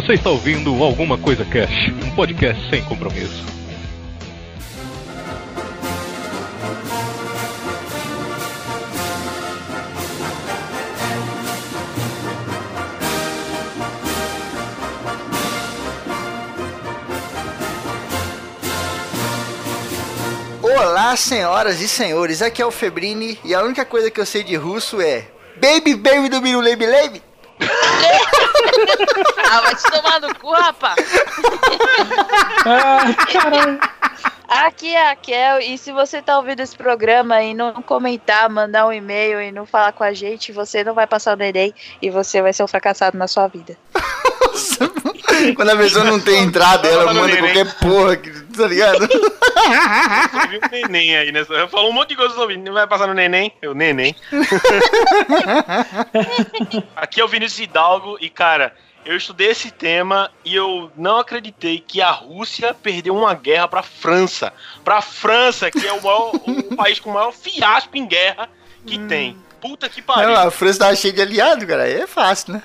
Você está ouvindo Alguma Coisa Cash, um podcast sem compromisso. Olá, senhoras e senhores, aqui é o Febrini e a única coisa que eu sei de russo é Baby, baby do Biru Leib Leib. Ah, vai te tomar no cu, rapaz. ah, caralho. Aqui é a Kel, e se você tá ouvindo esse programa e não comentar, mandar um e-mail e não falar com a gente, você não vai passar o neném e você vai ser um fracassado na sua vida. Quando a pessoa não tem entrada, ela manda qualquer porra, tá ligado? Você viu o neném aí, né? Falou um monte de coisa sobre. Não vai passar no neném? Eu, neném. Aqui é o Vinícius Hidalgo e, cara, eu estudei esse tema e eu não acreditei que a Rússia perdeu uma guerra pra França. Pra França, que é o, maior, o país com o maior fiasco em guerra que hum. tem. Puta que pariu. Não, a França tava cheia de aliado, cara. Aí é fácil, né?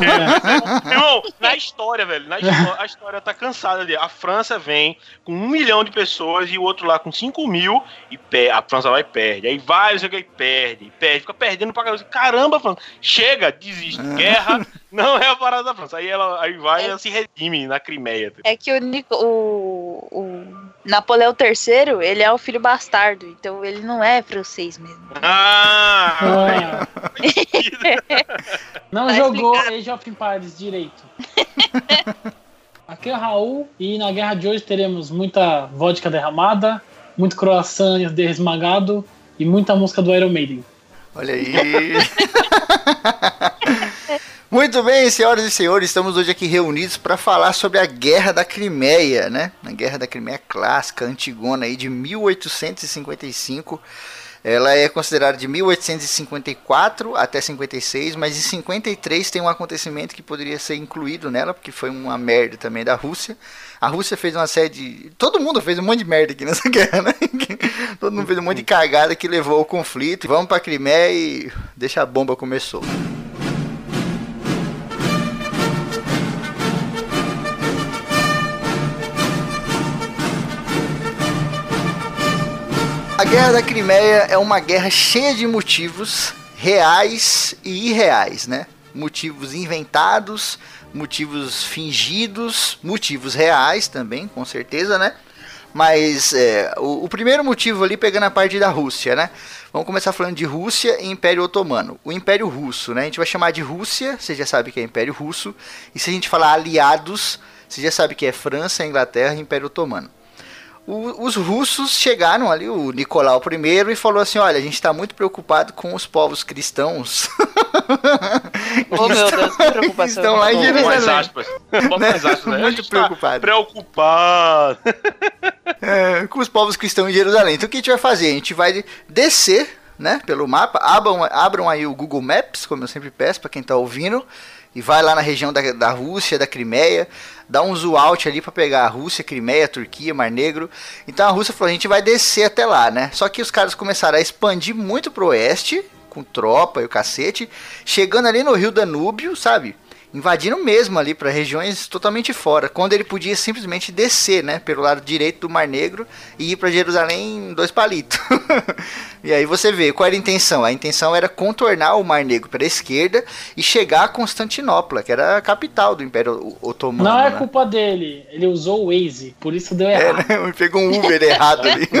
É. Irmão, na história, velho, na história, a história tá cansada ali. A França vem com um milhão de pessoas e o outro lá com cinco mil e a França vai e perde. Aí vai, não sei o que, perde, perde, fica perdendo pra caramba. Caramba, França, chega, desiste. É. Guerra não é a parada da França. Aí ela aí vai é. e ela se redime na Crimeia. É que o, Nico, o, o Napoleão III, ele é o filho bastardo, então ele não é francês mesmo. Ah! não jogou Age of Empires direito. Aqui é o Raul e na guerra de hoje teremos muita vodka derramada, muito croissant esmagado e muita música do Iron Maiden. Olha aí! Muito bem, senhoras e senhores, estamos hoje aqui reunidos para falar sobre a Guerra da Crimeia, né? A Guerra da Crimeia clássica, antigona aí de 1855. Ela é considerada de 1854 até 56, mas em 53 tem um acontecimento que poderia ser incluído nela, porque foi uma merda também da Rússia. A Rússia fez uma série de. Todo mundo fez um monte de merda aqui nessa guerra, né? Todo mundo fez um monte de cagada que levou ao conflito. Vamos pra Crimeia e deixa a bomba começou. A Guerra da Crimeia é uma guerra cheia de motivos reais e irreais, né? Motivos inventados, motivos fingidos, motivos reais também, com certeza, né? Mas é, o, o, primeiro motivo ali pegando a parte da Rússia, né? Vamos começar falando de Rússia e Império Otomano. O Império Russo, né? A gente vai chamar de Rússia, você já sabe que é Império Russo. E se a gente falar aliados, você já sabe que é França, Inglaterra e Império Otomano o, os russos chegaram ali, o Nicolau I, e falou assim: Olha, a gente está muito preocupado com os povos cristãos. oh, meu Deus, que preocupação. Estão lá em Jerusalém. Mais aspas. Mais aspas né? Muito tá preocupado. preocupado. é, com os povos cristãos em Jerusalém. Então o que a gente vai fazer? A gente vai descer né, pelo mapa. Abram, abram aí o Google Maps, como eu sempre peço para quem está ouvindo e vai lá na região da, da Rússia, da Crimeia, dá um zoom out ali para pegar a Rússia, Crimeia, Turquia, Mar Negro. Então a Rússia falou: a gente vai descer até lá, né? Só que os caras começaram a expandir muito pro oeste, com tropa e o cacete, chegando ali no Rio Danúbio, sabe? Invadindo mesmo ali para regiões totalmente fora, quando ele podia simplesmente descer, né, pelo lado direito do Mar Negro e ir para Jerusalém em dois palitos. e aí você vê qual era a intenção. A intenção era contornar o Mar Negro para a esquerda e chegar a Constantinopla, que era a capital do Império Otomano. Não é né? culpa dele, ele usou o Waze, por isso deu é, errado. É, né? Pegou um Uber errado ali.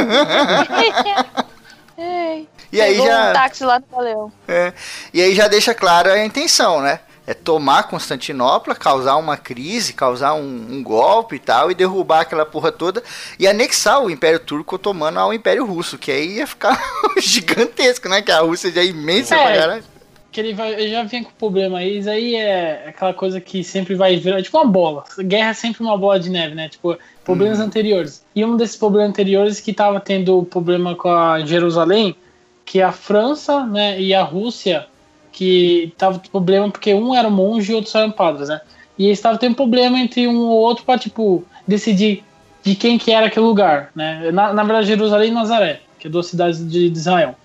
e aí já um táxi lá no É, e aí já deixa clara a intenção, né? É tomar Constantinopla, causar uma crise, causar um, um, golpe e tal, e derrubar aquela porra toda e anexar o Império Turco Otomano ao Império Russo, que aí ia ficar gigantesco, né? Que a Rússia já é imensa é, pra caralho. Que ele, vai, ele já vem com problema aí, isso aí é aquela coisa que sempre vai virar, tipo uma bola. Guerra é sempre uma bola de neve, né? Tipo, problemas hum. anteriores. E um desses problemas anteriores que tava tendo problema com a Jerusalém, que a França, né, e a Rússia que tava problema porque um era monge e outros eram padres, né? E eles estavam tendo problema entre um ou outro para tipo decidir de quem que era aquele lugar, né? Na, na verdade, Jerusalém e Nazaré, que é duas cidades de, de Israel.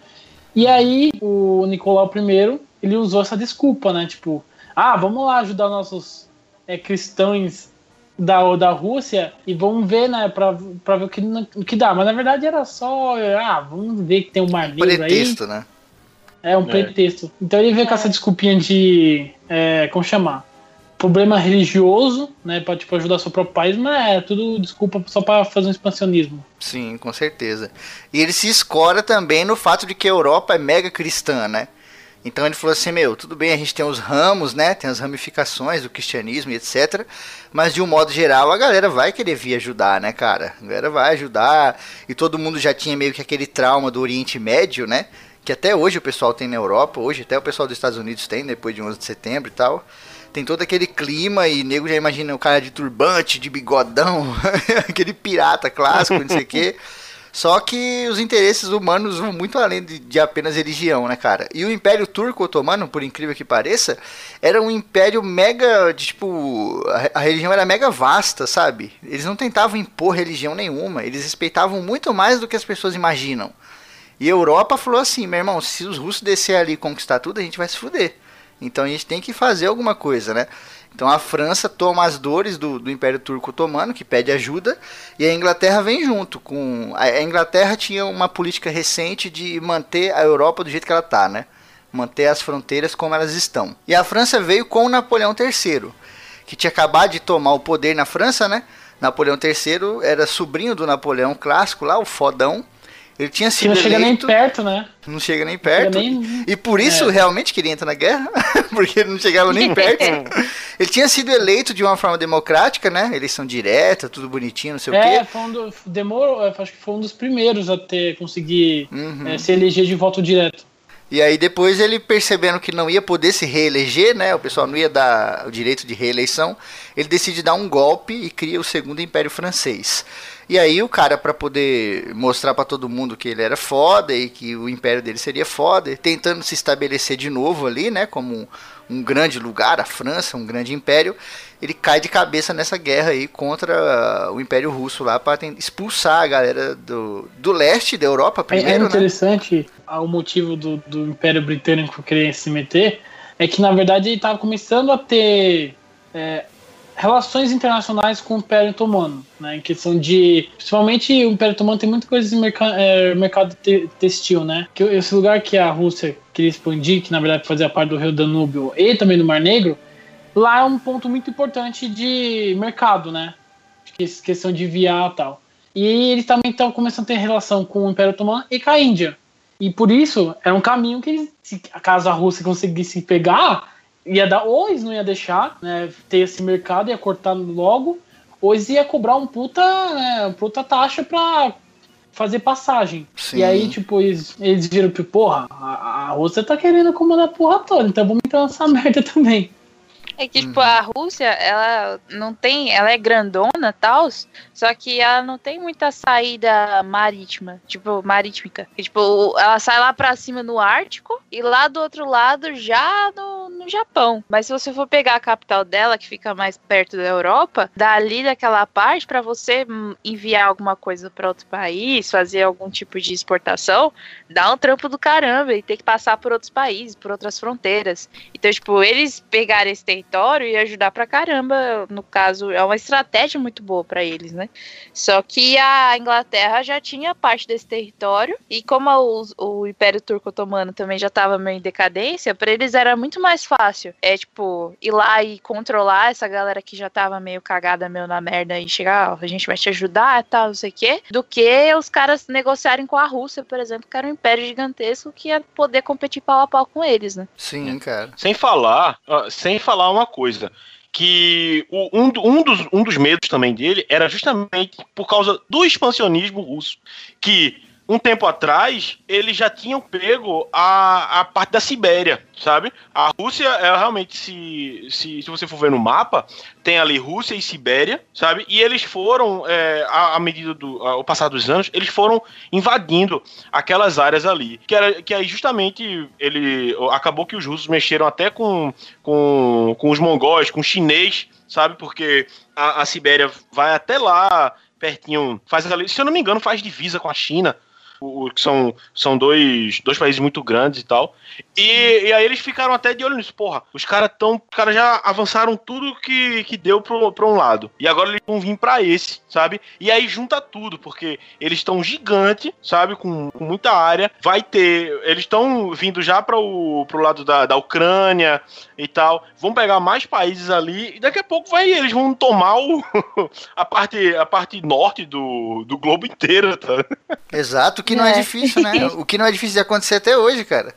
E aí o Nicolau I ele usou essa desculpa, né? Tipo, ah, vamos lá ajudar nossos é, cristãos da, da Rússia e vamos ver, né, pra, pra ver o que, o que dá. Mas na verdade era só, ah, vamos ver que tem um mar negro Pretexto, aí. né? É um É. pretexto. Então ele veio com essa desculpinha de, é, como chamar? Problema religioso, né, pra tipo, ajudar seu próprio país, mas é tudo desculpa só pra fazer um expansionismo. Sim, com certeza. E ele se escora também no fato de que a Europa é mega cristã, né? Então ele falou assim, meu, tudo bem, a gente tem os ramos, né? Tem as ramificações do cristianismo e etc. Mas de um modo geral, a galera vai querer vir ajudar, né, cara? A galera vai ajudar. E todo mundo já tinha meio que aquele trauma do Oriente Médio, né? Que até hoje o pessoal tem na Europa, hoje até o pessoal dos Estados Unidos tem, depois de 11 de setembro e tal. Tem todo aquele clima e nego já imagina o cara de turbante, de bigodão, aquele pirata clássico, não sei o quê. Só que os interesses humanos vão muito além de, de apenas religião, né, cara? E o Império Turco Otomano, por incrível que pareça, era um império mega, de, tipo, a, a religião era mega vasta, sabe? Eles não tentavam impor religião nenhuma, eles respeitavam muito mais do que as pessoas imaginam. E a Europa falou assim, meu irmão, se os russos descer ali e conquistar tudo, a gente vai se fuder. Então a gente tem que fazer alguma coisa, né? Então a França toma as dores do, do Império Turco Otomano, que pede ajuda, e a Inglaterra vem junto. com A Inglaterra tinha uma política recente de manter a Europa do jeito que ela tá, né? Manter as fronteiras como elas estão. E a França veio com Napoleão III, que tinha acabado de tomar o poder na França, né? Napoleão III era sobrinho do Napoleão clássico lá, o fodão. Ele tinha Que sido não chega nem eleito, perto, né? não chega nem Não chega perto. nem- E por isso É. realmente queria entrar na guerra, porque ele não chegava nem perto. Ele tinha sido eleito de uma forma democrática, né? Eleição direta, tudo bonitinho, não sei o É, quê. foi um do, demorou, acho que foi um dos primeiros a ter conseguir Uhum. é, se eleger de voto direto. E aí depois ele percebendo que não ia poder se reeleger, né? O pessoal não ia dar o direito de reeleição, ele decide dar um golpe e cria o segundo Império Francês. E aí o cara para poder mostrar para todo mundo que ele era foda e que o império dele seria foda, tentando se estabelecer de novo ali, né, como um, um grande lugar, a França, um grande império, ele cai de cabeça nessa guerra aí contra o Império Russo lá para expulsar a galera do, do leste da Europa É- primeiro, é né? interessante ah, o motivo do, do Império Britânico querer se meter é que na verdade ele estava começando a ter é, relações internacionais com o Império Otomano, né? Em questão de, principalmente o Império Otomano tem muita coisa de merca, é, mercado te- textil, né? Que esse lugar que a Rússia queria expandir, que na verdade fazia parte do Rio Danúbio e também do Mar Negro, lá é um ponto muito importante de mercado, né? Que- Questão de enviar e tal. E eles também estão começando a ter relação com o Império Otomano e com a Índia. E por isso, era um caminho que, se caso a Rússia conseguisse pegar, ia dar, ou eles não ia deixar né, ter esse mercado, ia cortar logo, ou eles ia cobrar um puta, né, puta taxa pra fazer passagem. Sim. E aí, tipo, eles, eles viram que, porra, a, a Rússia tá querendo comandar a porra toda, então vamos entrar nessa merda também. É que, tipo, a Rússia, ela não tem. Ela é grandona e tal, só que ela não tem muita saída marítima, tipo, marítmica. E, tipo, ela sai lá pra cima no Ártico e lá do outro lado já no, no Japão. Mas se você for pegar a capital dela, que fica mais perto da Europa, dali daquela parte, pra você hum, enviar alguma coisa pra outro país, fazer algum tipo de exportação, dá um trampo do caramba e tem que passar por outros países, por outras fronteiras. Então, tipo, eles pegarem esse território e ajudar pra caramba, no caso, é uma estratégia muito boa pra eles, né? Só que a Inglaterra já tinha parte desse território e como o, o Império Turco Otomano também já tava meio em decadência, pra eles era muito mais fácil. É, tipo, ir lá e controlar essa galera que já tava meio cagada, meio na merda e chegar, ó, a gente vai te ajudar e tal, não sei o quê, do que os caras negociarem com a Rússia, por exemplo, que era um império gigantesco que ia poder competir pau a pau com eles, né? Sim, cara. Sem falar, sem falar uma coisa, que o- um, um dos, um dos medos também dele era justamente por causa do expansionismo russo, que um tempo atrás eles já tinham pego a, a parte da Sibéria, sabe? A Rússia é realmente, se, se, se você for ver no mapa, tem ali Rússia e Sibéria, sabe? E eles foram, é, à, à medida do ao passar dos anos, eles foram invadindo aquelas áreas ali. Que, era, que aí justamente ele acabou que os russos mexeram até com, com, com os mongóis, com os chinês, sabe? Porque a, a Sibéria vai até lá pertinho, faz ali, se eu não me engano, faz divisa com a China. O, que são, são dois, dois países muito grandes e tal. E, e aí eles ficaram até de olho nisso. Porra, os caras tão. Os caras já avançaram tudo que, que deu pro, pra um lado. E agora eles vão vir pra esse, sabe? E aí junta tudo, porque eles estão gigante, sabe? Com, com muita área. Vai ter. Eles estão vindo já para o pro lado da, da Ucrânia e tal. Vão pegar mais países ali. E daqui a pouco vai, eles vão tomar o, a, parte, a parte norte do, do globo inteiro, tá? Exato, o que não é. é difícil, né? O que não é difícil de acontecer até hoje, cara.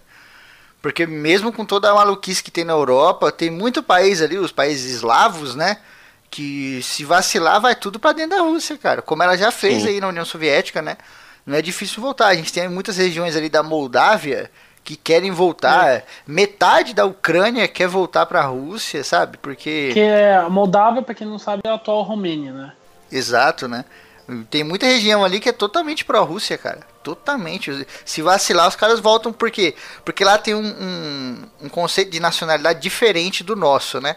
Porque mesmo com toda a maluquice que tem na Europa, tem muito país ali, os países eslavos, né? Que se vacilar vai tudo para dentro da Rússia, cara. Como ela já fez Sim. aí na União Soviética, né? Não é difícil voltar. A gente tem muitas regiões ali da Moldávia que querem voltar. É. Metade da Ucrânia quer voltar para a Rússia, sabe? Porque. Que é, a Moldávia, para quem não sabe, é a atual Romênia, né? Exato, né? Tem muita região ali que é totalmente pró-Rússia, cara. Totalmente. Se vacilar, os caras voltam por quê? Porque lá tem um, um, um, conceito de nacionalidade diferente do nosso, né?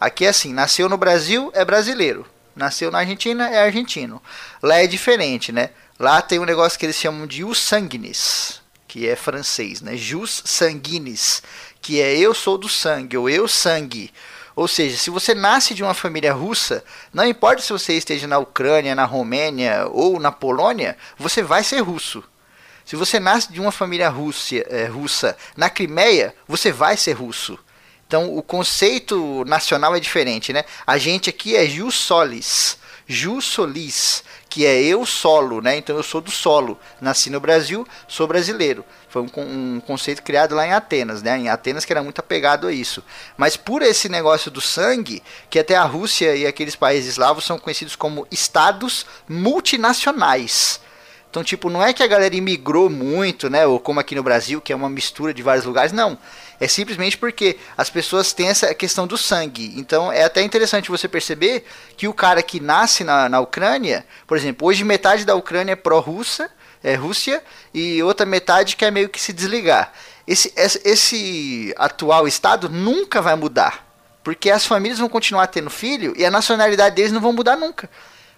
Aqui é assim: nasceu no Brasil, é brasileiro. Nasceu na Argentina, é argentino. Lá é diferente, né? Lá tem um negócio que eles chamam de jus sanguinis, que é francês, né? Jus sanguinis, que é eu sou do sangue, ou eu sangue. Ou seja, se você nasce de uma família russa, não importa se você esteja na Ucrânia, na Romênia ou na Polônia, você vai ser russo. Se você nasce de uma família é, russa na Crimeia, você vai ser russo. Então o conceito nacional é diferente, né? A gente aqui é jus solis, jus solis, que é eu solo, né? Então eu sou do solo, nasci no Brasil, sou brasileiro. Foi um, um, conceito criado lá em Atenas, né? Em Atenas que era muito apegado a isso. Mas por esse negócio do sangue, que até a Rússia e aqueles países eslavos são conhecidos como estados multinacionais. Então, tipo, não é que a galera imigrou muito, né? Ou como aqui no Brasil, que é uma mistura de vários lugares. Não. É simplesmente porque as pessoas têm essa questão do sangue. Então, é até interessante você perceber que o cara que nasce na, na Ucrânia, por exemplo, hoje metade da Ucrânia é pró-russa, é Rússia, e outra metade quer meio que se desligar. Esse, esse, atual estado nunca vai mudar. Porque as famílias vão continuar tendo filho e a nacionalidade deles não vão mudar nunca.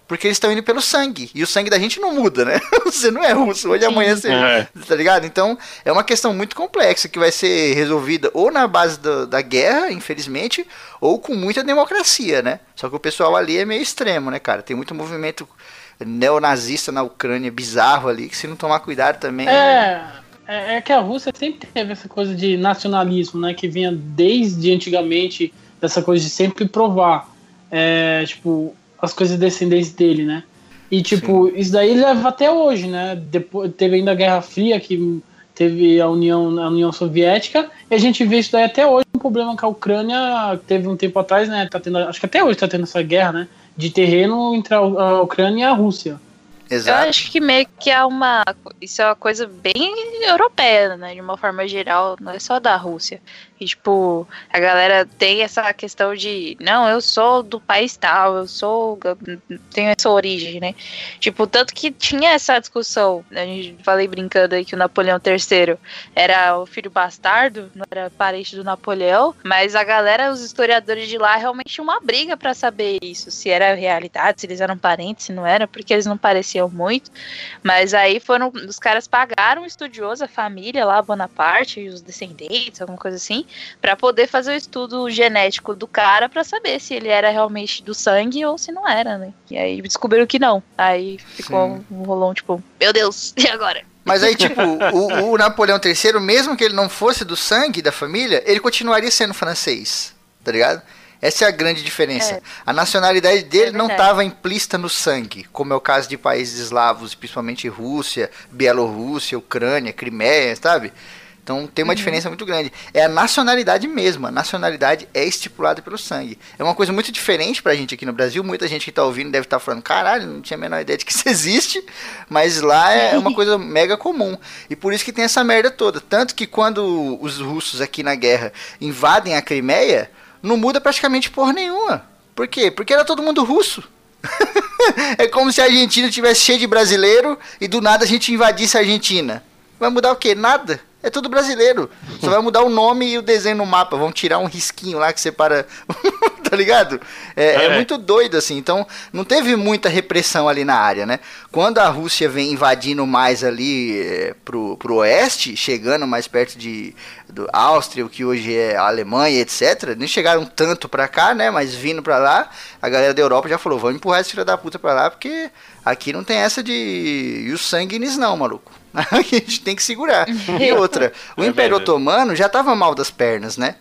Porque eles estão indo pelo sangue. E o sangue da gente não muda, né? Você não é russo. Hoje amanhã você. É. Tá ligado? Então, é uma questão muito complexa que vai ser resolvida ou na base do, da guerra, infelizmente, ou com muita democracia, né? Só que o pessoal ali é meio extremo, né, cara? Tem muito movimento neonazista na Ucrânia bizarro ali, que se não tomar cuidado também. É. É, é que a Rússia sempre teve essa coisa de nacionalismo, né? Que vinha desde antigamente dessa coisa de sempre provar. É, tipo, as coisas descendentes dele, né? E tipo, Sim. isso daí leva até hoje, né? Depois teve ainda a Guerra Fria que teve a União, a União Soviética, e a gente vê isso daí até hoje, um problema com a Ucrânia teve um tempo atrás, né? Tá tendo, acho que até hoje tá tendo essa guerra, né? De terreno entre a, a Ucrânia e a Rússia. Exato. Eu acho que meio que é uma. Isso é uma coisa bem europeia, né? De uma forma geral, não é só da Rússia. E, tipo, a galera tem essa questão de, não, eu sou do país tal, eu sou. Eu tenho essa origem, né? Tipo, tanto que tinha essa discussão, né? a gente falei brincando aí que o Napoleão III era o filho bastardo, não era parente do Napoleão, mas a galera, os historiadores de lá, realmente uma briga para saber isso, se era realidade, se eles eram parentes, se não era, porque eles não pareciam muito. Mas aí foram. Os caras pagaram um estudioso, a família lá, Bonaparte, os descendentes, alguma coisa assim para poder fazer o estudo genético do cara para saber se ele era realmente do sangue ou se não era, né? E aí descobriram que não. Aí ficou Sim. um rolão tipo, meu Deus, e agora? Mas aí, tipo, o, o, Napoleão III, mesmo que ele não fosse do sangue da família, ele continuaria sendo francês, tá ligado? Essa é a grande diferença. É. A nacionalidade dele é não estava implícita no sangue, como é o caso de países eslavos, principalmente Rússia, Bielorrússia, Ucrânia, Crimeia, sabe? Então tem uma uhum. diferença muito grande. É a nacionalidade mesmo. A nacionalidade é estipulada pelo sangue. É uma coisa muito diferente pra gente aqui no Brasil. Muita gente que tá ouvindo deve estar tá falando: caralho, não tinha a menor ideia de que isso existe. Mas lá é uma coisa mega comum. E por isso que tem essa merda toda. Tanto que quando os russos aqui na guerra invadem a Crimeia, não muda praticamente porra nenhuma. Por quê? Porque era todo mundo russo. é como se a Argentina tivesse cheio de brasileiro e do nada a gente invadisse a Argentina. Vai mudar o quê? Nada É tudo brasileiro. Só vai mudar o nome e o desenho no mapa. Vão tirar um risquinho lá que separa. tá ligado? É, é. é, muito doido, assim. Então, não teve muita repressão ali na área, né? Quando a Rússia vem invadindo mais ali é, pro, pro oeste, chegando mais perto de do Áustria, o que hoje é a Alemanha, etc. Nem chegaram tanto pra cá, né? Mas vindo pra lá, a galera da Europa já falou: vamos empurrar esse filho da puta pra lá, porque aqui não tem essa de. E o sangue nisso, não, maluco. a gente tem que segurar. E outra, o é Império Otomano já tava mal das pernas, né?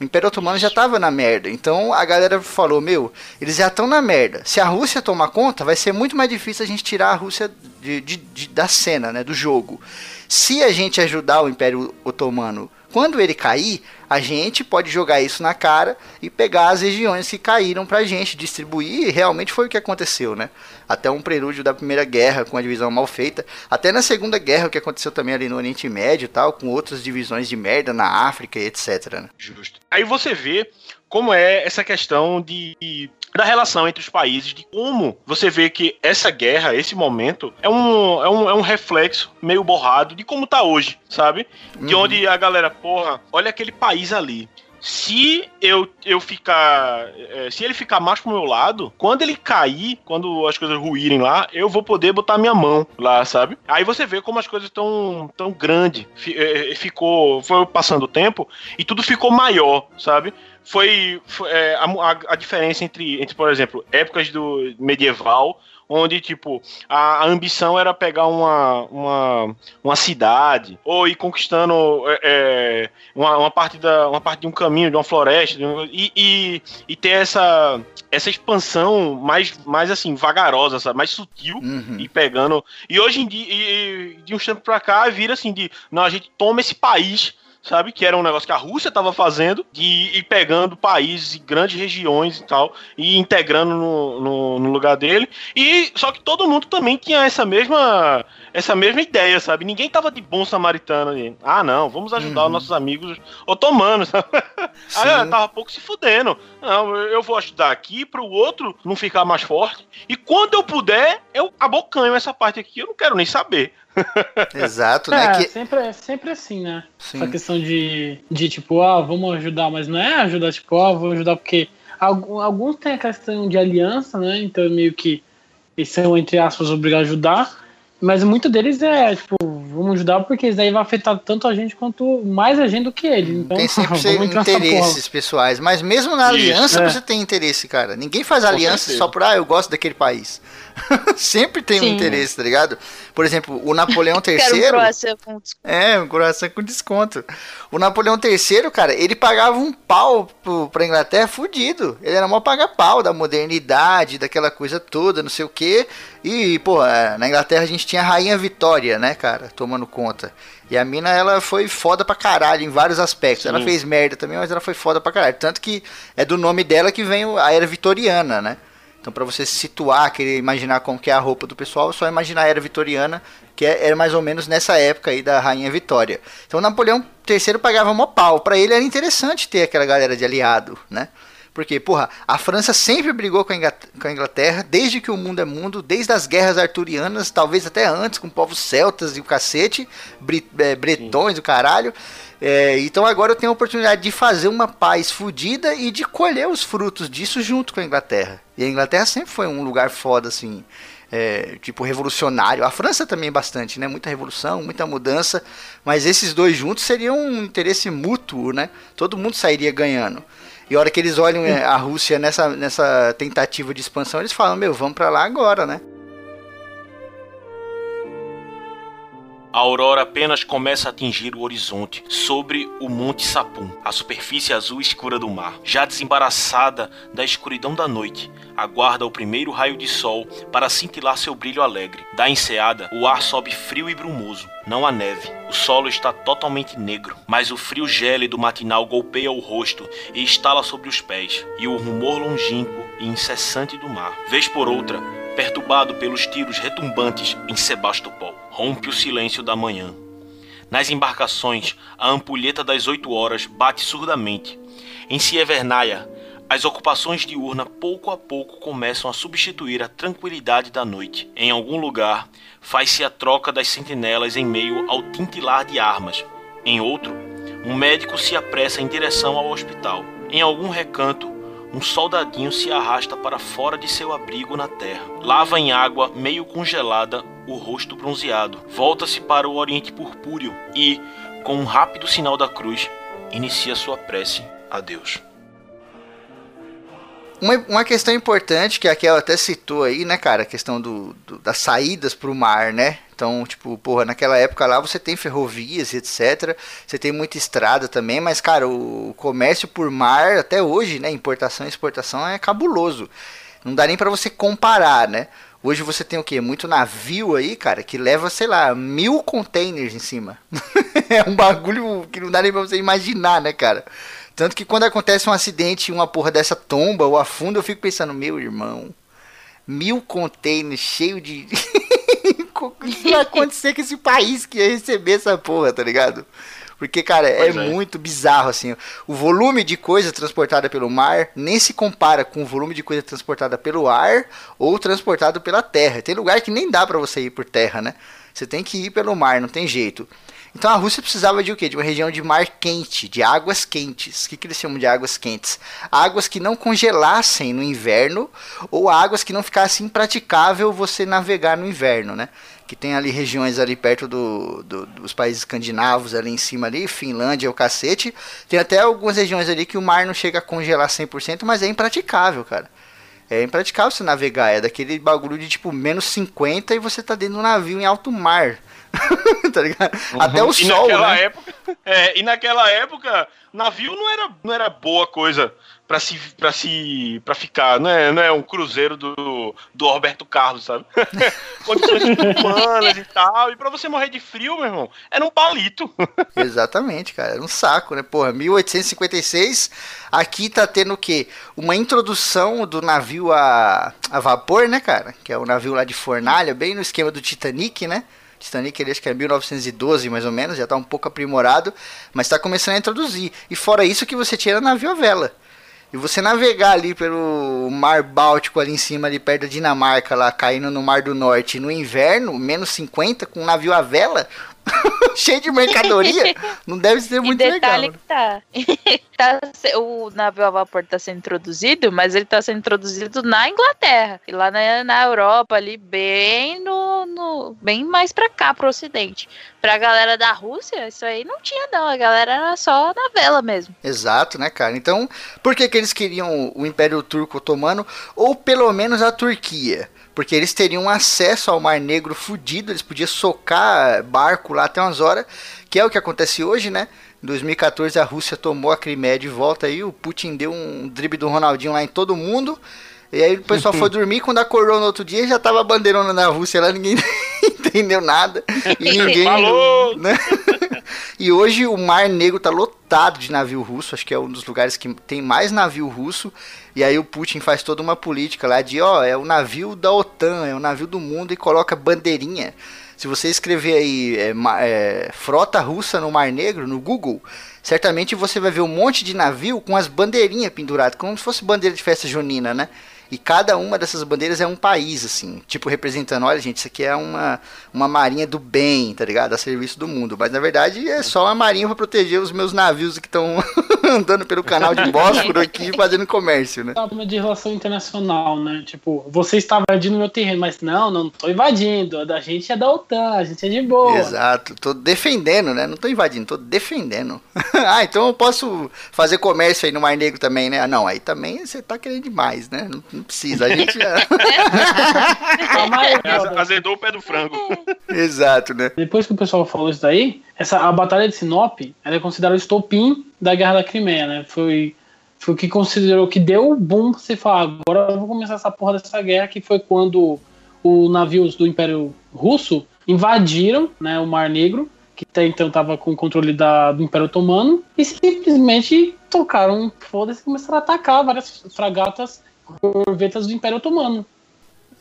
O Império Otomano já tava na merda. Então a galera falou: Meu, eles já estão na merda. Se a Rússia tomar conta, vai ser muito mais difícil a gente tirar a Rússia de, de, de, da cena, né? Do jogo. Se a gente ajudar o Império Otomano quando ele cair, a gente pode jogar isso na cara e pegar as regiões que caíram pra gente, distribuir, e realmente foi o que aconteceu, né? Até um prelúdio da Primeira Guerra com a divisão mal feita, até na Segunda Guerra, o que aconteceu também ali no Oriente Médio e tal, com outras divisões de merda na África e etc, né? Justo. Aí você vê como é essa questão de da relação entre os países, de como você vê que essa guerra, esse momento, é um, é um, é um reflexo meio borrado de como tá hoje, sabe? De uhum. onde a galera, porra, olha aquele país ali se eu, eu ficar. É, se ele ficar mais pro meu lado, quando ele cair, quando as coisas ruírem lá, eu vou poder botar minha mão lá, sabe? Aí você vê como as coisas estão tão grande. É, ficou. Foi passando o tempo e tudo ficou maior, sabe? Foi, foi é, a, a, diferença entre, entre, por exemplo, épocas do medieval, onde, tipo, a, ambição era pegar uma, uma, uma cidade, ou ir conquistando é, é uma, uma, parte da, uma parte de um caminho, de uma floresta, de um, e, e, e, ter essa, essa expansão mais, mais assim, vagarosa, sabe? mais sutil, uhum. e pegando. E hoje em dia, e, de uns tempos pra cá, vira assim, de, não, a gente toma esse país sabe? Que era um negócio que a Rússia estava fazendo, de ir pegando países e grandes regiões e tal, e integrando no, no, no, lugar dele. E só que todo mundo também tinha essa mesma essa mesma ideia, sabe? Ninguém tava de bom samaritano ali. Ah, não, vamos ajudar uhum. os nossos amigos otomanos. Aí tava pouco se fudendo. Não, eu vou ajudar aqui para o outro não ficar mais forte. E quando eu puder, eu abocanho essa parte aqui, eu não quero nem saber. Exato, né? É, que... sempre, é sempre assim, né? Sim. Essa questão de, de tipo, ah, vamos ajudar, mas não é ajudar, tipo, ah, vou ajudar porque alguns têm a questão de aliança, né? Então meio que eles são, entre aspas, obrigados a ajudar. Mas muito deles é, tipo, vamos ajudar porque isso daí vai afetar tanto a gente quanto mais a gente do que eles. Então, tem sempre interesses pessoais, mas mesmo na aliança é. você tem interesse, cara. Ninguém faz aliança só por, ah, eu gosto daquele país. Sempre tem Sim. um interesse, tá ligado? Por exemplo, o Napoleão III. Quero um croissant com desconto. É, um croissant com desconto. O Napoleão III, cara, ele pagava um pau pro, pra Inglaterra fudido. Ele era mó paga-pau da modernidade, daquela coisa toda, não sei o quê. E, pô, na Inglaterra a gente tinha a Rainha Vitória, né, cara, tomando conta. E a mina, ela foi foda pra caralho em vários aspectos. Sim. Ela fez merda também, mas ela foi foda pra caralho. Tanto que é do nome dela que vem a era vitoriana, né? Então, para você se situar, querer imaginar como que é a roupa do pessoal, é só imaginar a era vitoriana, que é, era mais ou menos nessa época aí da Rainha Vitória. Então, Napoleão III pagava mó pau. Para ele era interessante ter aquela galera de aliado, né? Porque, porra, a França sempre brigou com a Inglaterra, desde que o mundo é mundo, desde as guerras arturianas, talvez até antes, com povos celtas e o cacete, é, bretões, o caralho. É, então agora eu tenho a oportunidade de fazer uma paz fodida e de colher os frutos disso junto com a Inglaterra. E a Inglaterra sempre foi um lugar foda, assim, é, tipo revolucionário. A França também bastante, né? Muita revolução, muita mudança. Mas esses dois juntos seriam um interesse mútuo, né? Todo mundo sairia ganhando. E a hora que eles olham é, a Rússia nessa, nessa tentativa de expansão, eles falam: Meu, vamos para lá agora, né? A aurora apenas começa a atingir o horizonte, sobre o Monte Sapum, a superfície azul escura do mar. Já desembaraçada da escuridão da noite, aguarda o primeiro raio de sol para cintilar seu brilho alegre. Da enseada, o ar sobe frio e brumoso. Não há neve. O solo está totalmente negro, mas o frio gélido matinal golpeia o rosto e estala sobre os pés, e o rumor longínquo e incessante do mar. Vez por outra, perturbado pelos tiros retumbantes em Sebastopol rompe o silêncio da manhã. Nas embarcações, a ampulheta das oito horas bate surdamente. Em Sievernaia, as ocupações diurnas pouco a pouco começam a substituir a tranquilidade da noite. Em algum lugar, faz-se a troca das sentinelas em meio ao tintilar de armas, Em outro, um médico se apressa em direção ao hospital. Em algum recanto, um soldadinho se arrasta para fora de seu abrigo na terra. Lava em água meio congelada o rosto bronzeado. Volta-se para o Oriente Purpúreo e, com um rápido sinal da cruz, inicia sua prece a Deus. Uma, uma questão importante que a até citou aí, né, cara? A questão do, do, das saídas pro mar, né? Então, tipo, porra, naquela época lá você tem ferrovias e etc. Você tem muita estrada também, mas, cara, o comércio por mar até hoje, né? Importação e exportação é cabuloso. Não dá nem para você comparar, né? Hoje você tem o que? Muito navio aí, cara, que leva, sei lá, mil containers em cima. é um bagulho que não dá nem pra você imaginar, né, cara? Tanto que quando acontece um acidente e uma porra dessa tomba ou afunda, eu fico pensando, meu irmão, mil containers cheio de. o que vai acontecer com esse país que ia receber essa porra, tá ligado? Porque, cara, é, é, muito bizarro, assim. O volume de coisa transportada pelo mar nem se compara com o volume de coisa transportada pelo ar ou transportado pela terra. Tem lugar que nem dá para você ir por terra, né? Você tem que ir pelo mar, não tem jeito. Então a Rússia precisava de o quê? De uma região de mar quente, de águas quentes. O que, que eles chamam de águas quentes? Águas que não congelassem no inverno ou águas que não ficasse impraticável você navegar no inverno, né? Que tem ali regiões ali perto do, do, dos países escandinavos, ali em cima ali, Finlândia, o cacete. Tem até algumas regiões ali que o mar não chega a congelar 100%, mas é impraticável, cara. É impraticável você navegar, é daquele bagulho de tipo menos 50 e você tá dentro de um navio em alto mar. tá ligado? Uhum. Até o e sol, naquela né? Época, é, e naquela época, navio não era, não era boa coisa para se para se para ficar, não é, não é um cruzeiro do, do Roberto Carlos, sabe? Condições humanas e tal, e para você morrer de frio, meu irmão, era um palito. Exatamente, cara, era um saco, né? Porra, 1856, aqui tá tendo o quê? Uma introdução do navio a, a vapor, né, cara? Que é o navio lá de fornalha, bem no esquema do Titanic, né? Titanic ele acho que é 1912 mais ou menos, já está um pouco aprimorado, mas está começando a introduzir. E fora isso que você tinha navio a vela. E você navegar ali pelo mar Báltico ali em cima, ali perto da Dinamarca, lá caindo no Mar do Norte no inverno, menos 50, com um navio a vela, cheio de mercadoria, não deve ser muito e detalhe legal. que tá. tá. O navio a vapor está sendo introduzido, mas ele está sendo introduzido na Inglaterra. E lá na, na Europa, ali, bem no, no. bem mais pra cá, pro ocidente. Pra galera da Rússia, isso aí não tinha, não. A galera era só na vela mesmo. Exato, né, cara? Então, por que, que eles queriam o Império Turco Otomano? Ou pelo menos a Turquia? Porque eles teriam acesso ao Mar Negro fudido, eles podiam socar barco lá até umas horas, que é o que acontece hoje, né? Em 2014 a Rússia tomou a Crimeia de volta aí, o Putin deu um drible do Ronaldinho lá em todo mundo. E aí o pessoal foi dormir, quando acordou no outro dia já tava bandeirona na Rússia lá, ninguém entendeu nada. E ninguém. Falou! Né? E hoje o Mar Negro tá lotado de navio russo, acho que é um dos lugares que tem mais navio russo. E aí o Putin faz toda uma política lá de, ó, é o navio da OTAN, é o navio do mundo e coloca bandeirinha. Se você escrever aí é, é, frota russa no Mar Negro, no Google, certamente você vai ver um monte de navio com as bandeirinhas penduradas, como se fosse bandeira de festa junina, né? E cada uma dessas bandeiras é um país, assim, tipo representando, olha gente, isso aqui é uma, uma marinha do bem, tá ligado? A serviço do mundo. Mas na verdade é só uma marinha para proteger os meus navios que estão andando pelo canal de Bósforo aqui fazendo comércio, né? De relação internacional, né? Tipo, você está invadindo meu terreno, mas não, não tô invadindo. A gente é da OTAN, a gente é de boa. Exato, tô defendendo, né? Não tô invadindo, tô defendendo. ah, então eu posso fazer comércio aí no Mar Negro também, né? Ah, não, aí também você tá querendo demais, né? Não, não precisa. A gente já. Azedou o pé do frango. Exato, né? Depois que o pessoal falou isso daí, essa, a Batalha de Sinop ela é considerada o estopim da Guerra da Crimeia, né? Foi, foi o que considerou que deu o boom pra você falar, agora eu vou começar essa porra dessa guerra, que foi quando os navios do Império Russo invadiram né, o Mar Negro, que até então estava com o controle da, do Império Otomano, e simplesmente tocaram foda-se e começaram a atacar várias fragatas corvetas do Império Otomano.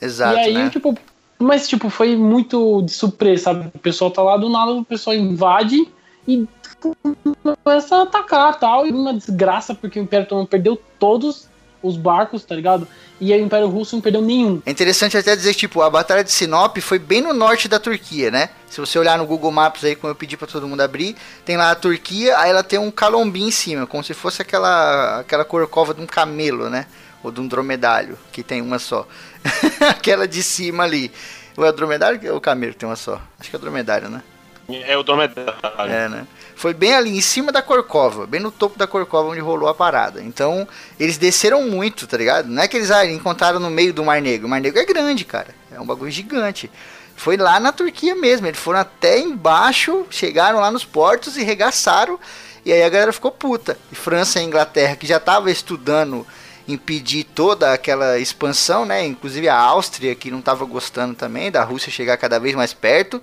Exato. E aí, né? tipo, mas tipo, foi muito de surpresa, sabe? O pessoal tá lá do nada, o pessoal invade e começa a atacar tal. E uma desgraça, porque o Império Otomano perdeu todos os barcos, tá ligado? E o Império Russo não perdeu nenhum. É interessante até dizer, tipo, a Batalha de Sinop foi bem no norte da Turquia, né? Se você olhar no Google Maps aí, como eu pedi para todo mundo abrir, tem lá a Turquia, aí ela tem um calombi em cima, como se fosse aquela, aquela corcova de um camelo, né? Ou de um dromedário, que tem uma só. aquela de cima ali. Ou é o dromedário ou o camelo que tem uma só? Acho que é o dromedário, né? É o dromedário. É, né? Foi bem ali em cima da Corcova, bem no topo da Corcova onde rolou a parada. Então, eles desceram muito, tá ligado? Não é que eles ah, encontraram no meio do Mar Negro. O Mar Negro é grande, cara. É um bagulho gigante. Foi lá na Turquia mesmo. Eles foram até embaixo, chegaram lá nos portos e regaçaram. E aí a galera ficou puta. E França e Inglaterra, que já tava estudando impedir toda aquela expansão, né? Inclusive a Áustria, que não estava gostando também da Rússia chegar cada vez mais perto.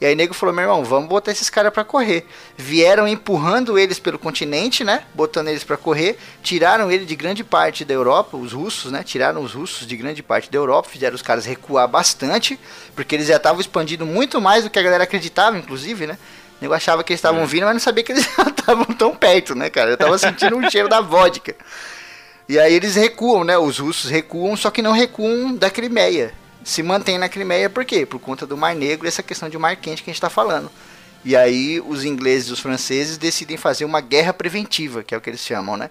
E aí nego falou, meu irmão, vamos botar esses caras para correr. Vieram empurrando eles pelo continente, né? Botando eles para correr, tiraram ele de grande parte da Europa, os russos, né? Tiraram os russos de grande parte da Europa, fizeram os caras recuar bastante, porque eles já estavam expandindo muito mais do que a galera acreditava, inclusive, né? Eu achava que eles estavam vindo, mas não sabia que eles estavam tão perto, né, cara? Eu tava sentindo um cheiro da vodka. E aí eles recuam, né? Os russos recuam, só que não recuam da Crimeia se mantém na Crimeia por quê? Por conta do Mar Negro e essa questão de mar quente que a gente está falando. E aí os ingleses e os franceses decidem fazer uma guerra preventiva, que é o que eles chamam, né?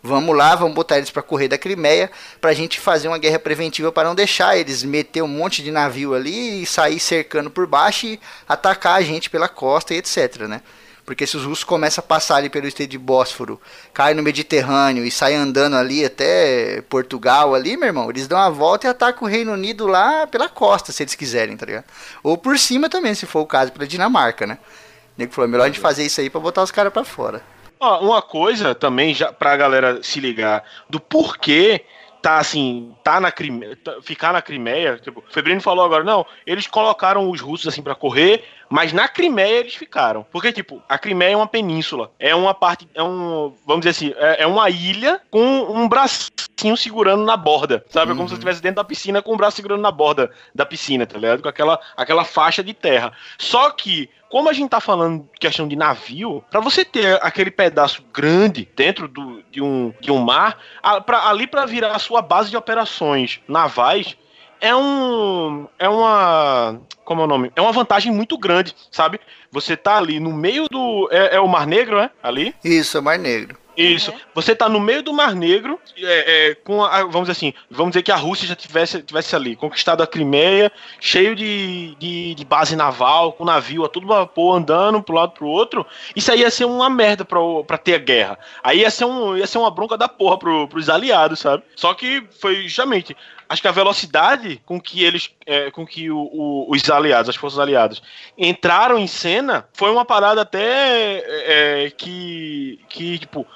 Vamos lá, vamos botar eles para correr da Crimeia para a gente fazer uma guerra preventiva para não deixar eles meter um monte de navio ali e sair cercando por baixo e atacar a gente pela costa e etc, né? Porque se os russos começam a passar ali pelo estreito de Bósforo, caem no Mediterrâneo e saem andando ali até Portugal ali, meu irmão, eles dão a volta e atacam o Reino Unido lá pela costa, se eles quiserem, tá ligado? Ou por cima também, se for o caso, pela Dinamarca, né? O nego falou, é melhor a gente fazer isso aí pra botar os caras pra fora. Ó, uma coisa também, já pra galera se ligar, do porquê tá assim, tá na Crimeia, tá, ficar na Crimeia, tipo, o Febrino falou agora, não, eles colocaram os russos assim para correr, mas na Crimeia eles ficaram. Porque, tipo, a Crimeia é uma península. É uma parte. É um. Vamos dizer assim, é, é uma ilha com um bracinho segurando na borda. Sabe? Uhum. Como se eu estivesse dentro da piscina com o braço segurando na borda da piscina, tá ligado? Com aquela, aquela faixa de terra. Só que como a gente tá falando questão de navio, para você ter aquele pedaço grande dentro do, de, um, de um mar, a, pra, ali para virar a sua base de operações navais, é um. É uma. Como é o nome? É uma vantagem muito grande, sabe? Você tá ali no meio do. É, é o Mar Negro, né? Ali? Isso, é o Mar Negro. Isso. Você tá no meio do Mar Negro, é, é, com a, vamos dizer assim, vamos dizer que a Rússia já tivesse, tivesse ali, conquistado a Crimeia, cheio de, de, de base naval, com navio a todo vapor andando pro lado pro outro. Isso aí ia ser uma merda pra, pra ter a guerra. Aí ia ser, um, ia ser uma bronca da porra pro, pros aliados, sabe? Só que foi justamente acho que a velocidade com que eles, é, com que o, o, os aliados, as forças aliadas, entraram em cena, foi uma parada até é, que, que tipo,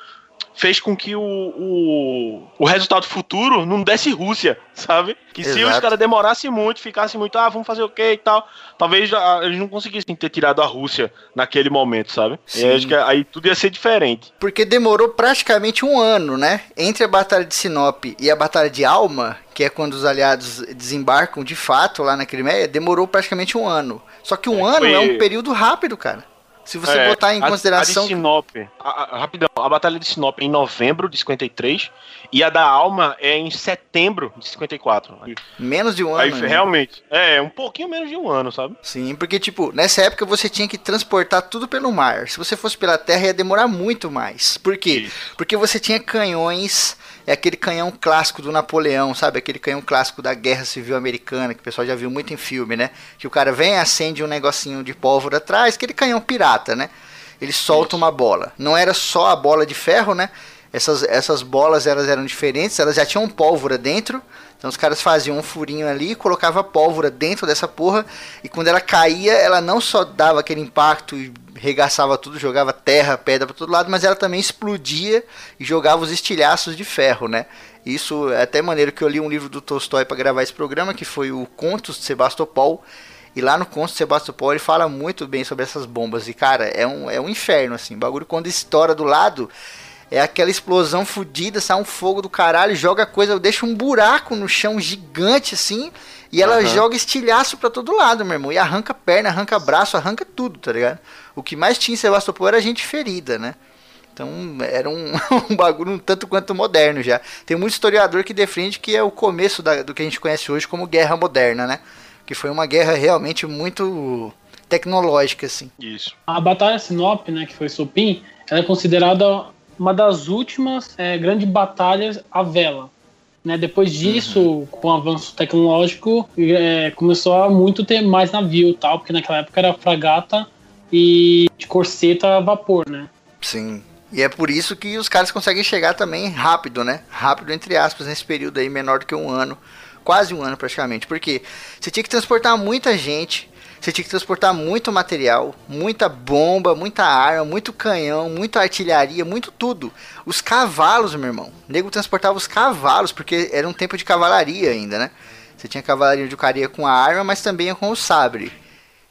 fez com que o, o, o resultado futuro não desse Rússia, sabe? Que Exato. se os caras demorassem muito, ficassem muito, ah, vamos fazer o quê e tal, talvez eles não conseguissem ter tirado a Rússia naquele momento, sabe? Sim. E acho que aí tudo ia ser diferente. Porque demorou praticamente um ano, né? Entre a Batalha de Sinop e a Batalha de Alma, que é quando os aliados desembarcam de fato lá na Crimeia, demorou praticamente um ano. Só que um é, ano é um período rápido, cara. Se você é, botar em a, consideração. A de Sinop, a, a, rapidão, a Batalha de Sinop é em novembro de 53 e a da Alma é em setembro de 54. Menos de um ano. Aí, né? Realmente. É, um pouquinho menos de um ano, sabe? Sim, porque, tipo, nessa época você tinha que transportar tudo pelo mar. Se você fosse pela terra, ia demorar muito mais. Por quê? Isso. Porque você tinha canhões é aquele canhão clássico do Napoleão, sabe? Aquele canhão clássico da Guerra Civil Americana, que o pessoal já viu muito em filme, né? Que o cara vem, acende um negocinho de pólvora atrás, aquele canhão pirata, né? Ele solta uma bola. Não era só a bola de ferro, né? Essas, essas bolas elas eram diferentes, elas já tinham pólvora dentro. Então os caras faziam um furinho ali, colocava pólvora dentro dessa porra e quando ela caía, ela não só dava aquele impacto e regaçava tudo, jogava terra, pedra para todo lado, mas ela também explodia e jogava os estilhaços de ferro, né? Isso é até maneiro que eu li um livro do Tolstói para gravar esse programa, que foi o Contos de Sebastopol. E lá no Contos de Sebastopol ele fala muito bem sobre essas bombas. E cara, é um, é um inferno assim. O bagulho quando estoura do lado, é aquela explosão fodida, sai um fogo do caralho, joga coisa, deixa um buraco no chão gigante assim. E ela uhum. joga estilhaço para todo lado, meu irmão. E arranca perna, arranca braço, arranca tudo, tá ligado? O que mais tinha em Sebastopol era gente ferida, né? Então era um, um, bagulho um tanto quanto moderno já. Tem muito historiador que defende que é o começo da, do que a gente conhece hoje como guerra moderna, né? Que foi uma guerra realmente muito tecnológica, assim. Isso. A Batalha Sinop, né, que foi Sopim, ela é considerada uma das últimas é, grandes batalhas à vela. Né? Depois disso, uhum. com o avanço tecnológico, é, começou a muito ter mais navio e tal, porque naquela época era fragata e de corseta a vapor, né? Sim. E é por isso que os caras conseguem chegar também rápido, né? Rápido, entre aspas, nesse período aí, menor do que um ano. Quase um ano praticamente. Porque você tinha que transportar muita gente, você tinha que transportar muito material, muita bomba, muita arma, muito canhão, muita artilharia, muito tudo. Os cavalos, meu irmão. O nego transportava os cavalos, porque era um tempo de cavalaria ainda, né? Você tinha cavalaria de caria com a arma, mas também com o sabre.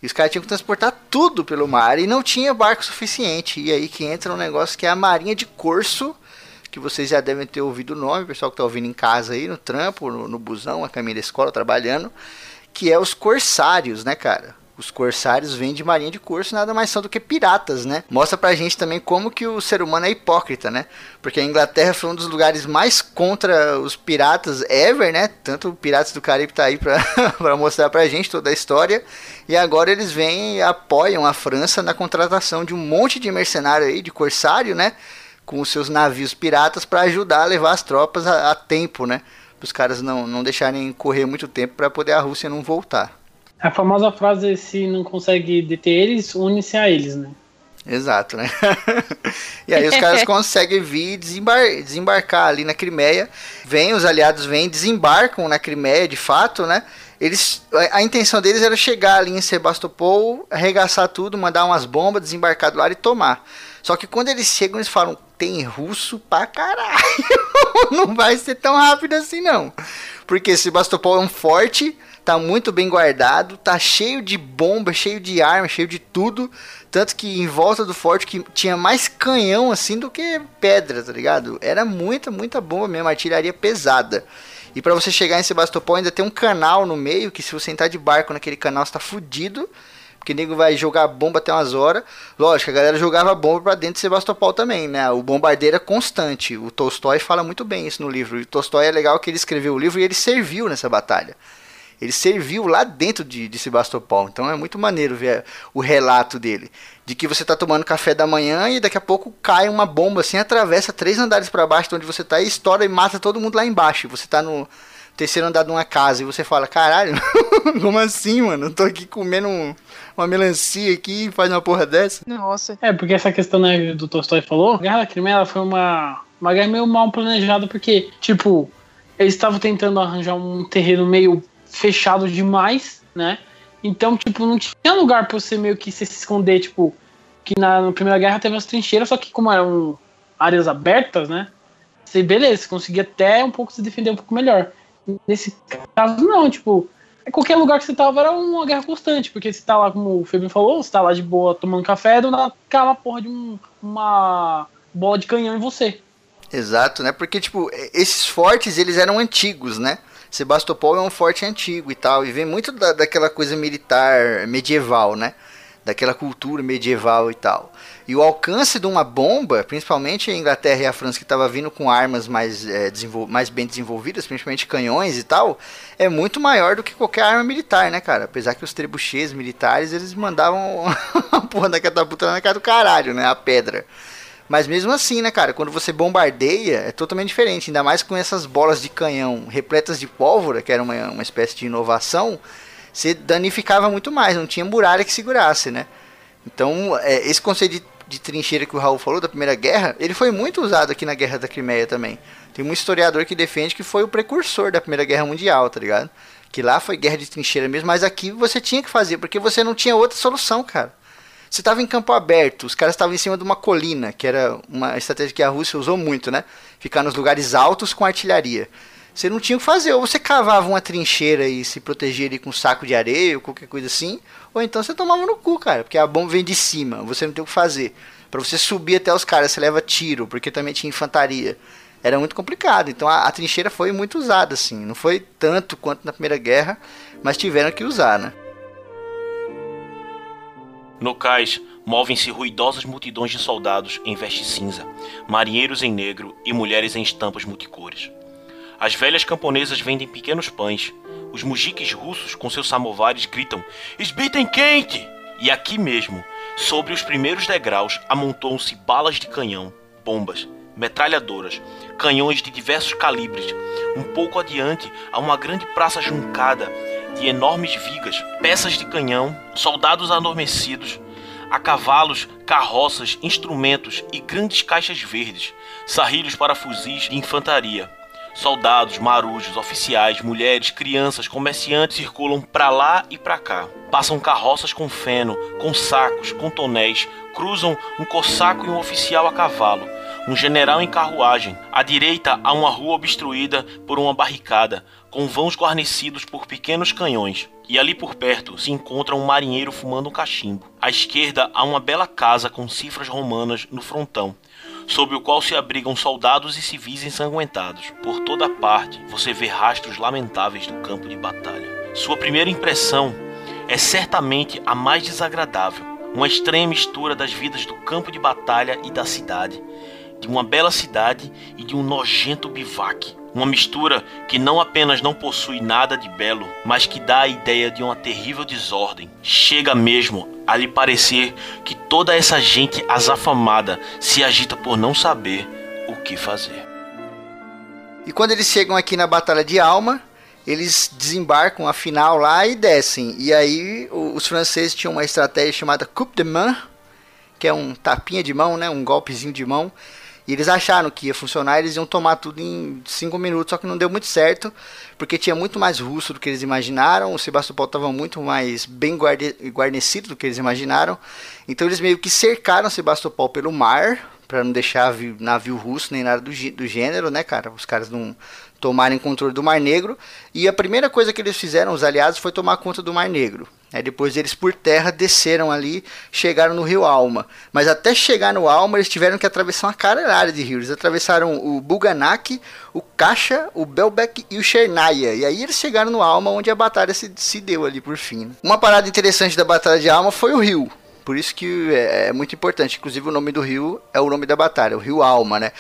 E os caras tinham que transportar tudo pelo mar e não tinha barco suficiente. E aí que entra um negócio que é a Marinha de Corso, que vocês já devem ter ouvido o nome, o pessoal que está ouvindo em casa aí, no trampo, no, no busão, a caminho da escola, trabalhando, que é os corsários, né, cara? Os corsários vêm de marinha de curso, nada mais são do que piratas, né? Mostra pra gente também como que o ser humano é hipócrita, né? Porque a Inglaterra foi um dos lugares mais contra os piratas ever, né? Tanto o Piratas do Caribe tá aí pra, pra mostrar pra gente toda a história. E agora eles vêm e apoiam a França na contratação de um monte de mercenário aí, de corsário, né? Com os seus navios piratas para ajudar a levar as tropas a, a tempo, né? Para os caras não, não deixarem correr muito tempo para poder a Rússia não voltar. A famosa frase: se não consegue deter eles, une-se a eles, né? Exato, né? e aí os caras conseguem vir desembar desembarcar ali na Crimeia. Vem, os aliados vêm, desembarcam na Crimeia de fato, né? Eles, a, intenção deles era chegar ali em Sebastopol, arregaçar tudo, mandar umas bombas, desembarcar do lado e tomar. Só que quando eles chegam, eles falam: tem russo pra caralho. não vai ser tão rápido assim, não. Porque Sebastopol é um forte tá muito bem guardado, tá cheio de bomba, cheio de arma, cheio de tudo. Tanto que em volta do forte que tinha mais canhão assim do que pedra, tá ligado? Era muita, muita bomba mesmo, artilharia pesada. E para você chegar em Sebastopol ainda tem um canal no meio que se você entrar de barco naquele canal você tá fudido. Porque nego vai jogar bomba até umas horas. Lógico, a galera jogava bomba para dentro de Sebastopol também, né? O bombardeiro é constante. O Tolstói fala muito bem isso no livro. E o Tolstói é legal que ele escreveu o livro e ele serviu nessa batalha ele serviu lá dentro de, de Sebastopol. Então é muito maneiro ver o relato dele. De que você está tomando café da manhã e daqui a pouco cai uma bomba assim, atravessa três andares para baixo de onde você está e estoura e mata todo mundo lá embaixo. Você está no terceiro andar de uma casa e você fala, caralho, como assim, mano? Eu tô aqui comendo um, uma melancia aqui e faz uma porra dessa. Nossa. É, porque essa questão né, do Tolstói falou, a Guerra da Crimeia foi uma, uma guerra meio mal planejada, porque, tipo, eles estavam tentando arranjar um terreno meio fechado demais, né? Então, tipo, não tinha lugar pra você meio que se esconder, tipo, que na, na, Primeira Guerra teve as trincheiras, só que como eram áreas abertas, né? Você, beleza, você conseguia até um pouco se defender um pouco melhor. Nesse caso, não, tipo, qualquer lugar que você tava era uma guerra constante, porque você tá lá, como o Febem falou, você tá lá de boa tomando café, do nada cai uma porra de um, uma bola de canhão em você. Exato, né? Porque, tipo, esses fortes, eles eram antigos, né? Sebastopol é um forte antigo e tal, e vem muito da, daquela coisa militar medieval, né? Daquela cultura medieval e tal. E o alcance de uma bomba, principalmente a Inglaterra e a França que estava vindo com armas mais, é, mais bem desenvolvidas, principalmente canhões e tal, é muito maior do que qualquer arma militar, né, cara? Apesar que os trebuchets militares, eles mandavam a porra da catapulta na cara do caralho, né? A pedra. Mas mesmo assim, né, cara, quando você bombardeia, é totalmente diferente. Ainda mais com essas bolas de canhão repletas de pólvora, que era uma, uma espécie de inovação, você danificava muito mais, não tinha muralha que segurasse, né? Então, é, esse conceito de, de, trincheira que o Raul falou da Primeira Guerra, ele foi muito usado aqui na Guerra da Crimeia também. Tem um historiador que defende que foi o precursor da Primeira Guerra Mundial, tá ligado? Que lá foi guerra de trincheira mesmo, mas aqui você tinha que fazer, porque você não tinha outra solução, cara. Você estava em campo aberto, os caras estavam em cima de uma colina, que era uma estratégia que a Rússia usou muito, né? Ficar nos lugares altos com artilharia. Você não tinha o que fazer, ou você cavava uma trincheira e se protegia ali com um saco de areia ou qualquer coisa assim, ou então você tomava no cu, cara, porque a bomba vem de cima, você não tem o que fazer. Para você subir até os caras, você leva tiro, porque também tinha infantaria. Era muito complicado, então a, a trincheira foi muito usada, assim. Não foi tanto quanto na Primeira Guerra, mas tiveram que usar, né? No cais, movem-se ruidosas multidões de soldados em veste cinza, marinheiros em negro e mulheres em estampas multicores. As velhas camponesas vendem pequenos pães. Os mujiques russos, com seus samovares, gritam: Esbitem quente! E aqui mesmo, sobre os primeiros degraus, amontoam-se balas de canhão, bombas, metralhadoras, canhões de diversos calibres. Um pouco adiante há uma grande praça juncada de enormes vigas, peças de canhão, soldados adormecidos, a cavalos, carroças, instrumentos e grandes caixas verdes, sarrilhos para fuzis de infantaria. Soldados, marujos, oficiais, mulheres, crianças, comerciantes circulam para lá e para cá. Passam carroças com feno, com sacos, com tonéis, cruzam um cossaco e um oficial a cavalo, um general em carruagem. À direita há uma rua obstruída por uma barricada, com vãos guarnecidos por pequenos canhões. E ali por perto se encontra um marinheiro fumando um cachimbo. À esquerda há uma bela casa com cifras romanas no frontão, sob o qual se abrigam soldados e civis ensanguentados. Por toda parte você vê rastros lamentáveis do campo de batalha. Sua primeira impressão é certamente a mais desagradável, uma estranha mistura das vidas do campo de batalha e da cidade, de uma bela cidade e de um nojento bivaque. Uma mistura que não apenas não possui nada de belo, mas que dá a ideia de uma terrível desordem. Chega mesmo a lhe parecer que toda essa gente azafamada se agita por não saber o que fazer. E quando eles chegam aqui na Batalha de Alma, eles desembarcam a final lá e descem. E aí os franceses tinham uma estratégia chamada coup de main, que é um tapinha de mão, né, um golpezinho de mão e eles acharam que ia funcionar, eles iam tomar tudo em 5 minutos, só que não deu muito certo, porque tinha muito mais russo do que eles imaginaram, o Sebastopol estava muito mais bem guarnecido do que eles imaginaram. Então eles meio que cercaram Sebastopol pelo mar, para não deixar navio russo nem nada do, do gênero, né, cara? Os caras não tomarem controle do Mar Negro. E a primeira coisa que eles fizeram, os aliados, foi tomar conta do Mar Negro. Aí depois eles por terra desceram ali, chegaram no rio Alma. Mas até chegar no Alma, eles tiveram que atravessar uma caralhada de rios. Eles atravessaram o Buganak, o Caixa, o Belbeck e o Chernaya. E aí eles chegaram no Alma, onde a batalha se, se deu ali por fim. Uma parada interessante da Batalha de Alma foi o rio. Por isso que é, é muito importante. Inclusive o nome do rio é o nome da batalha, o rio Alma, né?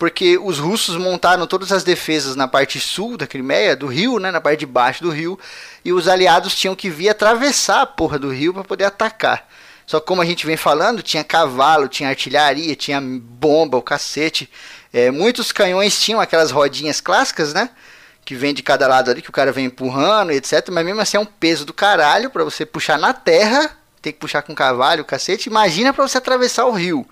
Porque os russos montaram todas as defesas na parte sul da Crimeia, do rio, né? Na parte de baixo do rio. E os aliados tinham que vir atravessar a porra do rio para poder atacar. Só que como a gente vem falando, tinha cavalo, tinha artilharia, tinha bomba, o cacete. É, muitos canhões tinham aquelas rodinhas clássicas, né? Que vem de cada lado ali, que o cara vem empurrando, etc. Mas mesmo assim é um peso do caralho para você puxar na terra ter que puxar com cavalo, cacete. Imagina para você atravessar o rio.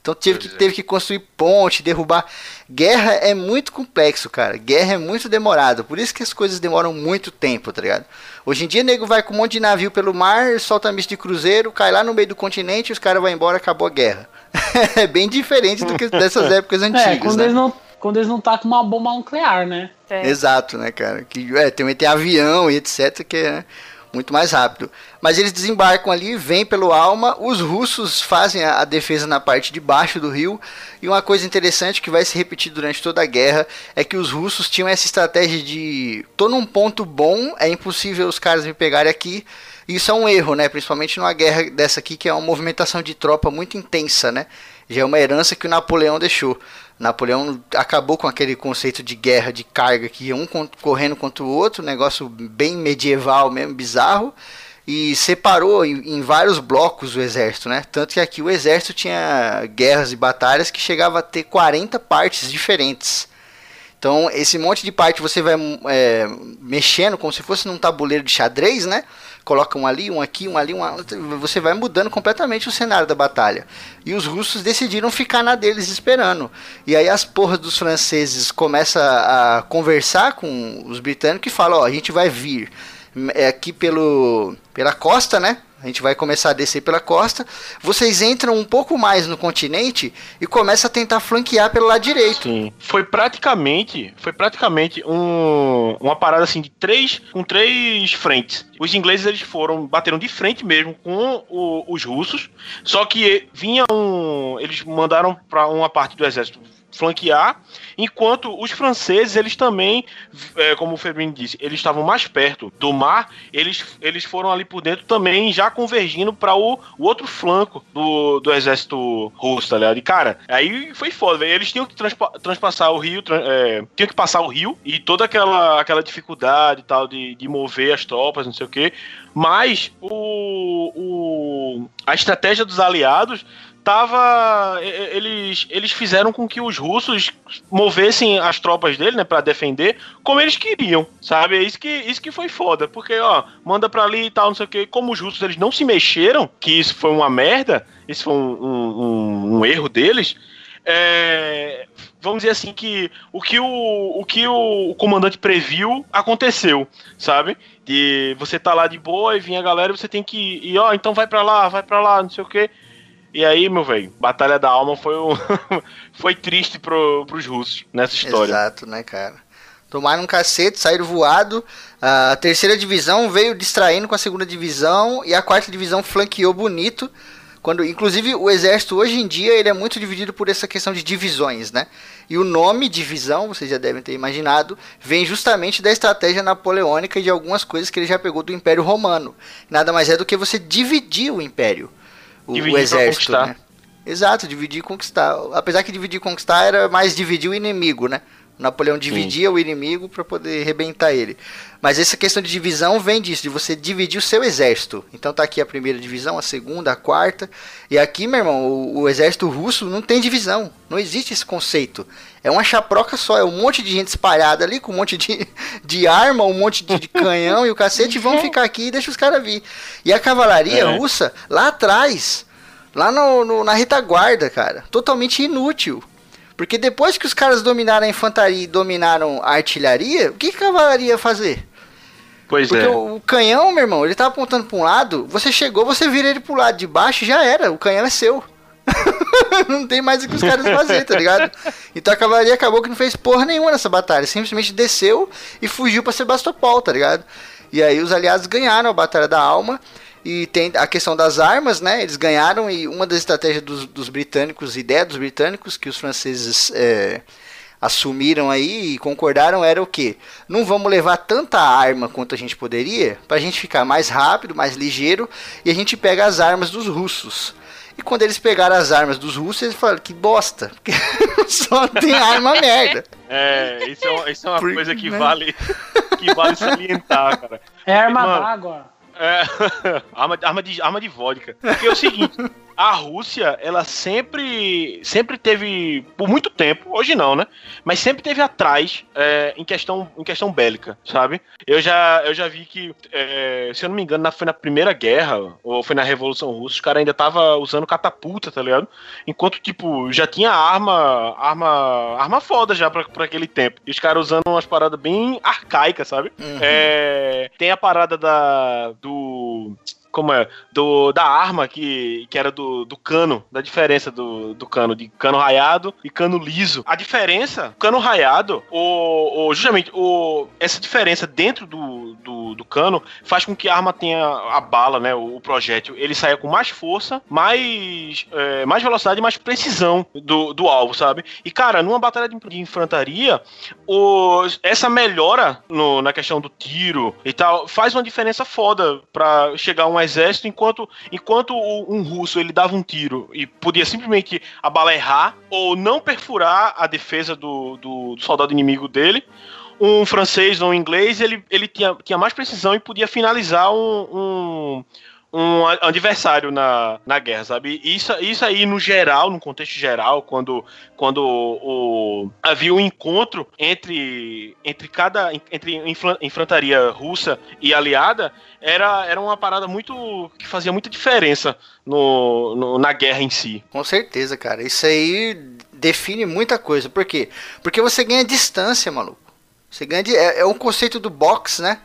Então teve que, teve que construir ponte, derrubar. Guerra é muito complexo, cara. Guerra é muito demorado. Por isso que as coisas demoram muito tempo, tá ligado? Hoje em dia, nego vai com um monte de navio pelo mar, solta misto de cruzeiro, cai lá no meio do continente, os caras vão embora, acabou a guerra. é bem diferente do que dessas épocas antigas. É, quando né? eles não quando eles não tacam uma bomba nuclear, né? É. Exato, né, cara? Que, é, tem, tem avião e etc. que é muito mais rápido. Mas eles desembarcam ali, vêm pelo Alma, os russos fazem a, a, defesa na parte de baixo do rio. E uma coisa interessante que vai se repetir durante toda a guerra é que os russos tinham essa estratégia de tô num ponto bom, é impossível os caras me pegarem aqui. Isso é um erro, né? Principalmente numa guerra dessa aqui que é uma movimentação de tropa muito intensa, né? Já é uma herança que o Napoleão deixou. Napoleão acabou com aquele conceito de guerra de carga que ia um correndo contra o outro, negócio bem medieval mesmo, bizarro, e separou em, em, vários blocos o exército, né? Tanto que aqui o exército tinha guerras e batalhas que chegava a ter 40 partes diferentes. Então, esse monte de parte você vai é, mexendo como se fosse num tabuleiro de xadrez, né? Coloca um ali, um aqui, um ali, um você vai mudando completamente o cenário da batalha. E os russos decidiram ficar na deles esperando. E aí as porras dos franceses começam a conversar com os britânicos e falam, ó, a gente vai vir é aqui pelo pela costa, né? A gente vai começar a descer pela costa. Vocês entram um pouco mais no continente e começam a tentar flanquear pelo lado direito. Sim. Foi praticamente, foi praticamente um, uma parada assim de três, com três frentes. Os ingleses eles foram, bateram de frente mesmo com o, os russos. Só que vinha um, eles mandaram para uma parte do exército flanquear, enquanto os franceses, eles também, é, como o Febrini disse, eles estavam mais perto do mar, eles, eles foram ali por dentro também, já convergindo para o, o, outro flanco do, do exército russo, tá ligado? E, cara, aí foi foda, velho. Eles tinham que transpa transpassar o rio, é, tinham que passar o rio e toda aquela, aquela dificuldade tal de, de mover as tropas, não sei o que. Mas o, o, a estratégia dos aliados tava eles eles fizeram com que os russos movessem as tropas dele, né, para defender como eles queriam, sabe? É isso que isso que foi foda, porque ó, manda para ali e tal, não sei o que, como os russos eles não se mexeram, que isso foi uma merda, isso foi um, um, um erro deles. É, vamos dizer assim que o que o, o que o, comandante previu aconteceu, sabe? De você tá lá de boa e vinha a galera, você tem que ir, ó, então vai para lá, vai para lá, não sei o que e aí, meu velho, Batalha da Alma foi, um foi triste pro, pros russos nessa história. Exato, né, cara? Tomaram um cacete, saíram voado. A terceira divisão veio distraindo com a segunda divisão e a quarta divisão flanqueou bonito. Quando, inclusive, o exército hoje em dia ele é muito dividido por essa questão de divisões, né? E o nome divisão, vocês já devem ter imaginado, vem justamente da estratégia napoleônica e de algumas coisas que ele já pegou do Império Romano. Nada mais é do que você dividir o império o, o exército, né? Exato, dividir e conquistar. Apesar que dividir e conquistar era mais dividir o inimigo, né? Napoleão dividia Sim. o inimigo para poder rebentar ele. Mas essa questão de divisão vem disso, de você dividir o seu exército. Então tá aqui a primeira divisão, a segunda, a quarta. E aqui, meu irmão, o, o exército russo não tem divisão. Não existe esse conceito. É uma chaproca só, é um monte de gente espalhada ali, com um monte de, de arma, um monte de, de canhão e o cacete, vão ficar aqui e deixa os caras vir. E a cavalaria é. russa, lá atrás, lá no, no, na retaguarda, cara, totalmente inútil. Porque depois que os caras dominaram a infantaria e dominaram a artilharia, o que, que a cavalaria ia fazer? Pois Porque é. o, o canhão, meu irmão, ele tá apontando para um lado, você chegou, você vira ele pro lado de baixo já era, o canhão é seu. não tem mais o que os caras fazer, tá ligado? Então a cavalaria acabou que não fez porra nenhuma nessa batalha, simplesmente desceu e fugiu para Sebastopol, tá ligado? E aí os aliados ganharam a Batalha da Alma e tem a questão das armas, né? Eles ganharam e uma das estratégias dos, dos britânicos, ideia dos britânicos, que os franceses é, assumiram aí e concordaram era o que? Não vamos levar tanta arma quanto a gente poderia, para a gente ficar mais rápido, mais ligeiro, e a gente pega as armas dos russos. E quando eles pegaram as armas dos russos, eles falaram que bosta, porque só tem arma merda. É, isso é, isso é uma coisa que né? vale que vale salientar, cara. É arma d'água. É, arma, arma, de, arma de vodka. Porque é o seguinte, a Rússia, ela sempre sempre teve, por muito tempo, hoje não, né? Mas sempre teve atrás é, em, questão, em questão bélica, sabe? Eu já, eu já vi que, é, se eu não me engano, foi na Primeira Guerra, ou foi na Revolução Russa, os caras ainda tava usando catapulta, tá ligado? Enquanto, tipo, já tinha arma, arma, arma foda já pra, pra aquele tempo. E os caras usando umas paradas bem arcaicas, sabe? Uhum. É, tem a parada da, do como é, do, da arma que, que era do, do cano, da diferença do, do cano, de cano raiado e cano liso. A diferença, cano raiado, o, o, justamente o, essa diferença dentro do, do, do, cano faz com que a arma tenha a bala, né, o, o projétil, ele saia com mais força, mais, é, mais velocidade e mais precisão do, do alvo, sabe? E cara, numa batalha de, de infantaria, o, essa melhora no, na questão do tiro e tal faz uma diferença foda para chegar a um exército, enquanto, enquanto um russo ele dava um tiro e podia simplesmente a bala errar ou não perfurar a defesa do, do, do soldado inimigo dele, um francês ou um inglês ele, ele tinha, tinha mais precisão e podia finalizar um, um um adversário na, na guerra, sabe? Isso, isso aí, no geral, no contexto geral, quando, quando o, havia um encontro entre, entre cada entre infantaria russa e aliada, era, era uma parada muito. que fazia muita diferença no, no, na guerra em si. Com certeza, cara. Isso aí define muita coisa. Por quê? Porque você ganha distância, maluco. Você ganha. De, é, é um conceito do box, né?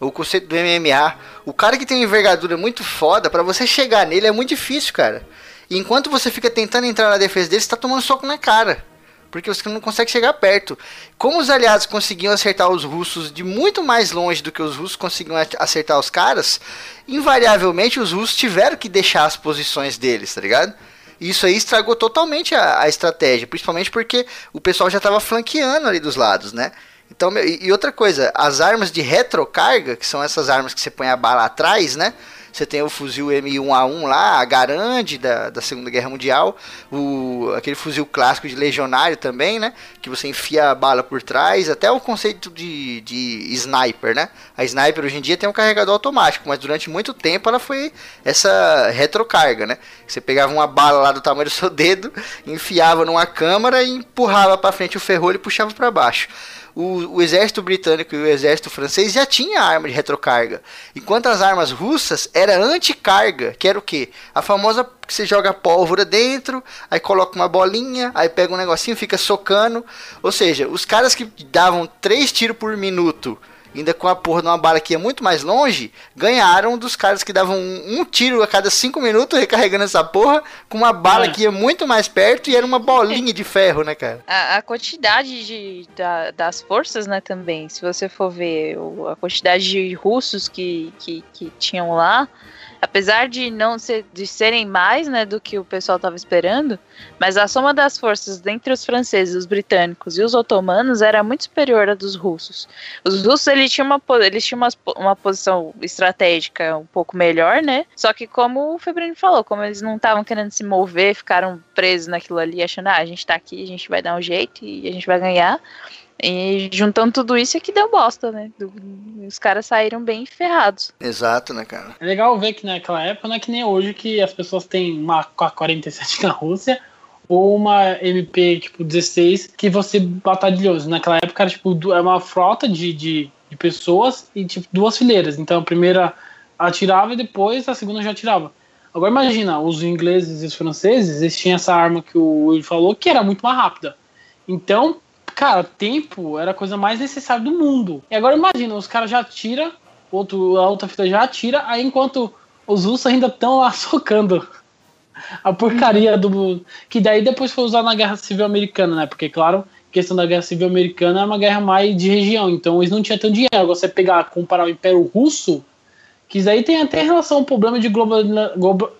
O conceito do MMA. O cara que tem uma envergadura muito foda, para você chegar nele é muito difícil, cara. E enquanto você fica tentando entrar na defesa dele, você tá tomando soco na cara. Porque você não consegue chegar perto. Como os aliados conseguiam acertar os russos de muito mais longe do que os russos conseguiam acertar os caras, invariavelmente os russos tiveram que deixar as posições deles, tá ligado? Isso aí estragou totalmente a, a estratégia, principalmente porque o pessoal já estava flanqueando ali dos lados, né? Então, e, outra coisa, as armas de retrocarga, que são essas armas que você põe a bala atrás, né? Você tem o fuzil M1A1 lá, a Garand da, da Segunda Guerra Mundial, o, aquele fuzil clássico de legionário também, né? Que você enfia a bala por trás, até o conceito de, de sniper, né? A sniper hoje em dia tem um carregador automático, mas durante muito tempo ela foi essa retrocarga, né? Você pegava uma bala lá do tamanho do seu dedo, enfiava numa câmara e empurrava para frente o ferrolho e puxava para baixo o, o, exército britânico e o exército francês já tinha arma de retrocarga. Enquanto as armas russas era anticarga, que era o que? A famosa que você joga pólvora dentro, aí coloca uma bolinha, aí pega um negocinho, fica socando. Ou seja, os caras que davam três tiros por minuto ainda com a porra de uma bala que ia muito mais longe, ganharam dos caras que davam um, um tiro a cada cinco minutos recarregando essa porra, com uma bala é. que ia muito mais perto e era uma bolinha de ferro, né, cara? A, a quantidade de, da, das forças, né, também, se você for ver a quantidade de russos que, que, que tinham lá, apesar de não ser, de serem mais, né, do que o pessoal estava esperando, mas a soma das forças entre os franceses, os britânicos e os otomanos era muito superior à dos russos. Os russos eles tinham uma, eles tinham uma, uma posição estratégica um pouco melhor, né? Só que como o Febrini falou, como eles não estavam querendo se mover, ficaram presos naquilo ali, achando, ah, a gente tá aqui, a gente vai dar um jeito e a gente vai ganhar. E juntando tudo isso é que deu bosta, né? Os caras saíram bem ferrados. Exato, né, cara? É legal ver que naquela época não é que nem hoje que as pessoas têm uma 47 na Rússia ou uma MP tipo 16 que você batalhoso. Naquela época era tipo é uma frota de, de, de, pessoas e tipo duas fileiras. Então a primeira atirava e depois a segunda já atirava. Agora imagina, os ingleses e os franceses, eles tinham essa arma que o Will falou que era muito mais rápida. Então, Cara, tempo era a coisa mais necessária do mundo. E agora imagina, os caras já atiram, outro, a outra fita já atira, aí enquanto os russos ainda estão lá socando a porcaria do. Que daí depois foi usado na Guerra Civil Americana, né? Porque, claro, a questão da Guerra Civil Americana é uma guerra mais de região, então eles não tinham tanto dinheiro. Você pegar, comparar o Império Russo, que isso aí tem até relação ao problema de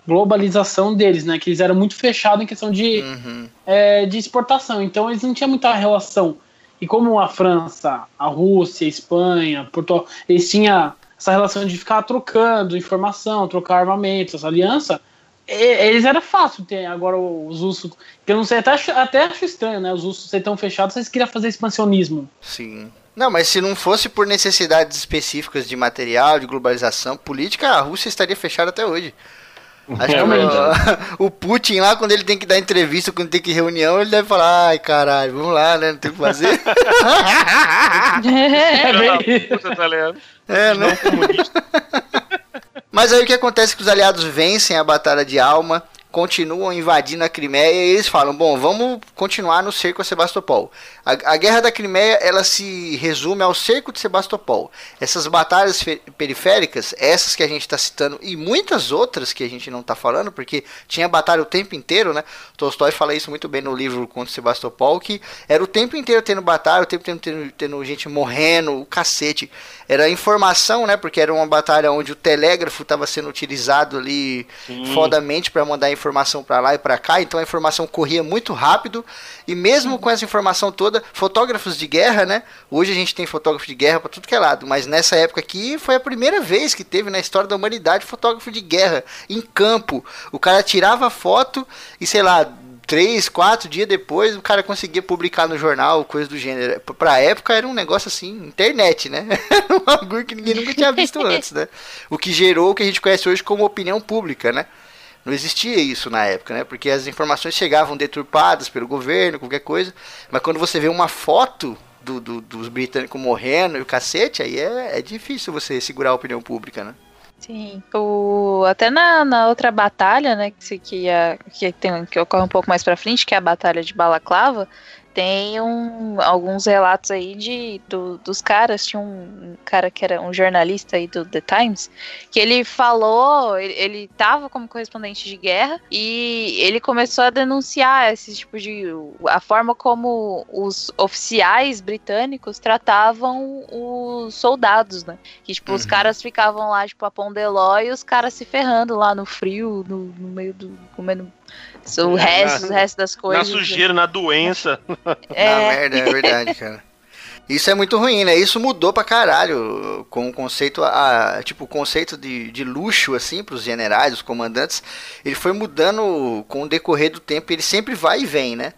globalização deles, né? Que eles eram muito fechados em questão de, uhum. é, de exportação. Então eles não tinham muita relação. E como a França, a Rússia, a Espanha, Portugal, eles tinham essa relação de ficar trocando informação, trocar armamentos, essa aliança, eles era fácil ter. Agora os russos, que eu não sei, até acho, até acho estranho, né? Os russos ser tão fechados, eles queriam fazer expansionismo. Sim. Não, mas se não fosse por necessidades específicas de material, de globalização política, a Rússia estaria fechada até hoje. Acho que o, o, Putin lá, quando ele tem que dar entrevista, quando tem que ir reunião, ele deve falar, ai caralho, vamos lá, né? Não tem o que fazer. é, bem... é, não né? Mas aí o que acontece é que os aliados vencem a Batalha de Alma continuam invadindo a Crimeia e eles falam: bom, vamos continuar no cerco a Sebastopol. A, a guerra da Crimeia ela se resume ao cerco de Sebastopol. Essas batalhas periféricas, essas que a gente está citando e muitas outras que a gente não está falando, porque tinha batalha o tempo inteiro, né? Tolstói fala isso muito bem no livro contra Sebastopol, que era o tempo inteiro tendo batalha, o tempo inteiro tendo, tendo gente morrendo, o cacete. Era informação, né? Porque era uma batalha onde o telégrafo estava sendo utilizado ali Sim. fodamente para mandar informação para lá e para cá, então a informação corria muito rápido. E mesmo com essa informação toda, fotógrafos de guerra, né? Hoje a gente tem fotógrafo de guerra para tudo que é lado, mas nessa época aqui foi a primeira vez que teve na história da humanidade fotógrafo de guerra em campo. O cara tirava foto e sei lá, três, quatro dias depois o cara conseguia publicar no jornal, coisa do gênero. Pra época era um negócio assim, internet, né? um bagulho que ninguém nunca tinha visto antes, né? O que gerou o que a gente conhece hoje como opinião pública, né? Não existia isso na época, né? Porque as informações chegavam deturpadas pelo governo, qualquer coisa. Mas quando você vê uma foto do, do, dos britânicos morrendo e o cacete, aí é, é difícil você segurar a opinião pública, né? Sim. O, até na, na outra batalha, né, que, que, é, que, tem, que ocorre um pouco mais pra frente, que é a Batalha de Balaclava, tem um, alguns relatos aí de, do, dos caras. Tinha um cara que era um jornalista aí do The Times, que ele falou, ele, ele tava como correspondente de guerra e ele começou a denunciar esse tipo de. a forma como os oficiais britânicos tratavam os soldados, né? Que, tipo, uhum. os caras ficavam lá, tipo, a Pondeló e os caras se ferrando lá no frio, no, no meio do. comendo o resto, o resto das coisas. Na sujeira, na doença. É. Na merda, é verdade, cara. Isso é muito ruim, né? Isso mudou pra caralho com o conceito, a, tipo, o conceito de, de luxo, assim, pros generais, os comandantes. Ele foi mudando com o decorrer do tempo, ele sempre vai e vem, né?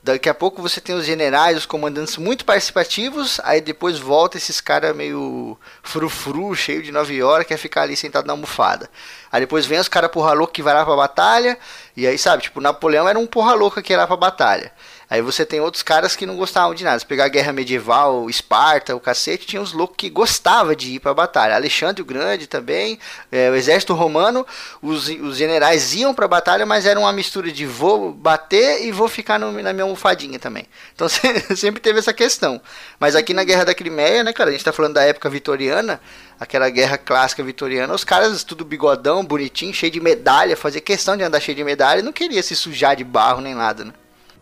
Daqui a pouco você tem os generais, os comandantes muito participativos, aí depois volta esses caras meio frufru, cheio de 9 horas, quer ficar ali sentado na almofada. Aí depois vem os caras porra louca que vai lá pra batalha, e aí sabe, tipo, Napoleão era um porra louca que ia lá pra batalha. Aí você tem outros caras que não gostavam de nada. Se pegar a guerra medieval, Esparta, o cacete, tinha uns loucos que gostavam de ir pra batalha. Alexandre o Grande também, é, o exército romano, os, os generais iam pra batalha, mas era uma mistura de vou bater e vou ficar no, na minha almofadinha também. Então sempre teve essa questão. Mas aqui na guerra da Crimeia, né, cara, a gente tá falando da época vitoriana, aquela guerra clássica vitoriana, os caras tudo bigodão, bonitinho, cheio de medalha, fazia questão de andar cheio de medalha não queria se sujar de barro nem nada, né?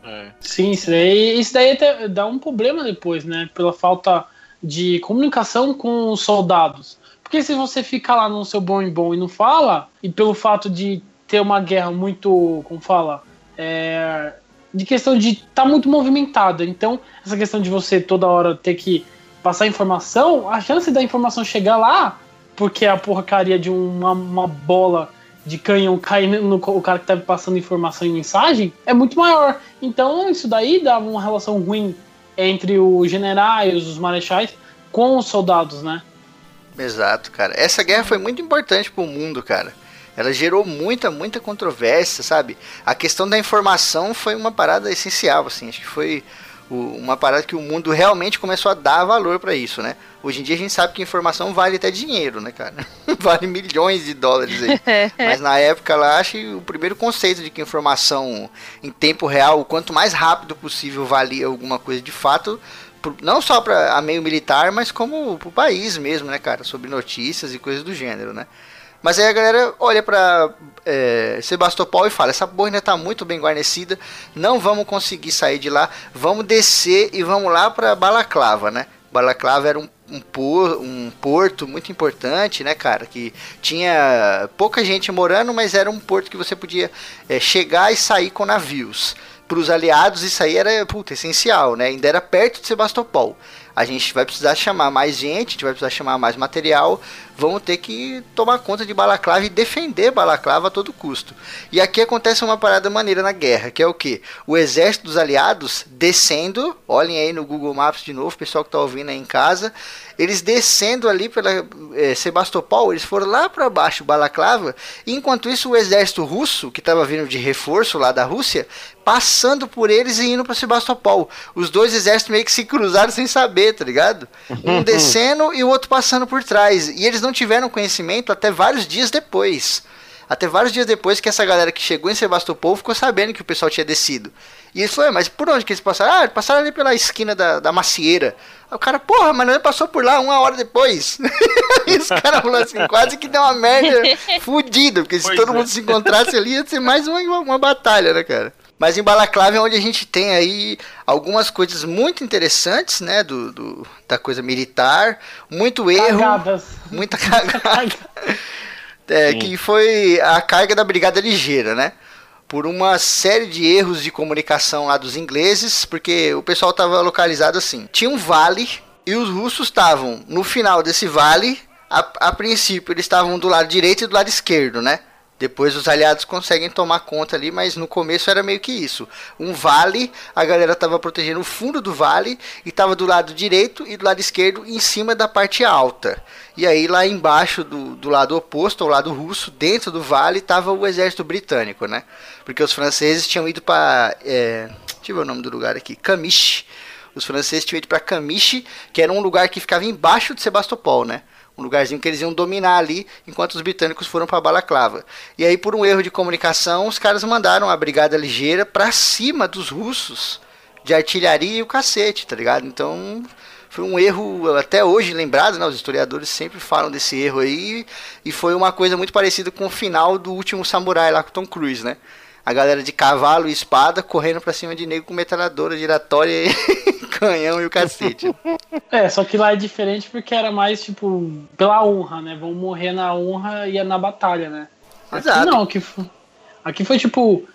É. Sim, isso daí, isso daí dá um problema depois, né? Pela falta de comunicação com os soldados. Porque se você fica lá no seu bom e bom e não fala, e pelo fato de ter uma guerra muito, como fala, é, de questão de estar tá muito movimentada. Então, essa questão de você toda hora ter que passar informação, a chance da informação chegar lá, porque a porcaria de uma, uma bola de canhão cair no o cara que tá passando informação e mensagem é muito maior. Então isso daí dava uma relação ruim entre os generais, os marechais com os soldados, né? Exato, cara. Essa guerra foi muito importante para o mundo, cara. Ela gerou muita, muita controvérsia, sabe? A questão da informação foi uma parada essencial, assim. Acho que foi uma parada que o mundo realmente começou a dar valor para isso, né? Hoje em dia a gente sabe que informação vale até dinheiro, né, cara? vale milhões de dólares aí. Mas na época lá, acho que o primeiro conceito de que informação em tempo real, o quanto mais rápido possível valia alguma coisa de fato, não só para a meio militar, mas como para o país mesmo, né, cara? Sobre notícias e coisas do gênero, né? Mas aí a galera olha para é, Sebastopol e fala: essa ainda tá muito bem guarnecida, não vamos conseguir sair de lá, vamos descer e vamos lá para Balaclava, né? Balaclava era um, um, por, um porto muito importante, né, cara? Que tinha pouca gente morando, mas era um porto que você podia é, chegar e sair com navios. Para os aliados, isso aí era puta, essencial, né? Ainda era perto de Sebastopol a gente vai precisar chamar mais gente, a gente vai precisar chamar mais material, vamos ter que tomar conta de Balaclava e defender Balaclava a todo custo. E aqui acontece uma parada maneira na guerra, que é o que? O exército dos aliados descendo, olhem aí no Google Maps de novo, pessoal que está ouvindo aí em casa, eles descendo ali pela é, Sebastopol, eles foram lá para baixo, Balaclava, enquanto isso o exército russo, que estava vindo de reforço lá da Rússia, passando por eles e indo para Sebastopol. Os dois exércitos meio que se cruzaram sem saber, tá ligado? Um descendo e o outro passando por trás. E eles não tiveram conhecimento até vários dias depois. Até vários dias depois que essa galera que chegou em Sebastopol ficou sabendo que o pessoal tinha descido. E eles falaram, mas por onde que eles passaram? Ah, passaram ali pela esquina da, da macieira. Aí o cara, porra, mas não passou por lá uma hora depois. e os caras falaram assim, quase que deu uma merda fudida, porque se pois todo é. mundo se encontrasse ali ia ser mais uma, uma batalha, né, cara? Mas em Balaclava é onde a gente tem aí algumas coisas muito interessantes, né, do, do da coisa militar, muito erro, Cagadas. muita cagada. é, que foi a carga da brigada ligeira, né? Por uma série de erros de comunicação lá dos ingleses, porque o pessoal estava localizado assim. Tinha um vale e os russos estavam no final desse vale. A, a princípio eles estavam do lado direito e do lado esquerdo, né? Depois os aliados conseguem tomar conta ali, mas no começo era meio que isso. Um vale, a galera estava protegendo o fundo do vale e estava do lado direito e do lado esquerdo em cima da parte alta. E aí lá embaixo do, do lado oposto, ao lado russo, dentro do vale, estava o exército britânico, né? Porque os franceses tinham ido para... É, deixa eu ver o nome do lugar aqui. Camiche. Os franceses tinham ido para Camiche, que era um lugar que ficava embaixo de Sebastopol, né? Um lugarzinho que eles iam dominar ali, enquanto os britânicos foram para Balaclava. E aí, por um erro de comunicação, os caras mandaram a brigada ligeira para cima dos russos, de artilharia e o cacete, tá ligado? Então, foi um erro até hoje lembrado, né? Os historiadores sempre falam desse erro aí, e foi uma coisa muito parecida com o final do último Samurai lá com Tom Cruise, né? A galera de cavalo e espada correndo pra cima de negro com metralhadora giratória e canhão e o cacete. É, só que lá é diferente porque era mais, tipo, pela honra, né? Vão morrer na honra e é na batalha, né? Aqui Exato. não, aqui foi, aqui foi tipo,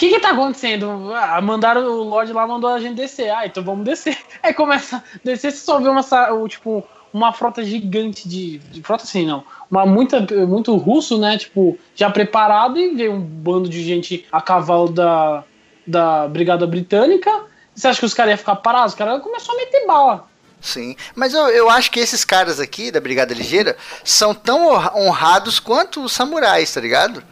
que que tá acontecendo? Ah, mandaram, o Lorde lá mandou a gente descer. Ah, então vamos descer. Aí começa a descer, você só vê uma, tipo, uma frota gigante de, de frota assim, não. Uma muita, muito russo, né? Tipo, já preparado e veio um bando de gente a cavalo da, da Brigada Britânica. Você acha que os caras iam ficar parados? Os caras começaram a meter bala. Sim, mas eu, eu acho que esses caras aqui da Brigada Ligeira são tão honrados quanto os samurais, tá ligado?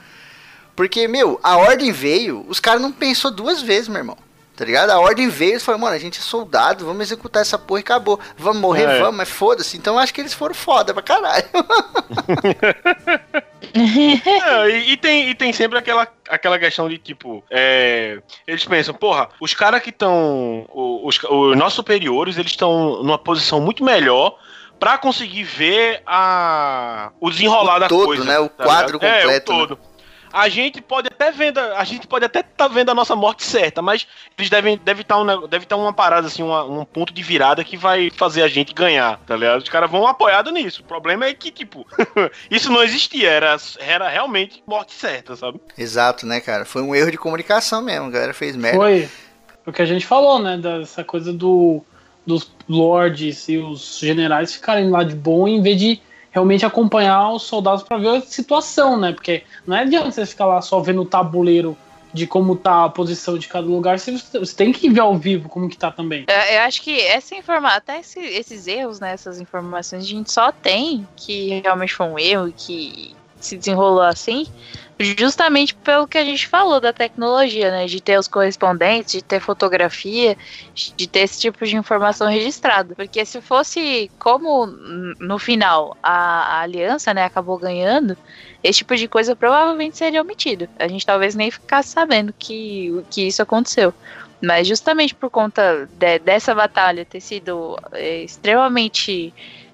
Porque, meu, a ordem veio, os caras não pensou duas vezes, meu irmão. Tá ligado? A ordem veio, eles falaram, mano, a gente é soldado, vamos executar essa porra e acabou. Vamos morrer, é. vamos, mas foda-se. Então eu acho que eles foram foda pra caralho. é, e, e, tem, e tem sempre aquela, aquela questão de tipo, é, eles pensam, porra, os caras que estão. Os, os nossos superiores, eles estão numa posição muito melhor para conseguir ver a, o desenrolar o da todo, coisa. Né? O tá quadro completo. É, o né? todo. Né? A gente pode até vendo, a gente pode até estar tá vendo a nossa morte certa, mas eles devem deve estar tá um, deve estar tá uma parada assim, uma, um ponto de virada que vai fazer a gente ganhar, tá ligado? Os caras vão apoiado nisso. O problema é que tipo, isso não existia, era era realmente morte certa, sabe? Exato, né, cara? Foi um erro de comunicação mesmo, a galera fez merda. Foi o que a gente falou, né, dessa coisa do dos lords e os generais ficarem lá de bom em vez de realmente acompanhar os soldados para ver a situação, né? Porque não é adianta você ficar lá só vendo o tabuleiro de como tá a posição de cada lugar, você, você tem que ver ao vivo como que tá também. Eu, eu acho que essa informação, até esse, esses erros, né, essas informações, a gente só tem que realmente foi um erro que se desenrolou assim, justamente pelo que a gente falou da tecnologia, né? De ter os correspondentes, de ter fotografia, de ter esse tipo de informação registrada. Porque se fosse como no final a, a aliança, né, acabou ganhando, esse tipo de coisa provavelmente seria omitido. A gente talvez nem ficasse sabendo que, que isso aconteceu. Mas justamente por conta de, dessa batalha ter sido é, extremamente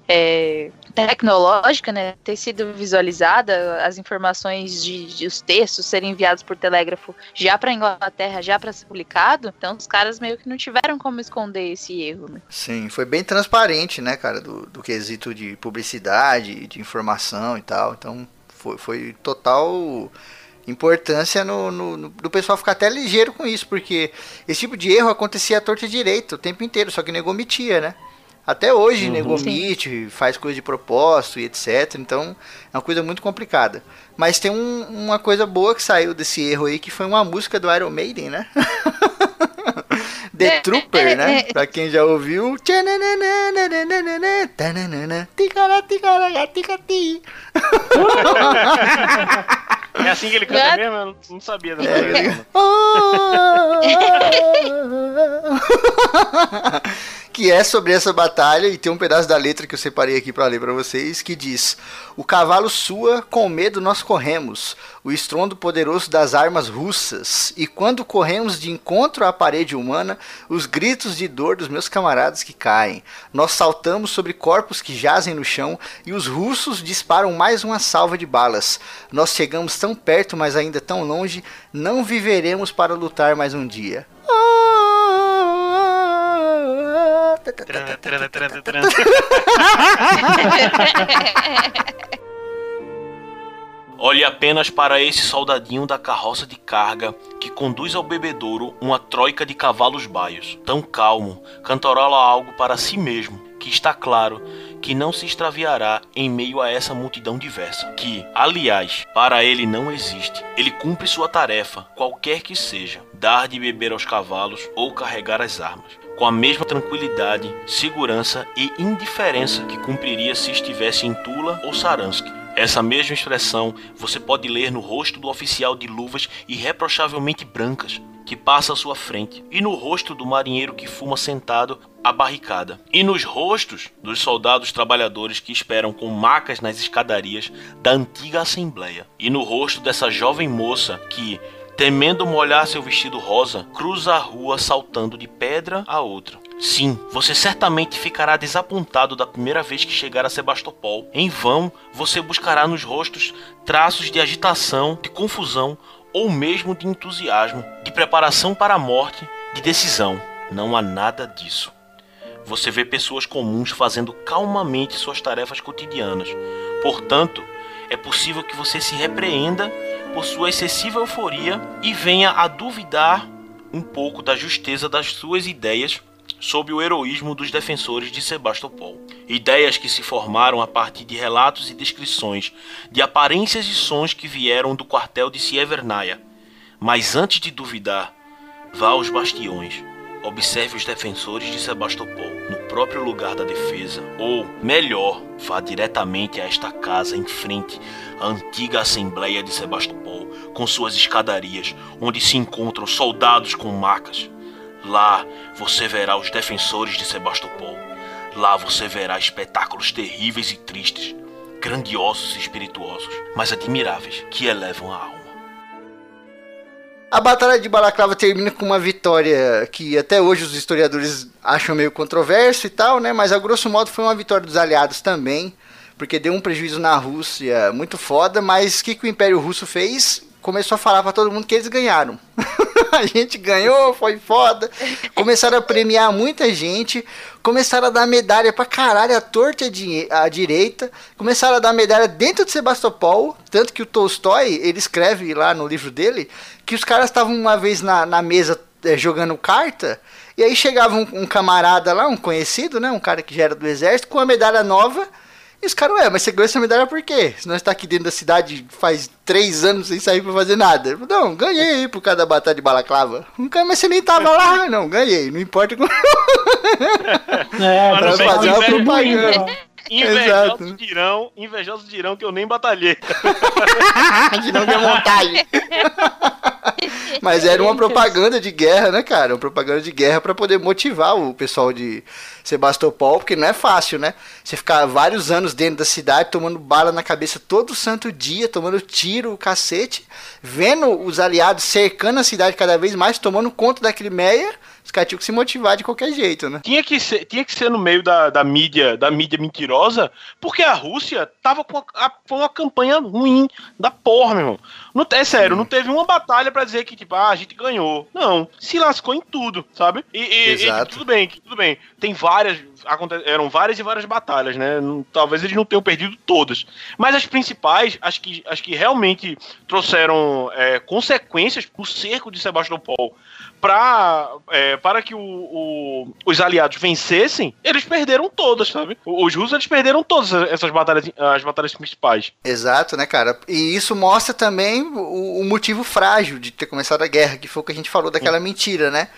é, tecnológica, né, ter sido visualizada, as informações de, de, os textos serem enviados por telégrafo já para Inglaterra, já para ser publicado, então os caras meio que não tiveram como esconder esse erro. Né? Sim, foi bem transparente, né, cara, do, do quesito de publicidade, de informação e tal, então foi, foi total importância no, no, no, do pessoal ficar até ligeiro com isso, porque esse tipo de erro acontecia à torta direito o tempo inteiro, só que nego omitia, né? Até hoje, uhum. negomite, faz coisa de propósito e etc. Então, é uma coisa muito complicada. Mas tem um, uma coisa boa que saiu desse erro aí, que foi uma música do Iron Maiden, né? The Trooper, né? Pra quem já ouviu. É assim que ele canta mesmo? Eu não sabia dessa é, que é sobre essa batalha e tem um pedaço da letra que eu separei aqui para ler para vocês que diz: O cavalo sua, com medo nós corremos, o estrondo poderoso das armas russas, e quando corremos de encontro à parede humana, os gritos de dor dos meus camaradas que caem. Nós saltamos sobre corpos que jazem no chão e os russos disparam mais uma salva de balas. Nós chegamos tão perto, mas ainda tão longe, não viveremos para lutar mais um dia. Olhe apenas para esse soldadinho da carroça de carga que conduz ao bebedouro uma troika de cavalos baios. Tão calmo, cantarola algo para si mesmo, que está claro que não se extraviará em meio a essa multidão diversa, que, aliás, para ele não existe. Ele cumpre sua tarefa, qualquer que seja, dar de beber aos cavalos ou carregar as armas com a mesma tranquilidade, segurança e indiferença que cumpriria se estivesse em Tula ou Saransk. Essa mesma expressão você pode ler no rosto do oficial de luvas irreprochavelmente brancas que passa à sua frente, e no rosto do marinheiro que fuma sentado à barricada, e nos rostos dos soldados trabalhadores que esperam com macas nas escadarias da antiga Assembleia, e no rosto dessa jovem moça que, temendo molhar seu vestido rosa, cruza a rua saltando de pedra a outra. Sim, você certamente ficará desapontado da primeira vez que chegar a Sebastopol. Em vão, você buscará nos rostos traços de agitação, de confusão ou mesmo de entusiasmo, de preparação para a morte, de decisão. Não há nada disso. Você vê pessoas comuns fazendo calmamente suas tarefas cotidianas. Portanto, é possível que você se repreenda por sua excessiva euforia e venha a duvidar um pouco da justeza das suas ideias sobre o heroísmo dos defensores de Sebastopol. Ideias que se formaram a partir de relatos e descrições de aparências e sons que vieram do quartel de Sievernaya. Mas antes de duvidar, vá aos bastiões. Observe os defensores de Sebastopol no próprio lugar da defesa, ou, melhor, vá diretamente a esta casa em frente à antiga Assembleia de Sebastopol, com suas escadarias, onde se encontram soldados com macas. Lá você verá os defensores de Sebastopol. Lá você verá espetáculos terríveis e tristes, grandiosos e espirituosos, mas admiráveis, que elevam a alma. A Batalha de Balaclava termina com uma vitória que até hoje os historiadores acham meio controverso e tal, né? Mas a grosso modo foi uma vitória dos aliados também, porque deu um prejuízo na Rússia muito foda, mas o que, que o Império Russo fez? Começou a falar para todo mundo que eles ganharam. a gente ganhou, foi foda. Começaram a premiar muita gente. Começaram a dar medalha pra caralho, a torta à direita. Começaram a dar medalha dentro de Sebastopol. Tanto que o Tolstói, ele escreve lá no livro dele, que os caras estavam uma vez na, na mesa é, jogando carta. E aí chegava um, um, camarada lá, um conhecido, né? Um cara que já era do exército, com uma medalha nova e os caras, ué, mas você ganhou essa medalha por quê? Se nós está aqui dentro da cidade faz três anos sem sair pra fazer nada. Falei, não, ganhei aí por causa da batalha de balaclava. Nunca, mas você nem tava lá. Não, ganhei, não importa como. É, pra fazer uma propaganda. Invejosos dirão, invejosos dirão que eu nem batalhei. que não deu montagem. Mas era uma propaganda de guerra, né, cara? Uma propaganda de guerra para poder motivar o pessoal de Sebastopol, porque não é fácil, né? Você ficar vários anos dentro da cidade, tomando bala na cabeça todo santo dia, tomando tiro, cacete, vendo os aliados cercando a cidade cada vez mais, tomando conta da Crimeia os caras tinham que se motivar de qualquer jeito, né? Tinha que ser, tinha que ser no meio da, da mídia, da mídia mentirosa, porque a Rússia tava com a, foi uma campanha ruim da porra, meu irmão. Não, é sério, não teve uma batalha para dizer que, tipo, ah, a gente ganhou. Não, se lascou em tudo, sabe? E, e, e tudo bem, tudo bem. Tem várias, eram várias e várias batalhas, né? Talvez eles não tenham perdido todas. Mas as principais, as que, as que realmente trouxeram é, consequências pro cerco de Sebastopol pra, é, para que o, o, os aliados vencessem, eles perderam todas, sabe? Os russos eles perderam todas essas batalhas, as batalhas principais. Exato, né, cara? E isso mostra também o, o motivo frágil de ter começado a guerra, que foi o que a gente falou daquela Sim. mentira, né?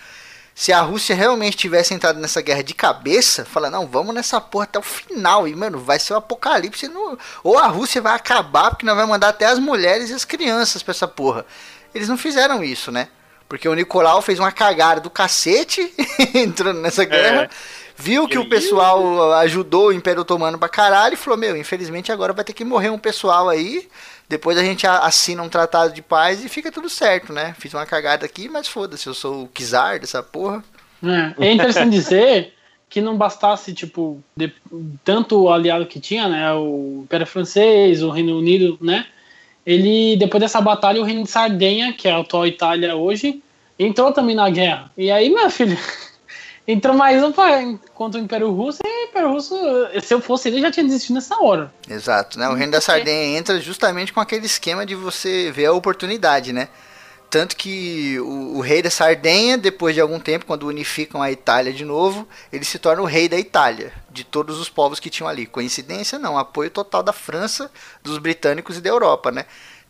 Se a Rússia realmente tivesse entrado nessa guerra de cabeça, fala, não, vamos nessa porra até o final, e, mano, vai ser um apocalipse, no... ou a Rússia vai acabar, porque nós vamos mandar até as mulheres e as crianças pra essa porra. Eles não fizeram isso, né? Porque o Nicolau fez uma cagada do cacete entrando nessa guerra. É. Viu que o pessoal ajudou o Império Otomano pra caralho e falou: Meu, infelizmente agora vai ter que morrer um pessoal aí. Depois a gente assina um tratado de paz e fica tudo certo, né? Fiz uma cagada aqui, mas foda-se, eu sou o Kizar dessa porra. É, é interessante dizer que não bastasse, tipo, de, tanto o aliado que tinha, né? O Império Francês, o Reino Unido, né? ele, depois dessa batalha, o reino de Sardenha, que é a atual Itália hoje, entrou também na guerra. E aí, meu filho, entrou mais um contra o Império Russo, e o Império Russo, se eu fosse ele, já tinha desistido nessa hora. Exato, né? O reino da Sardenha entra justamente com aquele esquema de você ver a oportunidade, né? Tanto que o, o, rei da Sardenha, depois de algum tempo, quando unificam a Itália de novo, ele se torna o rei da Itália, de todos os povos que tinham ali. Coincidência? Não, apoio total da França, dos britânicos e da Europa, né?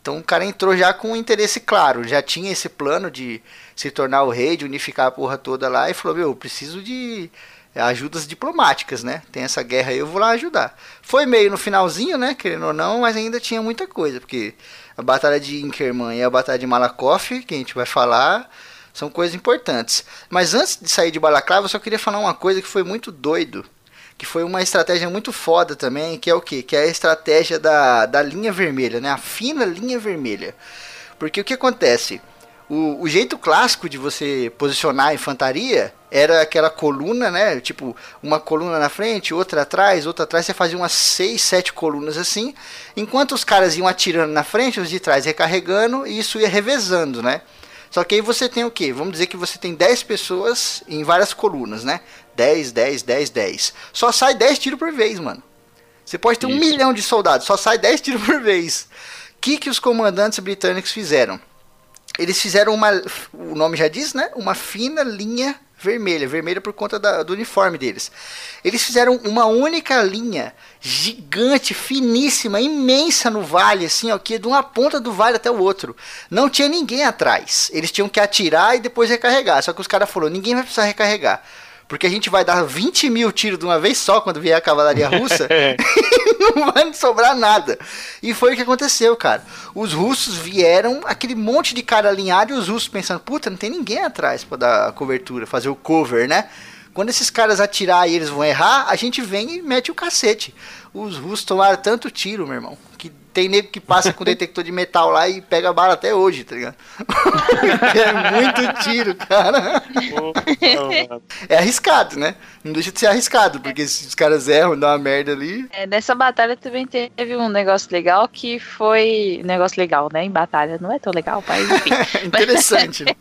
Então o cara entrou já com um interesse claro, já tinha esse plano de se tornar o rei, de unificar a porra toda lá, e falou: Meu, eu preciso de ajudas diplomáticas, né? Tem essa guerra aí, eu vou lá ajudar. Foi meio no finalzinho, né? Querendo ou não, mas ainda tinha muita coisa, porque a Batalha de Inkerman e a Batalha de Malakoff, que a gente vai falar, são coisas importantes. Mas antes de sair de Balaclava, eu só queria falar uma coisa que foi muito doido, que foi uma estratégia muito foda também, que é o quê? Que é a estratégia da, da linha vermelha, né? A fina linha vermelha. Porque o que acontece? O, o jeito clássico de você posicionar a infantaria era aquela coluna, né? Tipo, uma coluna na frente, outra atrás, outra atrás. Você fazia umas 6, 7 colunas assim. Enquanto os caras iam atirando na frente, os de trás recarregando, e isso ia revezando, né? Só que aí você tem o que? Vamos dizer que você tem 10 pessoas em várias colunas, né? 10, 10, 10, 10. Só sai 10 tiros por vez, mano. Você pode ter isso. um milhão de soldados, só sai 10 tiros por vez. O que, que os comandantes britânicos fizeram? Eles fizeram uma, o nome já diz, né? Uma fina linha vermelha, vermelha por conta da, do uniforme deles. Eles fizeram uma única linha gigante, finíssima, imensa no vale, assim, ó, que é de uma ponta do vale até o outro. Não tinha ninguém atrás. Eles tinham que atirar e depois recarregar. Só que os caras falaram, ninguém vai precisar recarregar. Porque a gente vai dar 20 mil tiros de uma vez só quando vier a cavalaria russa e não vai sobrar nada. E foi o que aconteceu, cara. Os russos vieram, aquele monte de cara alinhado e os russos pensando, puta, não tem ninguém atrás para dar a cobertura, fazer o cover, né? Quando esses caras atirar e eles vão errar, a gente vem e mete o cacete. Os russos tomaram tanto tiro, meu irmão, que tem nego que passa com detector de metal lá e pega bala até hoje, tá ligado? é muito tiro, cara. é arriscado, né? Não deixa de ser arriscado, porque se os caras erram, dá uma merda ali. É, nessa batalha também teve um negócio legal que foi. Negócio legal, né? Em batalha. Não é tão legal, mas enfim. Interessante, né?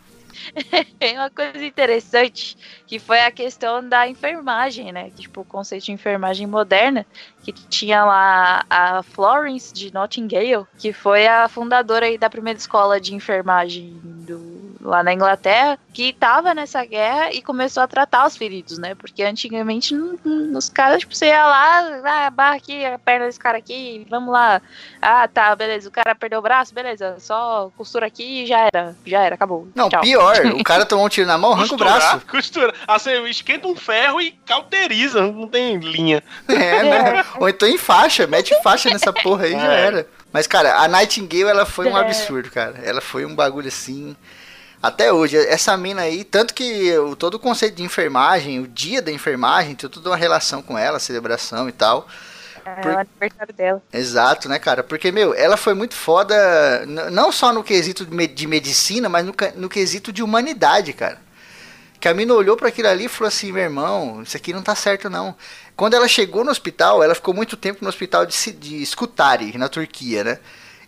Tem uma coisa interessante que foi a questão da enfermagem, né? Tipo, o conceito de enfermagem moderna, que tinha lá a Florence de Nottingham, que foi a fundadora aí da primeira escola de enfermagem do, lá na Inglaterra, que tava nessa guerra e começou a tratar os feridos, né? Porque antigamente nos caras, tipo, você ia lá, ah, barra aqui, a perna desse cara aqui, vamos lá. Ah, tá, beleza, o cara perdeu o braço, beleza, só costura aqui e já era, já era, acabou. Não, Tchau. pior, o cara tomou um tiro na mão, arranca o braço. Costura. Assim, esquenta um ferro e cauteriza, não tem linha. É, né? Ou então em faixa, mete faixa nessa porra aí, já É. era. Mas, cara, a Nightingale, ela foi um É. absurdo, cara. Ela foi um bagulho assim. Até hoje, essa mina aí, tanto que o, todo o conceito de enfermagem, o dia da enfermagem, tem toda uma relação com ela, celebração e tal. É o aniversário dela. Exato, né, cara? Porque, meu, ela foi muito foda, não só no quesito de me- de medicina, mas no, no quesito de humanidade, cara. Que a mina olhou para aquilo ali e falou assim: meu irmão, isso aqui não tá certo, não. Quando ela chegou no hospital, ela ficou muito tempo no hospital de, de Scutari, na Turquia, né?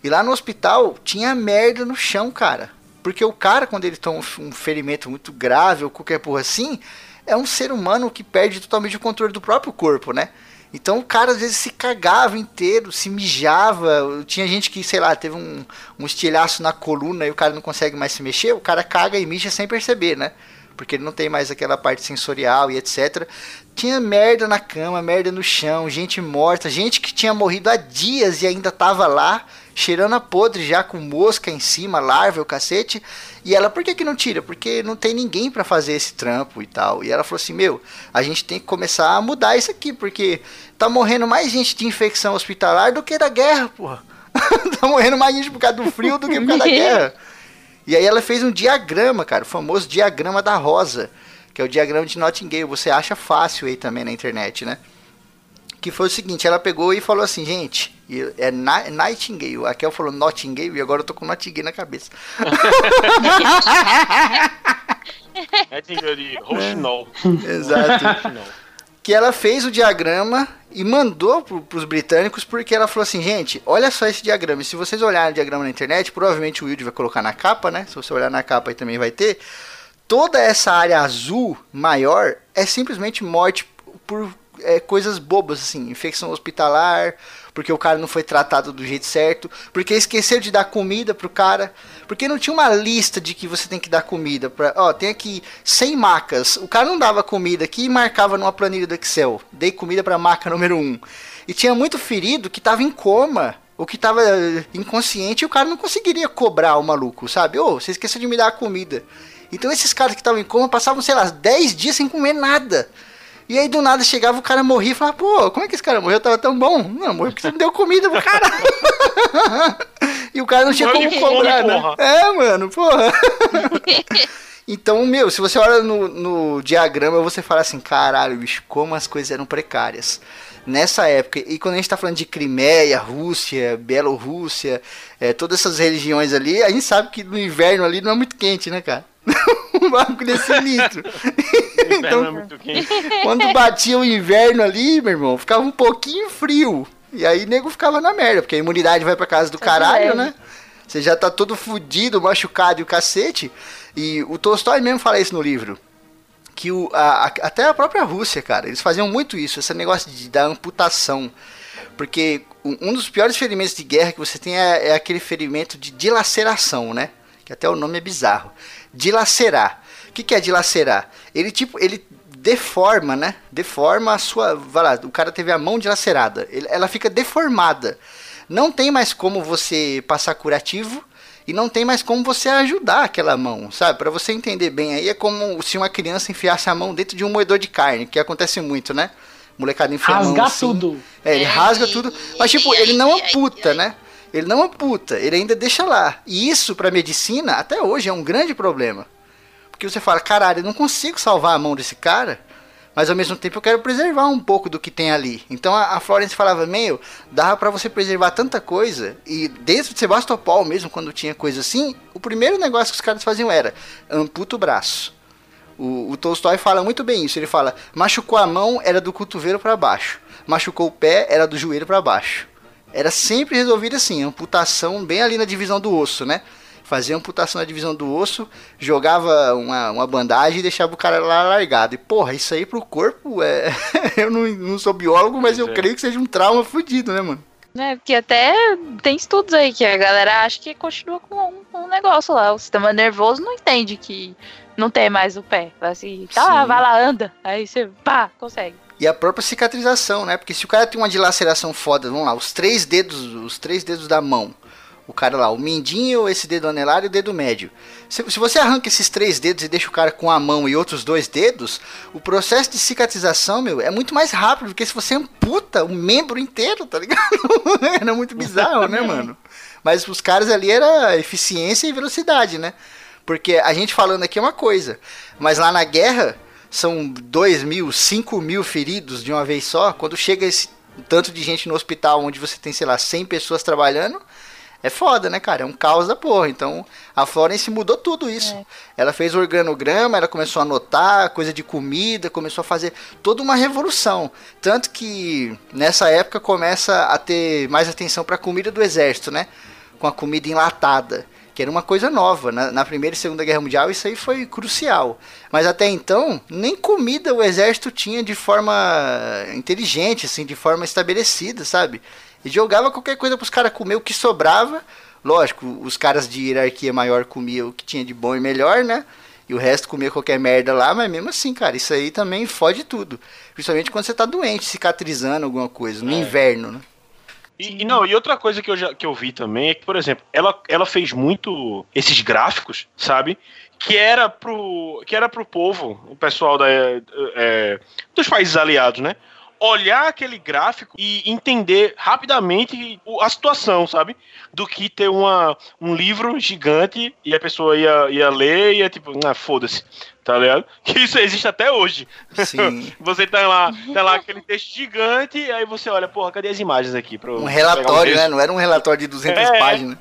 E lá no hospital tinha merda no chão, cara. Porque o cara, quando ele toma um um ferimento muito grave ou qualquer porra assim, é um ser humano que perde totalmente o controle do próprio corpo, né? Então o cara às vezes se cagava inteiro, se mijava. Tinha gente que, sei lá, teve um, um estilhaço na coluna e o cara não consegue mais se mexer, o cara caga e mija sem perceber, né? Porque ele não tem mais aquela parte sensorial e etc. Tinha merda na cama, merda no chão, gente morta, gente que tinha morrido há dias e ainda tava lá, cheirando a podre já com mosca em cima, larva, o cacete. E ela, por que, que não tira? Porque não tem ninguém pra fazer esse trampo e tal. E ela falou assim: Meu, a gente tem que começar a mudar isso aqui, porque tá morrendo mais gente de infecção hospitalar do que da guerra, porra. tá morrendo mais gente por causa do frio do que por causa da guerra. E aí ela fez um diagrama, cara, o famoso diagrama da rosa, que é o diagrama de Nottingale. Você acha fácil aí também na internet, né? Que foi o seguinte, ela pegou e falou assim, gente, é Ni- Nightingale. A Kel falou Nottingale e agora eu tô com Nottingale na cabeça. É de Rochinol. Exato. Que ela fez o diagrama e mandou pro, pros britânicos porque ela falou assim, gente, olha só esse diagrama. E se vocês olharem o diagrama na internet, provavelmente o Wilde vai colocar na capa, né? Se você olhar na capa aí também vai ter. Toda essa área azul maior é simplesmente morte por é, coisas bobas, assim, infecção hospitalar, porque o cara não foi tratado do jeito certo, porque esqueceu de dar comida pro cara, porque não tinha uma lista de que você tem que dar comida para, ó, tem aqui 100 macas. O cara não dava comida aqui e marcava numa planilha do Excel. Dei comida para maca número 1. E tinha muito ferido que tava em coma, ou que tava eh, inconsciente e o cara não conseguiria cobrar o maluco, sabe? Ô, você esqueceu de me dar a comida. Então esses caras que estavam em coma passavam, sei lá, 10 dias sem comer nada. E aí do nada chegava o cara morria e falava, pô, como é que esse cara morreu? Tava tão bom. Não, morreu porque você não deu comida pro cara. e o cara não tinha como cobrar, né? É, mano, porra. Então, meu, se você olha no, no diagrama, você fala assim, caralho, bicho, como as coisas eram precárias. Nessa época, e quando a gente tá falando de Crimeia, Rússia, Bielorrússia, é, todas essas religiões ali, a gente sabe que no inverno ali não é muito quente, né, cara? o bagulho é sinistro. Então- é muito quente. Quando batia o inverno ali, meu irmão, ficava um pouquinho frio. E aí nego ficava na merda, porque a imunidade vai pra casa do caralho, leve. né? Você já tá todo fudido, machucado e o cacete. E o Tolstói mesmo fala isso no livro. Que o, a- a- até a própria Rússia, cara, eles faziam muito isso, esse negócio de, da amputação. Porque um dos piores ferimentos de guerra que você tem é, é aquele ferimento de dilaceração, né? Que até o nome é bizarro. Dilacerar. O que, que é dilacerar? Ele tipo, ele deforma, né? Deforma a sua. Vai lá, o cara teve a mão dilacerada. Ele, ela fica deformada. Não tem mais como você passar curativo e não tem mais como você ajudar aquela mão, sabe? Para você entender bem aí é como se uma criança enfiasse a mão dentro de um moedor de carne, que acontece muito, né? Molecada enfia Rasgar a mão assim, tudo. É, ele rasga tudo, mas tipo, ele não amputa, né? Ele não amputa, ele ainda deixa lá. E isso para medicina até hoje é um grande problema. Porque você fala, caralho, eu não consigo salvar a mão desse cara mas ao mesmo tempo eu quero preservar um pouco do que tem ali. Então a, Florence falava, meio, dava para você preservar tanta coisa, e dentro de Sebastopol mesmo, quando tinha coisa assim, o primeiro negócio que os caras faziam era, amputa o braço. O, o Tolstói fala muito bem isso, ele fala, machucou a mão era do cotovelo para baixo, machucou o pé era do joelho para baixo. Era sempre resolvido assim, amputação bem ali na divisão do osso, né? Fazia amputação na divisão do osso, jogava uma, uma bandagem e deixava o cara lá largado. E porra, isso aí pro corpo é. eu não, não sou biólogo, mas eu é. creio que seja um trauma fodido, né, mano? É, porque até tem estudos aí que a galera acha que continua com um, um, negócio lá. O sistema nervoso não entende que não tem mais o pé. Assim, tá lá, vai lá, anda. Aí você, pá, consegue. E a própria cicatrização, né? Porque se o cara tem uma dilaceração foda, vamos lá, os três dedos, os três dedos da mão o cara lá, o mindinho, esse dedo anelar e o dedo médio. Se, se, você arranca esses três dedos e deixa o cara com a mão e outros dois dedos, o processo de cicatrização, meu, é muito mais rápido do que se você amputa o membro inteiro, tá ligado? era muito bizarro, né, mano? Mas os caras ali era eficiência e velocidade, né? Porque a gente falando aqui é uma coisa, mas lá na guerra são dois mil, cinco mil feridos de uma vez só. Quando chega esse tanto de gente no hospital onde você tem, sei lá, 100 pessoas trabalhando, é foda, né, cara? É um caos da porra. Então, a Florence mudou tudo isso. É. Ela fez o organograma, ela começou a anotar coisa de comida, começou a fazer toda uma revolução. Tanto que nessa época começa a ter mais atenção para a comida do exército, né? Com a comida enlatada, que era uma coisa nova. Na, na Primeira e Segunda Guerra Mundial isso aí foi crucial. Mas até então, nem comida o exército tinha de forma inteligente, assim, de forma estabelecida, sabe? E jogava qualquer coisa pros caras comer o que sobrava. Lógico, os caras de hierarquia maior comiam o que tinha de bom e melhor, né? E o resto comia qualquer merda lá, mas mesmo assim, cara, isso aí também fode tudo. Principalmente quando você tá doente, cicatrizando alguma coisa, no é. inverno, né? E, e, não, e outra coisa que eu, já, que eu vi também é que, por exemplo, ela, ela fez muito esses gráficos, sabe? Que era pro, que era pro povo, o pessoal da, é, dos países aliados, né? Olhar aquele gráfico e entender rapidamente a situação, sabe? Do que ter uma, um livro gigante e a pessoa ia, ia ler e é tipo, ah, foda-se, tá ligado? Que isso existe até hoje. Sim. você tá lá, tá lá aquele texto gigante, e aí você olha, porra, cadê as imagens aqui? Pra, um relatório, um né? Não era um relatório de 200 é, páginas.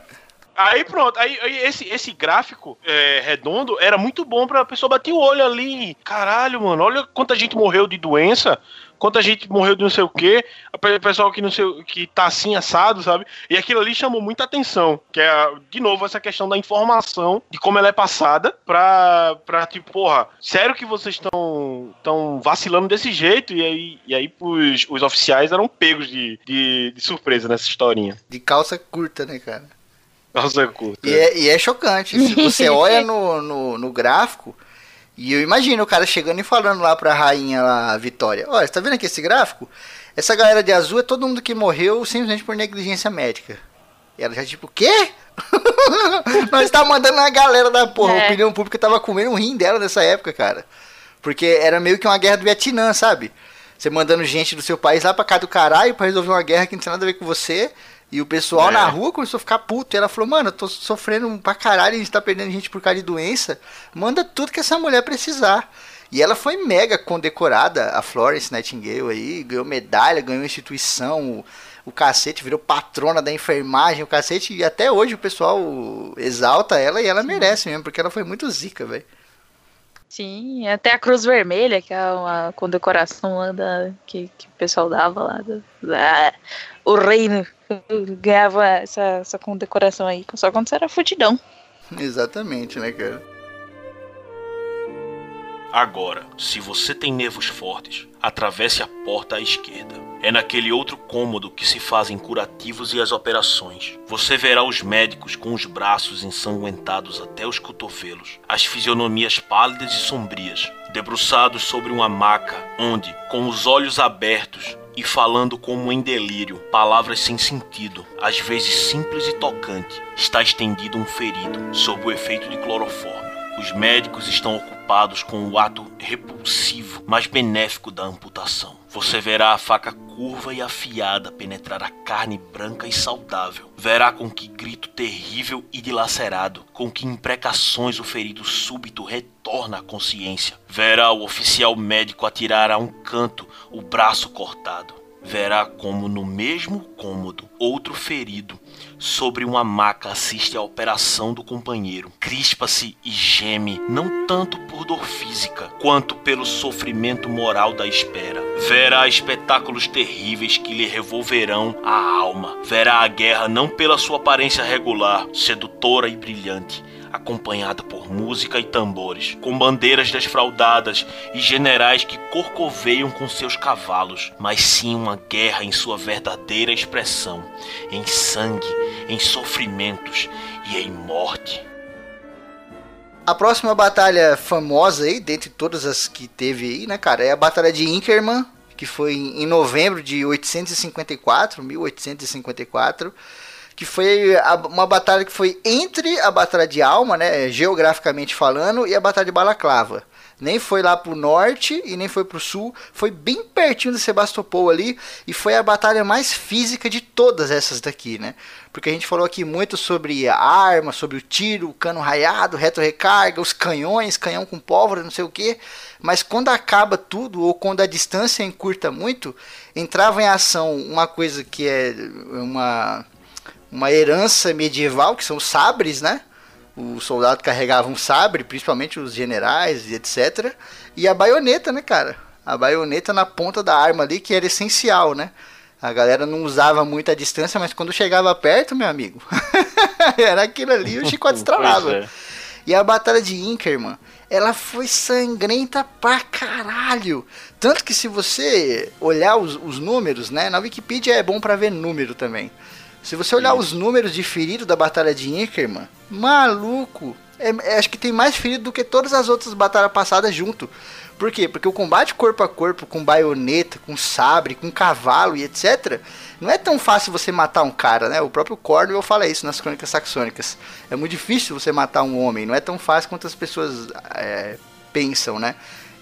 Aí pronto, aí, aí, esse, esse gráfico é, redondo era muito bom pra pessoa bater o olho ali. Caralho, mano, olha quanta gente morreu de doença quanta gente morreu de não sei o quê, o pessoal que não sei que tá assim assado, sabe? E aquilo ali chamou muita atenção, que é de novo essa questão da informação, de como ela é passada pra, pra tipo, porra, sério que vocês estão tão vacilando desse jeito? E aí, e aí os, os oficiais eram pegos de, de, de surpresa nessa historinha. De calça curta, né, cara? Calça curta. E é, e é chocante. Se você olha no, no, no gráfico, e eu imagino o cara chegando e falando lá pra rainha lá, Vitória: Olha, você tá vendo aqui esse gráfico? Essa galera de azul é todo mundo que morreu simplesmente por negligência médica. E ela já tipo, o quê? Nós tá mandando a galera da porra. É. A opinião pública tava comendo um rim dela nessa época, cara. Porque era meio que uma guerra do Vietnã, sabe? Você mandando gente do seu país lá pra cá do caralho pra resolver uma guerra que não tem nada a ver com você. E o pessoal é. na rua começou a ficar puto. E ela falou, mano, eu tô sofrendo pra caralho, a gente tá perdendo gente por causa de doença. Manda tudo que essa mulher precisar. E ela foi mega condecorada, a Florence Nightingale aí, ganhou medalha, ganhou instituição, o, o cacete virou patrona da enfermagem, o cacete, e até hoje o pessoal exalta ela e ela Sim. merece mesmo, porque ela foi muito zica, velho. Sim, até a Cruz Vermelha, que é uma condecoração lá da, que, que o pessoal dava lá. Da, o reino ganhava essa, essa condecoração aí, só quando você era fudidão. Exatamente, né, cara? Agora, se você tem nervos fortes, atravesse a porta à esquerda. É naquele outro cômodo que se fazem curativos e as operações. Você verá os médicos com os braços ensanguentados até os cotovelos, as fisionomias pálidas e sombrias, debruçados sobre uma maca, onde, com os olhos abertos, e falando como em delírio, palavras sem sentido, às vezes simples e tocante, está estendido um ferido, sob o efeito de clorofórmio. Os médicos estão ocupados com o ato repulsivo, mas benéfico da amputação. Você verá a faca curva e afiada penetrar a carne branca e saudável. Verá com que grito terrível e dilacerado, com que imprecações o ferido súbito retorna à consciência. Verá o oficial médico atirar a um canto o braço cortado. Verá como no mesmo cômodo outro ferido sobre uma maca assiste à operação do companheiro. Crispa-se e geme, não tanto por dor física, quanto pelo sofrimento moral da espera. Verá espetáculos terríveis que lhe revolverão a alma. Verá a guerra não pela sua aparência regular, sedutora e brilhante, acompanhada por música e tambores, com bandeiras desfraldadas e generais que corcoveiam com seus cavalos, mas sim uma guerra em sua verdadeira expressão, em sangue, em sofrimentos e em morte. A próxima batalha famosa aí, dentre todas as que teve aí, né, cara, é a Batalha de Inkerman, que foi em novembro de 854, 1854 que foi uma batalha que foi entre a Batalha de Alma, né, geograficamente falando, e a Batalha de Balaclava. Nem foi lá pro norte e nem foi pro sul, foi bem pertinho de Sebastopol ali, e foi a batalha mais física de todas essas daqui, né? Porque a gente falou aqui muito sobre a arma, sobre o tiro, o cano raiado, reto-recarga, os canhões, canhão com pólvora, não sei o que. Mas quando acaba tudo, ou quando a distância encurta muito, entrava em ação uma coisa que é uma uma herança medieval, que são os sabres, né? O soldado carregava um sabre, principalmente os generais e etc. E a baioneta, né, cara? A baioneta na ponta da arma ali, que era essencial, né? A galera não usava muito a distância, mas quando chegava perto, meu amigo, era aquilo ali, o chicote estralava. É. E a batalha de Inkerman, ela foi sangrenta pra caralho. Tanto que se você olhar os, os números, né, na Wikipedia é bom para ver número também. Se você olhar Sim. os números de ferido da Batalha de Inkerman, maluco, é, é, acho que tem mais ferido do que todas as outras batalhas passadas junto. Por quê? Porque o combate corpo a corpo, com baioneta, com sabre, com cavalo e etc., não é tão fácil você matar um cara, né? O próprio Cornwell fala isso nas crônicas saxônicas. É muito difícil você matar um homem, não é tão fácil quanto as pessoas é, pensam, né?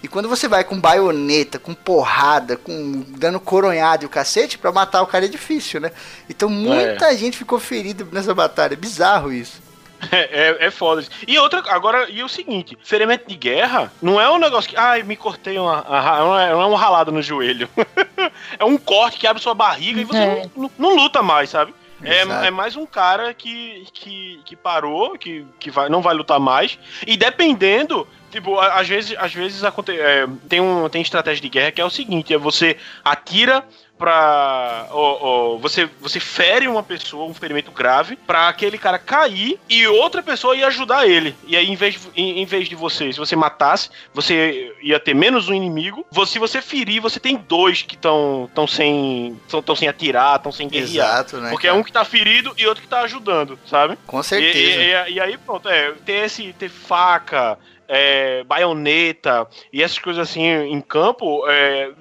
E quando você vai com baioneta, com porrada, com dando coronhado e o cacete, pra matar o cara é difícil, né? Então muita é. gente ficou ferida nessa batalha. É bizarro isso. É, é, é foda. E outra, agora, e o seguinte: ferimento de guerra não é um negócio que, ai, me cortei uma. Não é, não é um ralado no joelho. é um corte que abre sua barriga e você é. não, não, luta mais, sabe? É, é, mais um cara que, que, que parou, que, que vai, não vai lutar mais. E dependendo, Tipo, às vezes, às vezes acontece, é, tem, um, tem estratégia de guerra que é o seguinte: é você atira pra. Ó, ó, você, você fere uma pessoa, um ferimento grave, pra aquele cara cair e outra pessoa ia ajudar ele. E aí, em vez, de, em, em vez de você, se você matasse, você ia ter menos um inimigo. Se você ferir, você tem dois que estão tão sem. Tão, sem atirar, estão sem guerrear. Exato, né? Porque é cara? é um que tá ferido e outro que tá ajudando, sabe? Com certeza. E, e, e aí, pronto, é, ter esse. ter faca é, baioneta e essas coisas assim em campo, é,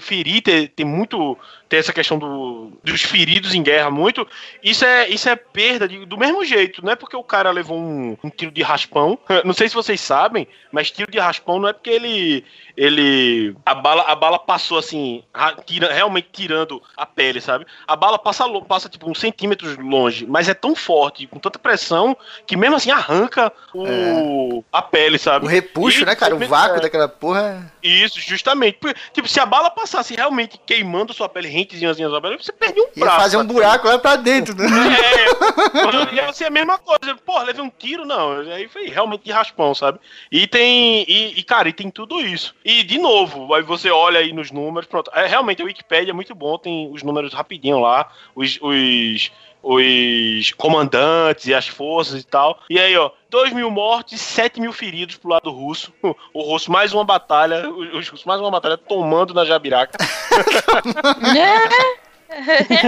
ferir, ter, ter muito ter essa questão do, dos feridos em guerra muito, isso é, isso é perda de, do mesmo jeito. Não é porque o cara levou um, um, tiro de raspão. Não sei se vocês sabem, mas tiro de raspão não é porque ele. ele a, bala, a bala passou assim, tira, realmente tirando a pele, sabe? A bala passa, passa tipo uns centímetros longe, mas é tão forte, com tanta pressão, que mesmo assim arranca o, é. a pele, sabe? O repuxo, e, né, cara? O vácuo é. daquela porra. Isso, justamente. Tipo, se a bala passasse realmente queimando sua pele rentezinhas você perde um braço. Ia fazer um buraco lá pra dentro, né? É, ia ser a mesma coisa. Pô, levei um tiro, não. Aí foi realmente de raspão, sabe? E tem. E, e, cara, e tem tudo isso. E, de novo, aí você olha aí nos números, pronto. É, realmente, a Wikipedia é muito bom, tem os números rapidinho lá, os, os os comandantes e as forças e tal. E aí, ó, 2 mil mortes, 7 mil feridos pro lado russo. O russo mais uma batalha, os russos mais uma batalha tomando na Jabiraca.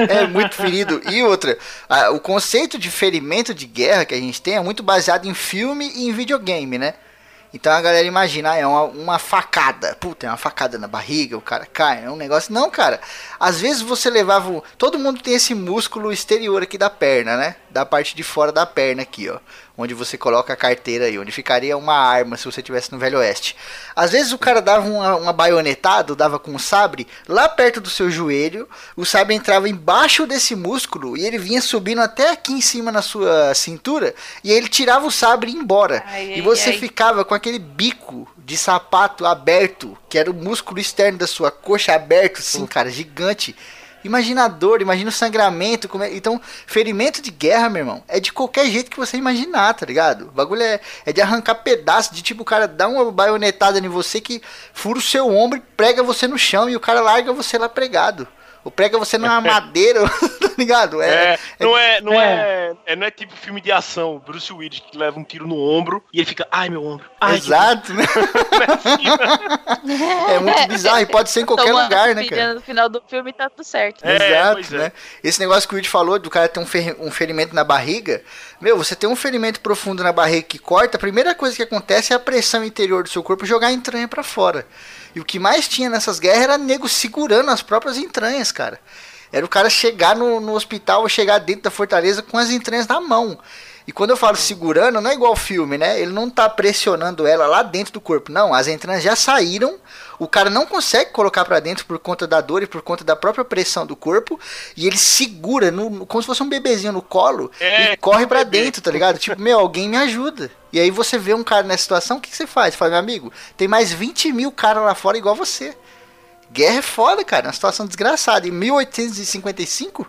é muito ferido. E outra, a, o conceito de ferimento de guerra que a gente tem é muito baseado em filme e em videogame, né? Então a galera imagina, ah, é uma, uma facada. Puta, é uma facada na barriga, o cara cai, é um negócio. Não, cara. Às vezes você levava. Todo mundo tem esse músculo exterior aqui da perna, né? Da parte de fora da perna aqui, ó onde você coloca a carteira aí, onde ficaria uma arma se você tivesse no Velho Oeste. Às vezes o cara dava uma, uma baionetada, dava com um sabre lá perto do seu joelho, o sabre entrava embaixo desse músculo e ele vinha subindo até aqui em cima na sua cintura e ele tirava o sabre e ia embora. Ai, e você ai, ficava com aquele bico de sapato aberto, que era o músculo externo da sua coxa aberto, assim, cara, gigante. Imagina a dor, imagina o sangramento. É... Então, ferimento de guerra, meu irmão, é de qualquer jeito que você imaginar, tá ligado? O bagulho é, é de arrancar pedaço, de tipo, o cara dá uma baionetada em você que fura o seu ombro e prega você no chão e o cara larga você lá pregado. O prega você numa madeira, tá ligado? É, é, não, é, não é. É, é, Não é tipo filme de ação, Bruce Willis que leva um tiro no ombro e ele fica, ai meu ombro. Ai, Exato, né? é muito bizarro e pode ser em qualquer Toma lugar, né, cara? No final do filme tá tudo certo. É, Exato, né? Esse negócio que o Willis falou do cara ter um, fer um ferimento na barriga. Meu, você tem um ferimento profundo na barriga que corta, a primeira coisa que acontece é a pressão interior do seu corpo jogar a entranha para fora. E o que mais tinha nessas guerras era nego segurando as próprias entranhas, cara. Era o cara chegar no, no hospital ou chegar dentro da fortaleza com as entranhas na mão. E quando eu falo segurando, não é igual filme, né? Ele não tá pressionando ela lá dentro do corpo. Não, as entranhas já saíram. O cara não consegue colocar para dentro por conta da dor e por conta da própria pressão do corpo. E ele segura, no, como se fosse um bebezinho no colo, é, e corre para dentro, tá ligado? Tipo, meu, alguém me ajuda. E aí você vê um cara nessa situação, o que, que você faz? Você fala, meu amigo, tem mais 20 mil caras lá fora igual você. Guerra é foda, cara. É uma situação desgraçada. Em 1855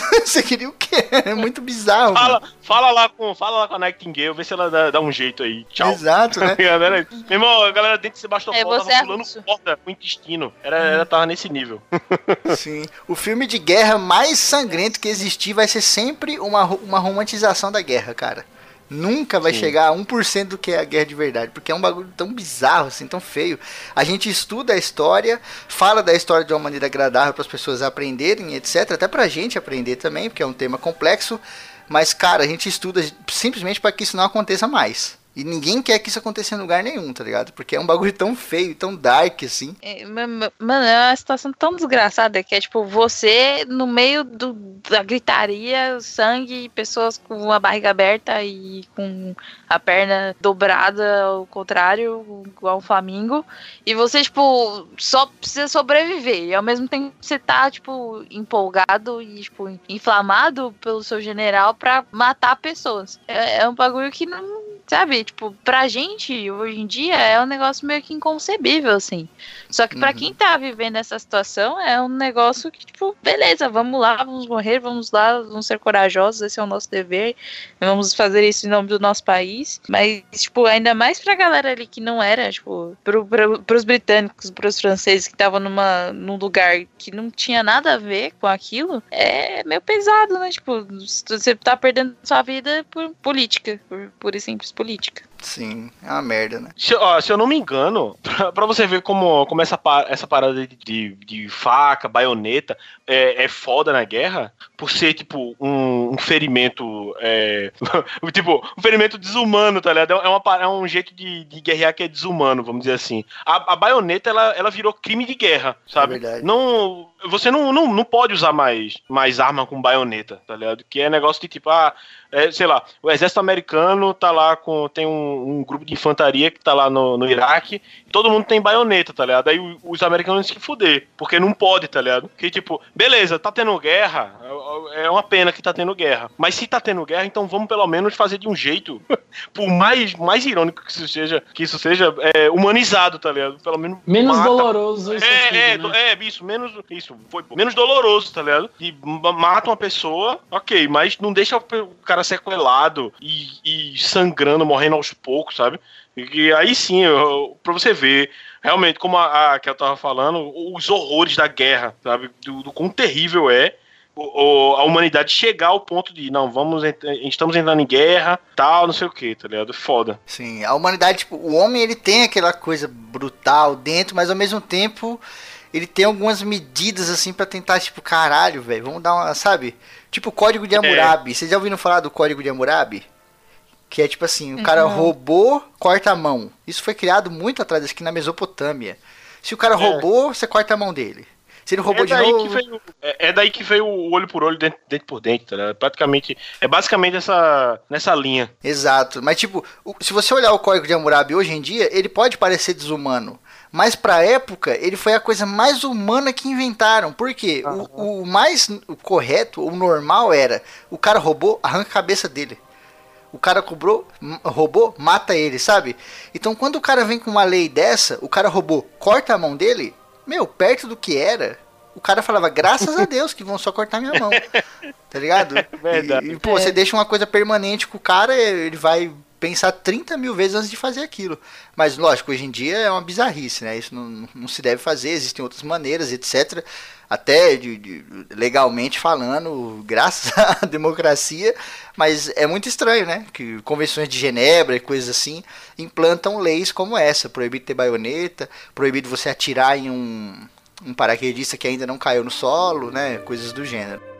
Você queria o quê? É muito bizarro. Fala, fala, lá, com, fala lá com a Nightingale, vê se ela dá, dá um jeito aí. Tchau. Exato, né? Meu irmão, a galera dentro de Sebastopol é, tava é pulando porta com o intestino. Era, hum. Ela tava nesse nível. Sim. O filme de guerra mais sangrento que existir vai ser sempre uma, uma romantização da guerra, cara. Nunca vai Sim. chegar a 1% do que é a guerra de verdade, porque é um bagulho tão bizarro, assim, tão feio. A gente estuda a história, fala da história de uma maneira agradável para as pessoas aprenderem, etc. Até para a gente aprender também, porque é um tema complexo. Mas, cara, a gente estuda simplesmente para que isso não aconteça mais. E ninguém quer que isso aconteça em lugar nenhum, tá ligado? Porque é um bagulho tão feio, tão dark, assim. É, mano, é uma situação tão desgraçada que é tipo você no meio do, da gritaria, sangue, pessoas com a barriga aberta e com a perna dobrada ao contrário, igual um flamingo. E você, tipo, só precisa sobreviver. E ao mesmo tempo você tá, tipo, empolgado e, tipo, inflamado pelo seu general pra matar pessoas. É, é um bagulho que não sabe, tipo, pra gente, hoje em dia, é um negócio meio que inconcebível, assim. Só que pra uhum. quem tá vivendo essa situação, é um negócio que, tipo, beleza, vamos lá, vamos morrer, vamos lá, vamos ser corajosos, esse é o nosso dever, vamos fazer isso em nome do nosso país. Mas, tipo, ainda mais pra galera ali que não era, tipo, pro, pro, pros britânicos, pros franceses que estavam numa, num lugar que não tinha nada a ver com aquilo, é meio pesado, né? Tipo, você tá perdendo sua vida por política, por pura e simples política. Sim, é uma merda, né? Se, ó, se eu não me engano, pra, pra, você ver como, como essa, essa parada de, de, de faca, baioneta é, é, foda na guerra, por ser, tipo, um, um ferimento. É, tipo, um ferimento desumano, tá ligado? É, uma, é um jeito de, de guerrear que é desumano, vamos dizer assim. A, a baioneta, ela, ela virou crime de guerra, sabe? É verdade. Não você não, não, não pode usar mais, mais arma com baioneta, tá ligado? Que é negócio de tipo, ah, é, sei lá, o exército americano tá lá com. Tem um, um grupo de infantaria que tá lá no, no Iraque, todo mundo tem baioneta, tá ligado? Aí os americanos se fuder, porque não pode, tá ligado? Que tipo, beleza, tá tendo guerra, é, é uma pena que tá tendo guerra. Mas se tá tendo guerra, então vamos pelo menos fazer de um jeito, por mais, mais irônico que isso seja, que isso seja é, humanizado, tá ligado? Pelo menos. Menos mata. doloroso isso. É, aqui, é, né? é, isso, menos. Isso, foi menos doloroso, tá ligado? E mata uma pessoa, ok, mas não deixa o cara sequelado e, e sangrando, morrendo aos poucos, sabe? E aí sim, pra você ver realmente, como a, a que eu tava falando, os horrores da guerra, sabe? Do, do quão terrível é o, a humanidade chegar ao ponto de, não, vamos, estamos entrando em guerra, tal, não sei o que, tá ligado? Foda. Sim, a humanidade, tipo, o homem ele tem aquela coisa brutal dentro, mas ao mesmo tempo ele tem algumas medidas assim para tentar, tipo, caralho, velho, vamos dar uma, sabe? Tipo o código de é. Hammurabi. É. Vocês já ouviram falar do código de Hammurabi? Que é tipo assim, o cara uhum. roubou, corta a mão. Isso foi criado muito atrás, aqui na Mesopotâmia. Se o cara é. roubou, você corta a mão dele. Se ele roubou é de novo. Veio, é, é, daí que veio o olho por olho, dentro, dentro por dentro, né? Praticamente. É basicamente essa, nessa linha. Exato. Mas, tipo, se você olhar o código de Hammurabi hoje em dia, ele pode parecer desumano. Mas pra época, ele foi a coisa mais humana que inventaram. Por quê? Uhum. O, o mais o correto, o normal era: o cara roubou, arranca a cabeça dele. O cara cobrou, roubou, mata ele, sabe? Então quando o cara vem com uma lei dessa, o cara roubou, corta a mão dele, meu, perto do que era, o cara falava, graças a Deus que vão só cortar minha mão. Tá ligado? Verdade. E, e pô, é. você deixa uma coisa permanente com o cara, ele vai pensar 30 mil vezes antes de fazer aquilo. Mas, lógico, hoje em dia é uma bizarrice, né? Isso não, não se deve fazer, existem outras maneiras, etc. Até de, de, legalmente falando, graças à democracia, mas é muito estranho, né? Que convenções de Genebra e coisas assim implantam leis como essa: proibido ter baioneta, proibido você atirar em um, um paraquedista que ainda não caiu no solo, né? Coisas do gênero.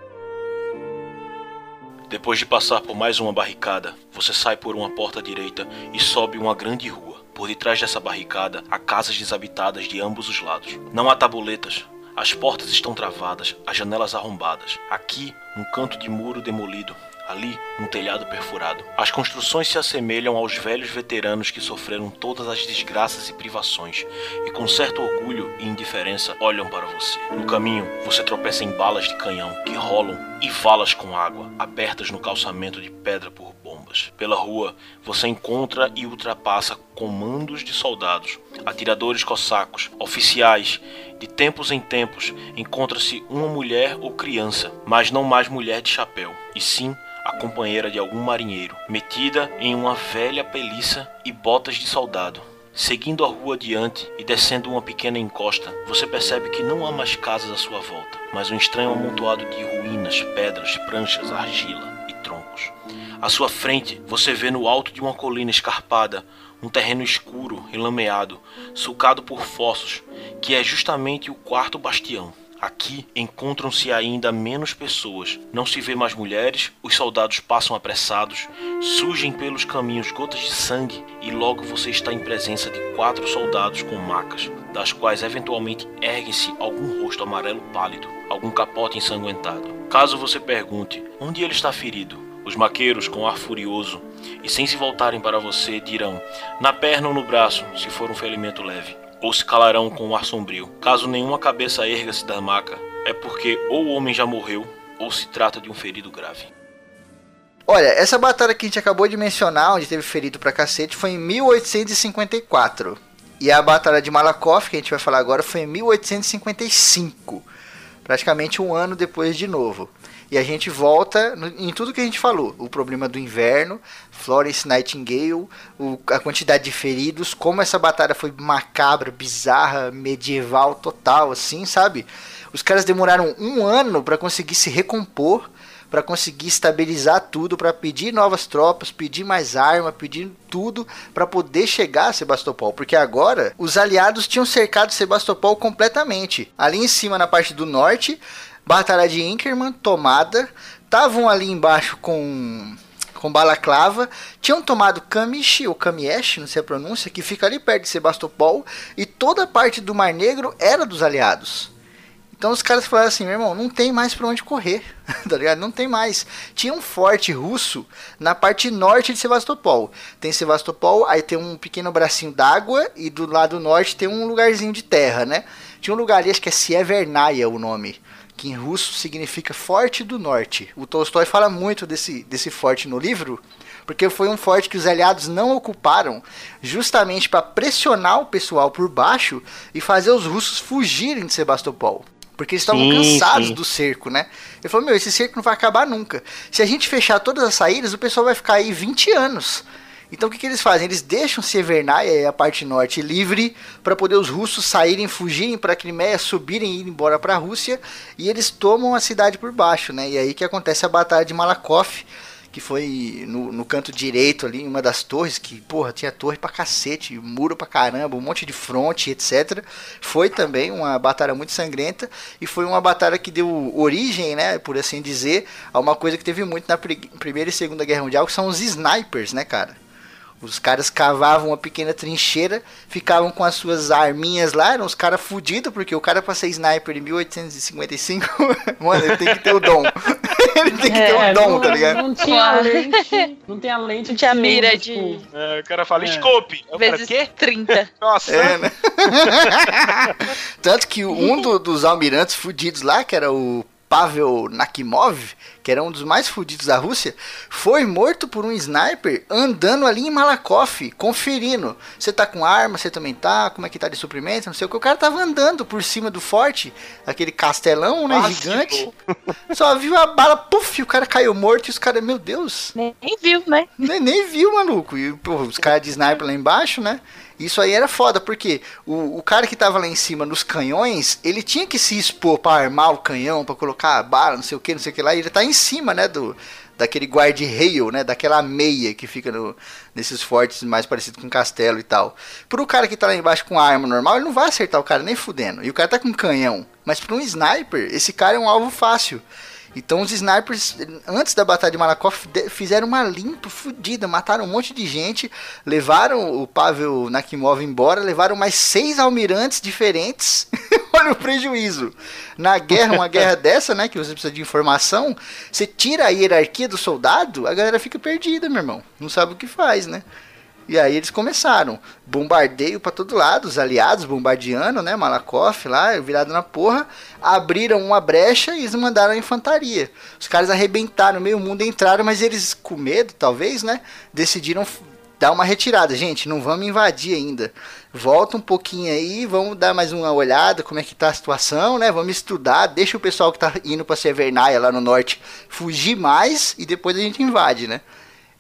Depois de passar por mais uma barricada, você sai por uma porta direita e sobe uma grande rua. Por detrás dessa barricada, há casas desabitadas de ambos os lados. Não há tabuletas. As portas estão travadas, as janelas arrombadas. Aqui, um canto de muro demolido, ali um telhado perfurado. As construções se assemelham aos velhos veteranos que sofreram todas as desgraças e privações e com certo orgulho e indiferença olham para você. No caminho, você tropeça em balas de canhão que rolam e valas com água, abertas no calçamento de pedra por bombas. Pela rua, você encontra e ultrapassa comandos de soldados, atiradores cossacos, oficiais. De tempos em tempos, encontra-se uma mulher ou criança, mas não mais mulher de chapéu, e sim companheira de algum marinheiro, metida em uma velha peliça e botas de soldado. Seguindo a rua adiante e descendo uma pequena encosta, você percebe que não há mais casas à sua volta, mas um estranho amontoado de ruínas, pedras, pranchas, argila e troncos. À sua frente, você vê no alto de uma colina escarpada um terreno escuro e lameado, sulcado por fossos, que é justamente o quarto bastião. Aqui encontram-se ainda menos pessoas. Não se vê mais mulheres, os soldados passam apressados, surgem pelos caminhos gotas de sangue e logo você está em presença de quatro soldados com macas, das quais eventualmente ergue-se algum rosto amarelo pálido, algum capote ensanguentado. Caso você pergunte onde ele está ferido, os maqueiros, com ar furioso e sem se voltarem para você, dirão: na perna ou no braço, se for um ferimento leve ou se calarão com um ar sombrio. Caso nenhuma cabeça erga-se da maca, é porque ou o homem já morreu, ou se trata de um ferido grave. Olha, essa batalha que a gente acabou de mencionar, onde teve ferido pra cacete, foi em 1854. E a batalha de Malakoff, que a gente vai falar agora, foi em 1855. Praticamente um ano depois de novo. E a gente volta em tudo que a gente falou: o problema do inverno, Florence Nightingale, o, a quantidade de feridos, como essa batalha foi macabra, bizarra, medieval total, assim, sabe? Os caras demoraram um ano para conseguir se recompor, para conseguir estabilizar tudo, para pedir novas tropas, pedir mais arma, pedir tudo para poder chegar a Sebastopol, porque agora os aliados tinham cercado Sebastopol completamente. Ali em cima na parte do norte, Batalha de Inkerman, tomada. Estavam ali embaixo com com balaclava, tinham tomado Kamish ou Kamiesh, não sei a pronúncia, que fica ali perto de Sebastopol, e toda a parte do Mar Negro era dos aliados. Então os caras falaram assim, meu irmão, não tem mais para onde correr, tá ligado? Não tem mais. Tinha um forte russo na parte norte de Sebastopol. Tem Sebastopol, aí tem um pequeno bracinho d'água e do lado norte tem um lugarzinho de terra, né? Tinha um lugar ali, acho que é Sievernaya o nome que em russo significa forte do norte. O Tolstói fala muito desse, desse forte no livro, porque foi um forte que os aliados não ocuparam, justamente para pressionar o pessoal por baixo e fazer os russos fugirem de Sebastopol. Porque eles estavam cansados sim. do cerco, né? Ele falou: Meu, esse cerco não vai acabar nunca. Se a gente fechar todas as saídas, o pessoal vai ficar aí 20 anos. Então o que, que eles fazem? Eles deixam Severnaia, a parte norte, livre para poder os russos saírem, fugirem para a Crimeia, subirem e ir embora para a Rússia, e eles tomam a cidade por baixo, né? E aí que acontece a batalha de Malakoff, que foi no, no, canto direito ali, uma das torres, que, porra, tinha torre pra cacete, muro pra caramba, um monte de fronte, etc. Foi também uma batalha muito sangrenta e foi uma batalha que deu origem, né, por assim dizer, a uma coisa que teve muito na Primeira e Segunda Guerra Mundial, que são os snipers, né, cara? Os caras cavavam uma pequena trincheira, ficavam com as suas arminhas lá, eram os caras fudidos, porque o cara pra ser sniper em 1855, mano, ele tem que ter o dom. ele tem que é, ter o dom, não, tá ligado? Não tinha lente, não tem a lente de tinha mira de... Tipo... É, o cara fala, é. scope. Vezes quê? 30. Nossa. É, né? Tanto que um do, dos almirantes fudidos lá, que era o Pavel Nakimov, que era um dos mais fodidos da Rússia, foi morto por um sniper andando ali em Malakoff, conferindo. Você tá com arma, você também tá, como é que tá de suprimento, não sei o que. O cara tava andando por cima do forte, aquele castelão, né, gigante. Só viu a bala, puf, o cara caiu morto e os caras, meu Deus. Nem, viu, né? Nem, nem viu, maluco. E pô, os caras de sniper lá embaixo, né? Isso aí era foda, porque o, o cara que tava lá em cima nos canhões, ele tinha que se expor para armar o canhão, para colocar a bala, não sei o que, não sei o que lá, e ele tá em cima, né, do daquele guard-rail, né, daquela meia que fica no, nesses fortes mais parecidos com castelo e tal. Pro cara que tá lá embaixo com arma normal, ele não vai acertar o cara nem fudendo. E o cara tá com canhão. Mas para um sniper, esse cara é um alvo fácil. Então os snipers, antes da batalha de Malakoff, fizeram uma limpa fodida, mataram um monte de gente, levaram o Pavel Nakimov embora, levaram mais seis almirantes diferentes. Olha o prejuízo. Na guerra, uma guerra dessa, né, que você precisa de informação, você tira a hierarquia do soldado, a galera fica perdida, meu irmão. Não sabe o que faz, né? E aí eles começaram. Bombardeio para todo lado, os aliados bombardeando, né? Malakoff lá, virado na porra. Abriram uma brecha e eles mandaram a infantaria. Os caras arrebentaram, meio mundo entraram, mas eles, com medo, talvez, né? Decidiram dar uma retirada. Gente, não vamos invadir ainda. Volta um pouquinho aí, vamos dar mais uma olhada como é que tá a situação, né? Vamos estudar, deixa o pessoal que tá indo para Severnaia lá no norte fugir mais e depois a gente invade, né?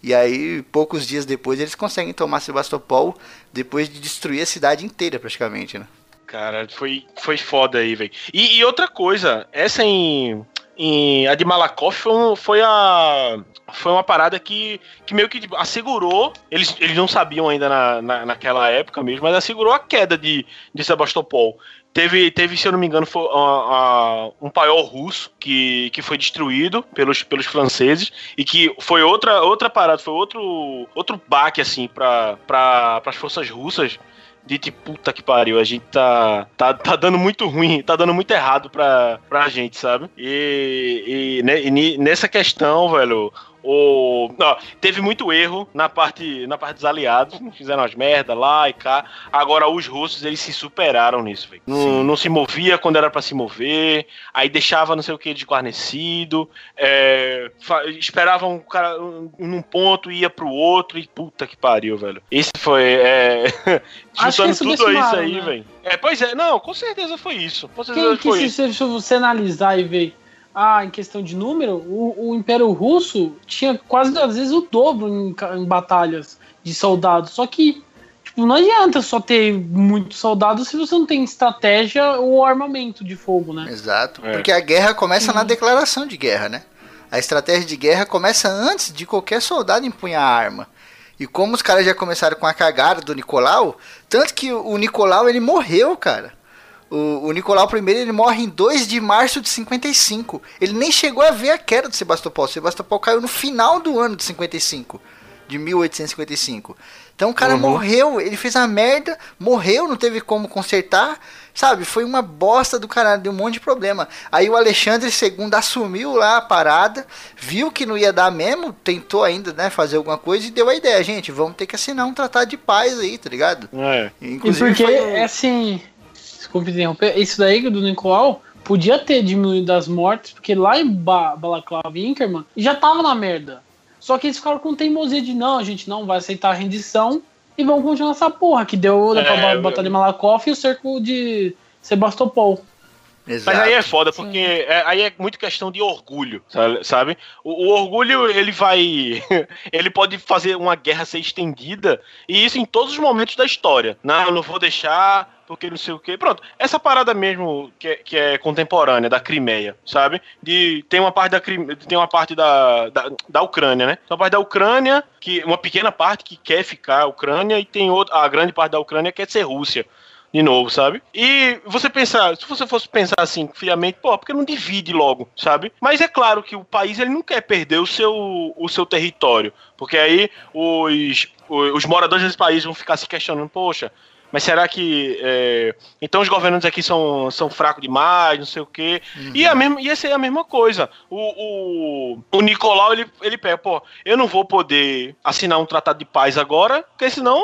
E aí, poucos dias depois, eles conseguem tomar Sebastopol depois de destruir a cidade inteira, praticamente, né? Cara, foi, foi foda aí, velho. E, e, outra coisa, essa em, em a de Malakoff foi, foi, a foi uma parada que, que meio que assegurou, eles, eles não sabiam ainda na, na, naquela época mesmo, mas assegurou a queda de, de Sebastopol. Teve, teve, se eu não me engano, foi, uh, uh, um paiol russo que, que foi destruído pelos, pelos franceses e que foi outra, outra parada, foi outro, outro baque, assim, para pra, as forças russas de tipo, puta que pariu, a gente tá, tá, tá dando muito ruim, tá dando muito errado pra, pra gente, sabe? E, e, e nessa questão, velho, o, não, teve muito erro na parte, na parte dos aliados, fizeram as merda lá e cá. Agora os russos eles se superaram nisso, velho. Não, não, se movia quando era para se mover, aí deixava não sei o que de guarnecido, é, esperavam um cara num ponto ia pro outro e puta que pariu, velho. Esse foi é, juntando tudo isso aí, né? velho. É, pois é, não, com certeza foi isso. Com certeza Quem foi que isso. se você analisar e ver ah, em questão de número, o, o Império Russo tinha quase às vezes o dobro em, em batalhas de soldados. Só que tipo, não adianta só ter muitos soldados se você não tem estratégia ou armamento de fogo, né? Exato. É. Porque a guerra começa na declaração de guerra, né? A estratégia de guerra começa antes de qualquer soldado empunhar a arma. E como os caras já começaram com a cagada do Nicolau, tanto que o Nicolau ele morreu, cara. O, o Nicolau I ele morre em 2 de março de 55. Ele nem chegou a ver a queda do Sebastopol. Sebastopol caiu no final do ano de 55, de 1855. Então o cara uhum. morreu, ele fez a merda, morreu, não teve como consertar, sabe? Foi uma bosta do caralho, deu um monte de problema. Aí o Alexandre II assumiu lá a parada, viu que não ia dar mesmo, tentou ainda, né, fazer alguma coisa e deu a ideia, gente, vamos ter que assinar um tratado de paz aí, tá ligado? É. Inclusive, e porque, foi... é assim, desculpe interromper, isso daí do Nicolau podia ter diminuído as mortes, porque lá em ba Balaclava e Inkerman já tava na merda. Só que eles ficaram com teimosia de não, a gente não vai aceitar a rendição e vamos continuar essa porra que deu né, é, pra Batalha de Malakoff e o cerco de Sebastopol. Exato. Mas aí é foda, porque é, aí é muito questão de orgulho, sabe? O, o, orgulho, ele vai. ele pode fazer uma guerra ser estendida, e isso em todos os momentos da história. Não, eu não vou deixar porque não sei o que. Pronto, essa parada mesmo que é, que é contemporânea, da Crimeia, sabe? De, tem uma parte da tem uma parte da, da, da Ucrânia, né? Tem uma parte da Ucrânia, que uma pequena parte que quer ficar a Ucrânia, e tem outra, a grande parte da Ucrânia que quer ser Rússia de novo, sabe? E você pensar, se você fosse pensar assim, friamente, pô, porque não divide logo, sabe? Mas é claro que o país ele não quer perder o seu, o seu território, porque aí os, os moradores desse país vão ficar se questionando, poxa, mas será que. É, então os governantes aqui são, são fracos demais, não sei o quê. Uhum. E a mesma, ia ser a mesma coisa. O, o, o Nicolau, ele, ele pega, pô, eu não vou poder assinar um tratado de paz agora, porque senão.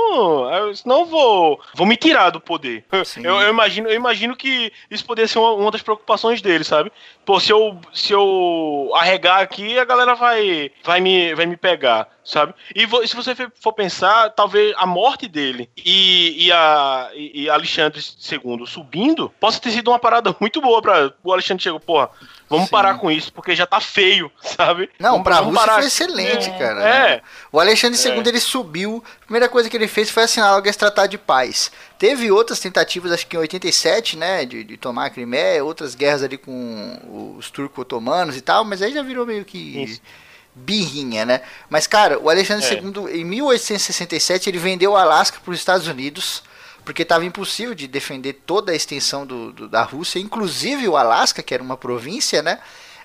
Senão vou, vou me tirar do poder. Eu, eu, imagino, eu imagino que isso poderia ser uma, uma das preocupações dele, sabe? Pô, se eu, se eu arregar aqui, a galera vai, vai, me, vai me pegar sabe? E se você for pensar, talvez a morte dele e, e, a, e Alexandre II subindo possa ter sido uma parada muito boa para o Alexandre chegou, porra, vamos Sim. parar com isso, porque já tá feio, sabe? Não, vamos, pra vamos Rússia parar. foi excelente, é. cara. É. Né? O Alexandre II, é. ele subiu, a primeira coisa que ele fez foi assinar logo esse tratado de paz. Teve outras tentativas, acho que em 87, né, de, de tomar a Crimeia, outras guerras ali com os turco-otomanos e tal, mas aí já virou meio que... Isso birrinha, né? Mas, cara, o Alexandre é. II, em 1867, ele vendeu o Alasca para os Estados Unidos, porque estava impossível de defender toda a extensão do, do, da Rússia, inclusive o Alasca, que era uma província, né?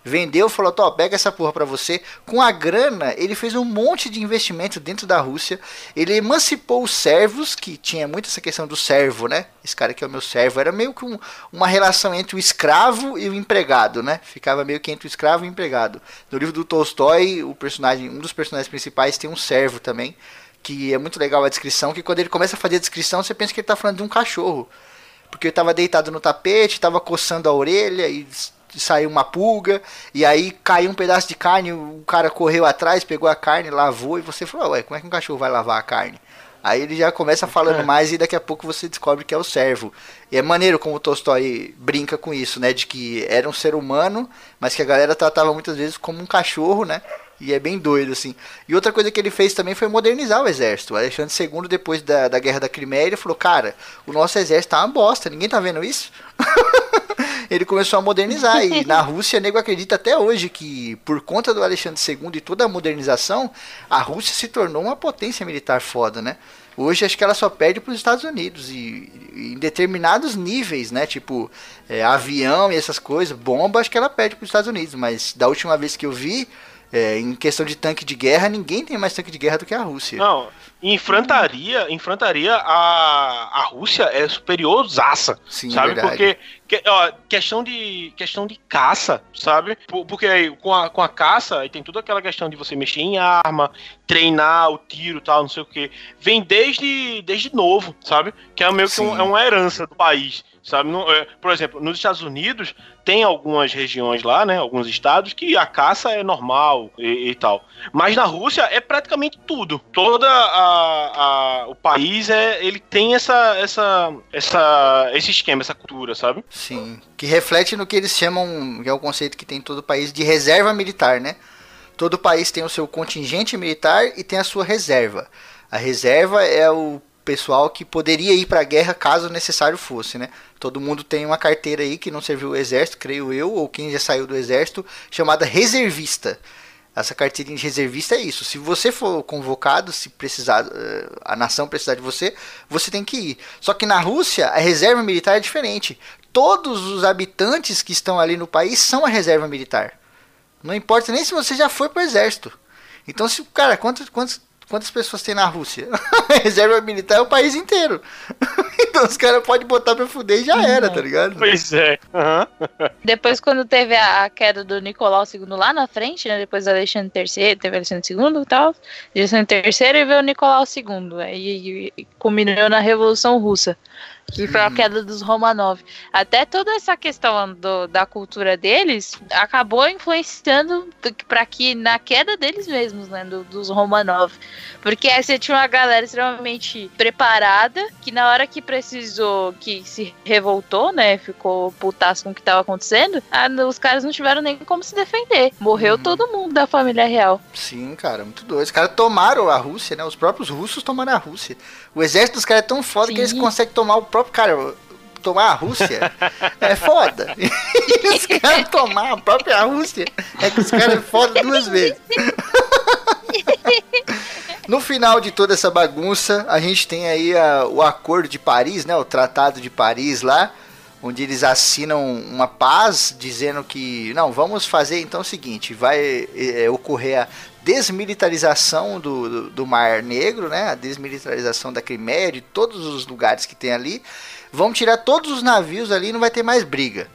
vendeu, falou: Tó, pega essa porra pra você. Com a grana, ele fez um monte de investimento dentro da Rússia. Ele emancipou os servos, que tinha muito essa questão do servo, né? Esse cara que é o meu servo. Era meio que um, uma relação entre o escravo e o empregado, né? Ficava meio que entre o escravo e o empregado. No livro do Tolstói, o personagem, um dos personagens principais tem um servo também. Que é muito legal a descrição, que quando ele começa a fazer a descrição, você pensa que ele tá falando de um cachorro. Porque ele estava deitado no tapete, estava coçando a orelha e saiu uma pulga, e aí caiu um pedaço de carne, o cara correu atrás, pegou a carne, lavou, e você falou, ué, como é que um cachorro vai lavar a carne? Aí ele já começa falando é. mais e daqui a pouco você descobre que é o servo. E é maneiro como o Tolstói brinca com isso, né? De que era um ser humano, mas que a galera tratava muitas vezes como um cachorro, né? E é bem doido, assim. E outra coisa que ele fez também foi modernizar o exército. O Alexandre II, depois da, da guerra da Crimeia, ele falou: Cara, o nosso exército tá uma bosta, ninguém tá vendo isso? ele começou a modernizar. E na Rússia, nego acredita até hoje que, por conta do Alexandre II e toda a modernização, a Rússia se tornou uma potência militar foda, né? Hoje acho que ela só perde para os Estados Unidos e, em determinados níveis, né? Tipo é, avião e essas coisas, bomba, acho que ela perde para os Estados Unidos. Mas da última vez que eu vi, é, em questão de tanque de guerra, ninguém tem mais tanque de guerra do que a Rússia. Não, enfrentaria, enfrentaria a, a Rússia é superior zaça, Sim, sabe? Verdade. Porque que, ó, questão de questão de caça, sabe? Porque aí, com a, com a caça, aí tem toda aquela questão de você mexer em arma, treinar o tiro, tal, não sei o que. Vem desde desde novo, sabe? Que é meio Sim. que um, é uma herança do país sabe? Não, é, por exemplo, nos Estados Unidos tem algumas regiões lá, né, alguns estados que a caça é normal e, e tal, mas na Rússia é praticamente tudo. Toda a, a, o país é, ele tem essa, essa, essa, esse esquema, essa cultura, sabe? Sim, que reflete no que eles chamam, que é o conceito que tem todo o país de reserva militar, né? Todo país tem o seu contingente militar e tem a sua reserva. A reserva é o pessoal que poderia ir para a guerra caso necessário fosse, né? Todo mundo tem uma carteira aí que não serviu o exército, creio eu, ou quem já saiu do exército, chamada reservista. Essa carteirinha de reservista é isso. Se você for convocado, se precisar, eh, a nação precisar de você, você tem que ir. Só que na Rússia, a reserva militar é diferente. Todos os habitantes que estão ali no país são a reserva militar. Não importa nem se você já foi pro exército. Então, se, cara, quantos, quantos Quantas pessoas tem na Rússia? A reserva militar é o país inteiro. então os caras podem botar pra fuder e já era, tá ligado? Pois é. Uhum. Depois, quando teve a, queda do Nicolau II lá na frente, né? Depois do Alexandre III, teve Alexandre II e tal. Alexandre III e veio o Nicolau II. Aí culminou na Revolução Russa. Que foi a queda dos Romanov. Até toda essa questão do, da cultura deles acabou influenciando para que na queda deles mesmos, né, do, dos Romanov. Porque aí você tinha uma galera extremamente preparada, que na hora que precisou, que se revoltou, né, ficou putaço com o que estava acontecendo, os caras não tiveram nem como se defender. Morreu uhum. todo mundo da família real. Sim, cara, muito doido. Os caras tomaram a Rússia, né? Os próprios russos tomaram a Rússia. O exército dos caras é tão foda Sim. que eles conseguem tomar o próprio cara. Tomar a Rússia é foda. E os caras tomar a própria Rússia é que os caras é foda duas vezes. No final de toda essa bagunça, a gente tem aí a, o Acordo de Paris, né? O Tratado de Paris lá, onde eles assinam uma paz dizendo que não, vamos fazer então o seguinte, vai é, ocorrer a desmilitarização do, do, do, Mar Negro, né? A desmilitarização da Crimeia, de todos os lugares que tem ali. Vamos tirar todos os navios ali, não vai ter mais briga.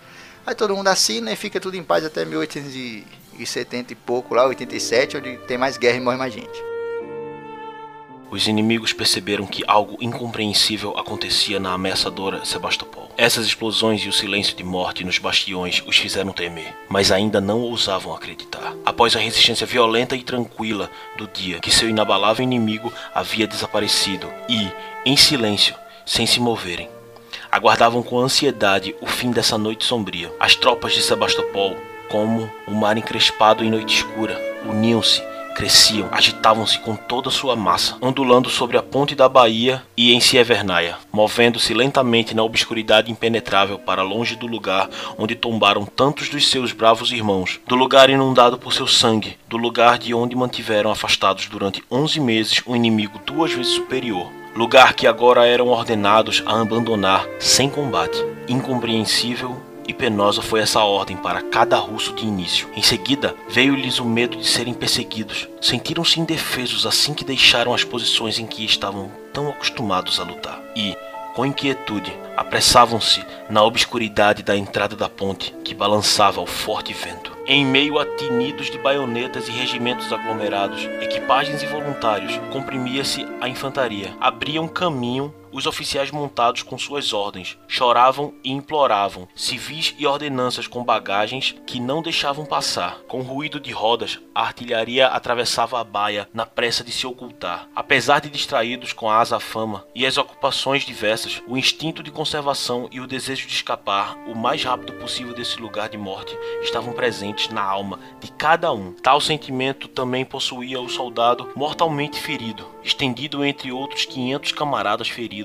Aí todo mundo assina e fica tudo em paz até 1870 e pouco lá, 87, onde tem mais guerra e morre mais gente. Os inimigos perceberam que algo incompreensível acontecia na ameaçadora Sebastopol. Essas explosões e o silêncio de morte nos bastiões os fizeram temer, mas ainda não ousavam acreditar. Após a resistência violenta e tranquila do dia que seu inabalável inimigo havia desaparecido e, em silêncio, sem se moverem, aguardavam com ansiedade o fim dessa noite sombria. As tropas de Sebastopol, como o mar encrespado em noite escura, uniam-se cresciam, agitavam-se com toda sua massa, ondulando sobre a ponte da baía e em Sievernaia, movendo-se lentamente na obscuridade impenetrável para longe do lugar onde tombaram tantos dos seus bravos irmãos, do lugar inundado por seu sangue, do lugar de onde mantiveram afastados durante onze meses um inimigo duas vezes superior, lugar que agora eram ordenados a abandonar sem combate, incompreensível e penosa foi essa ordem para cada russo de início. Em seguida, veio-lhes o medo de serem perseguidos. Sentiram-se indefesos assim que deixaram as posições em que estavam tão acostumados a lutar. E, com inquietude, apressavam-se na obscuridade da entrada da ponte, que balançava ao forte vento. Em meio a tinidos de baionetas e regimentos aglomerados, equipagens e voluntários, comprimia-se a infantaria. Abriam caminho os oficiais montados com suas ordens choravam e imploravam, civis e ordenanças com bagagens que não deixavam passar. Com ruído de rodas, a artilharia atravessava a baia na pressa de se ocultar. Apesar de distraídos com a asa fama e as ocupações diversas, o instinto de conservação e o desejo de escapar o mais rápido possível desse lugar de morte estavam presentes na alma de cada um. Tal sentimento também possuía o soldado mortalmente ferido, estendido entre outros 500 camaradas feridos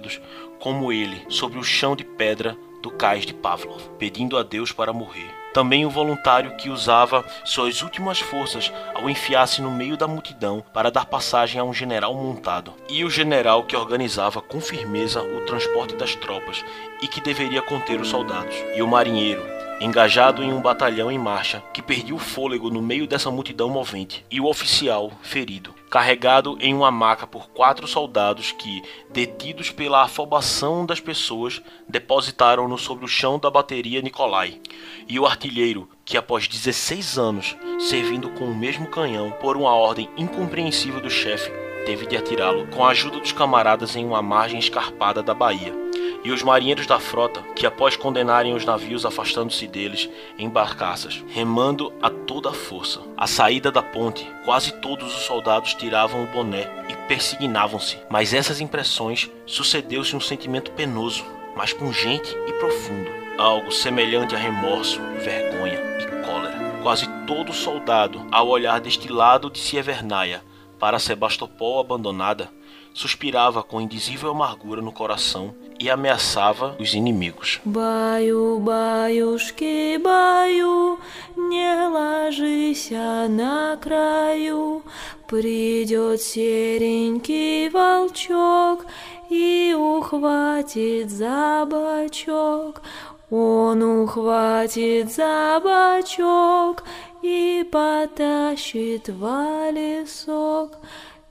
como ele, sobre o chão de pedra do cais de Pavlov, pedindo a Deus para morrer. Também o voluntário que usava suas últimas forças ao enfiar-se no meio da multidão para dar passagem a um general montado, e o general que organizava com firmeza o transporte das tropas e que deveria conter os soldados, e o marinheiro, engajado em um batalhão em marcha, que perdia o fôlego no meio dessa multidão movente, e o oficial ferido, carregado em uma maca por quatro soldados que, detidos pela afobação das pessoas, depositaram-no sobre o chão da bateria Nicolai, e o artilheiro, que após 16 anos servindo com o mesmo canhão por uma ordem incompreensível do chefe, teve de atirá-lo com a ajuda dos camaradas em uma margem escarpada da baía e os marinheiros da frota, que após condenarem os navios afastando-se deles em barcaças, remando a toda a força. À saída da ponte, quase todos os soldados tiravam o boné e persignavam-se, mas essas impressões sucedeu-se um sentimento penoso, mas pungente e profundo, algo semelhante a remorso, vergonha e cólera. Quase todo soldado, ao olhar deste lado de Sievernaia para Sebastopol abandonada, suspirava com indizível amargura no coração e ameaçava os inimigos. Баю, баюшки, баю, не ложися на краю, придет серенький волчок и ухватит за бочок. Он ухватит за бочок И потащит в лесок,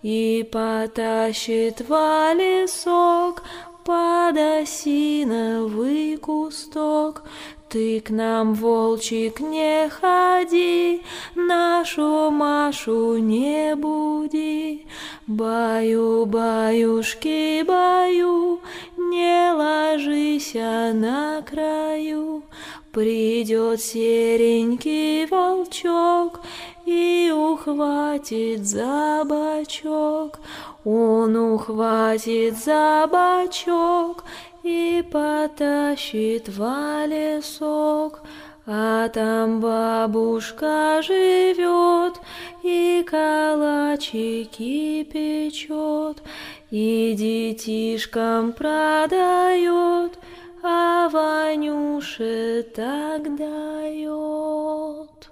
и потащит в лесок, под осиновый кусток. Ты к нам, волчик, не ходи, нашу Машу не буди. Баю, баюшки, баю, не ложися на краю. Придет серенький волчок и ухватит за бочок. Он ухватит за бочок и потащит в лесок. А там бабушка живет и калачики печет, и детишкам продает, а Ванюше так дает.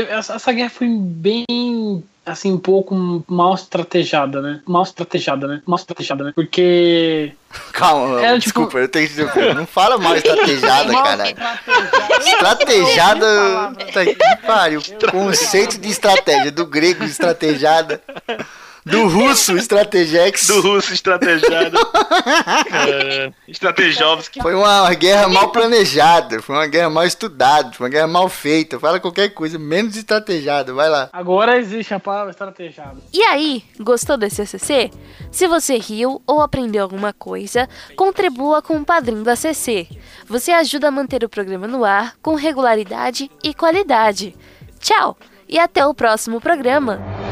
Essa, guerra foi bem, assim, um pouco mal estrategada, né? Mal estrategada, né? Mal estrategada, né? Porque. Calma, Era, tipo- desculpa, eu tenho que dizer. Não fala mal estrategada. Estrategada. palavra. Tá que pariu. Conceito de estratégia. Do grego, estrategada. Do russo, estrategex. Do russo estrategado. é, Estrategovski. Foi uma guerra mal planejada. Foi uma guerra mal estudada. Foi uma guerra mal feita. Fala qualquer coisa, menos estrategada. Vai lá. Agora existe a palavra estrategada. E aí, gostou desse ACC? Se você riu ou aprendeu alguma coisa, contribua com o padrinho da ACC. Você ajuda a manter o programa no ar com regularidade e qualidade. Tchau e até o próximo programa.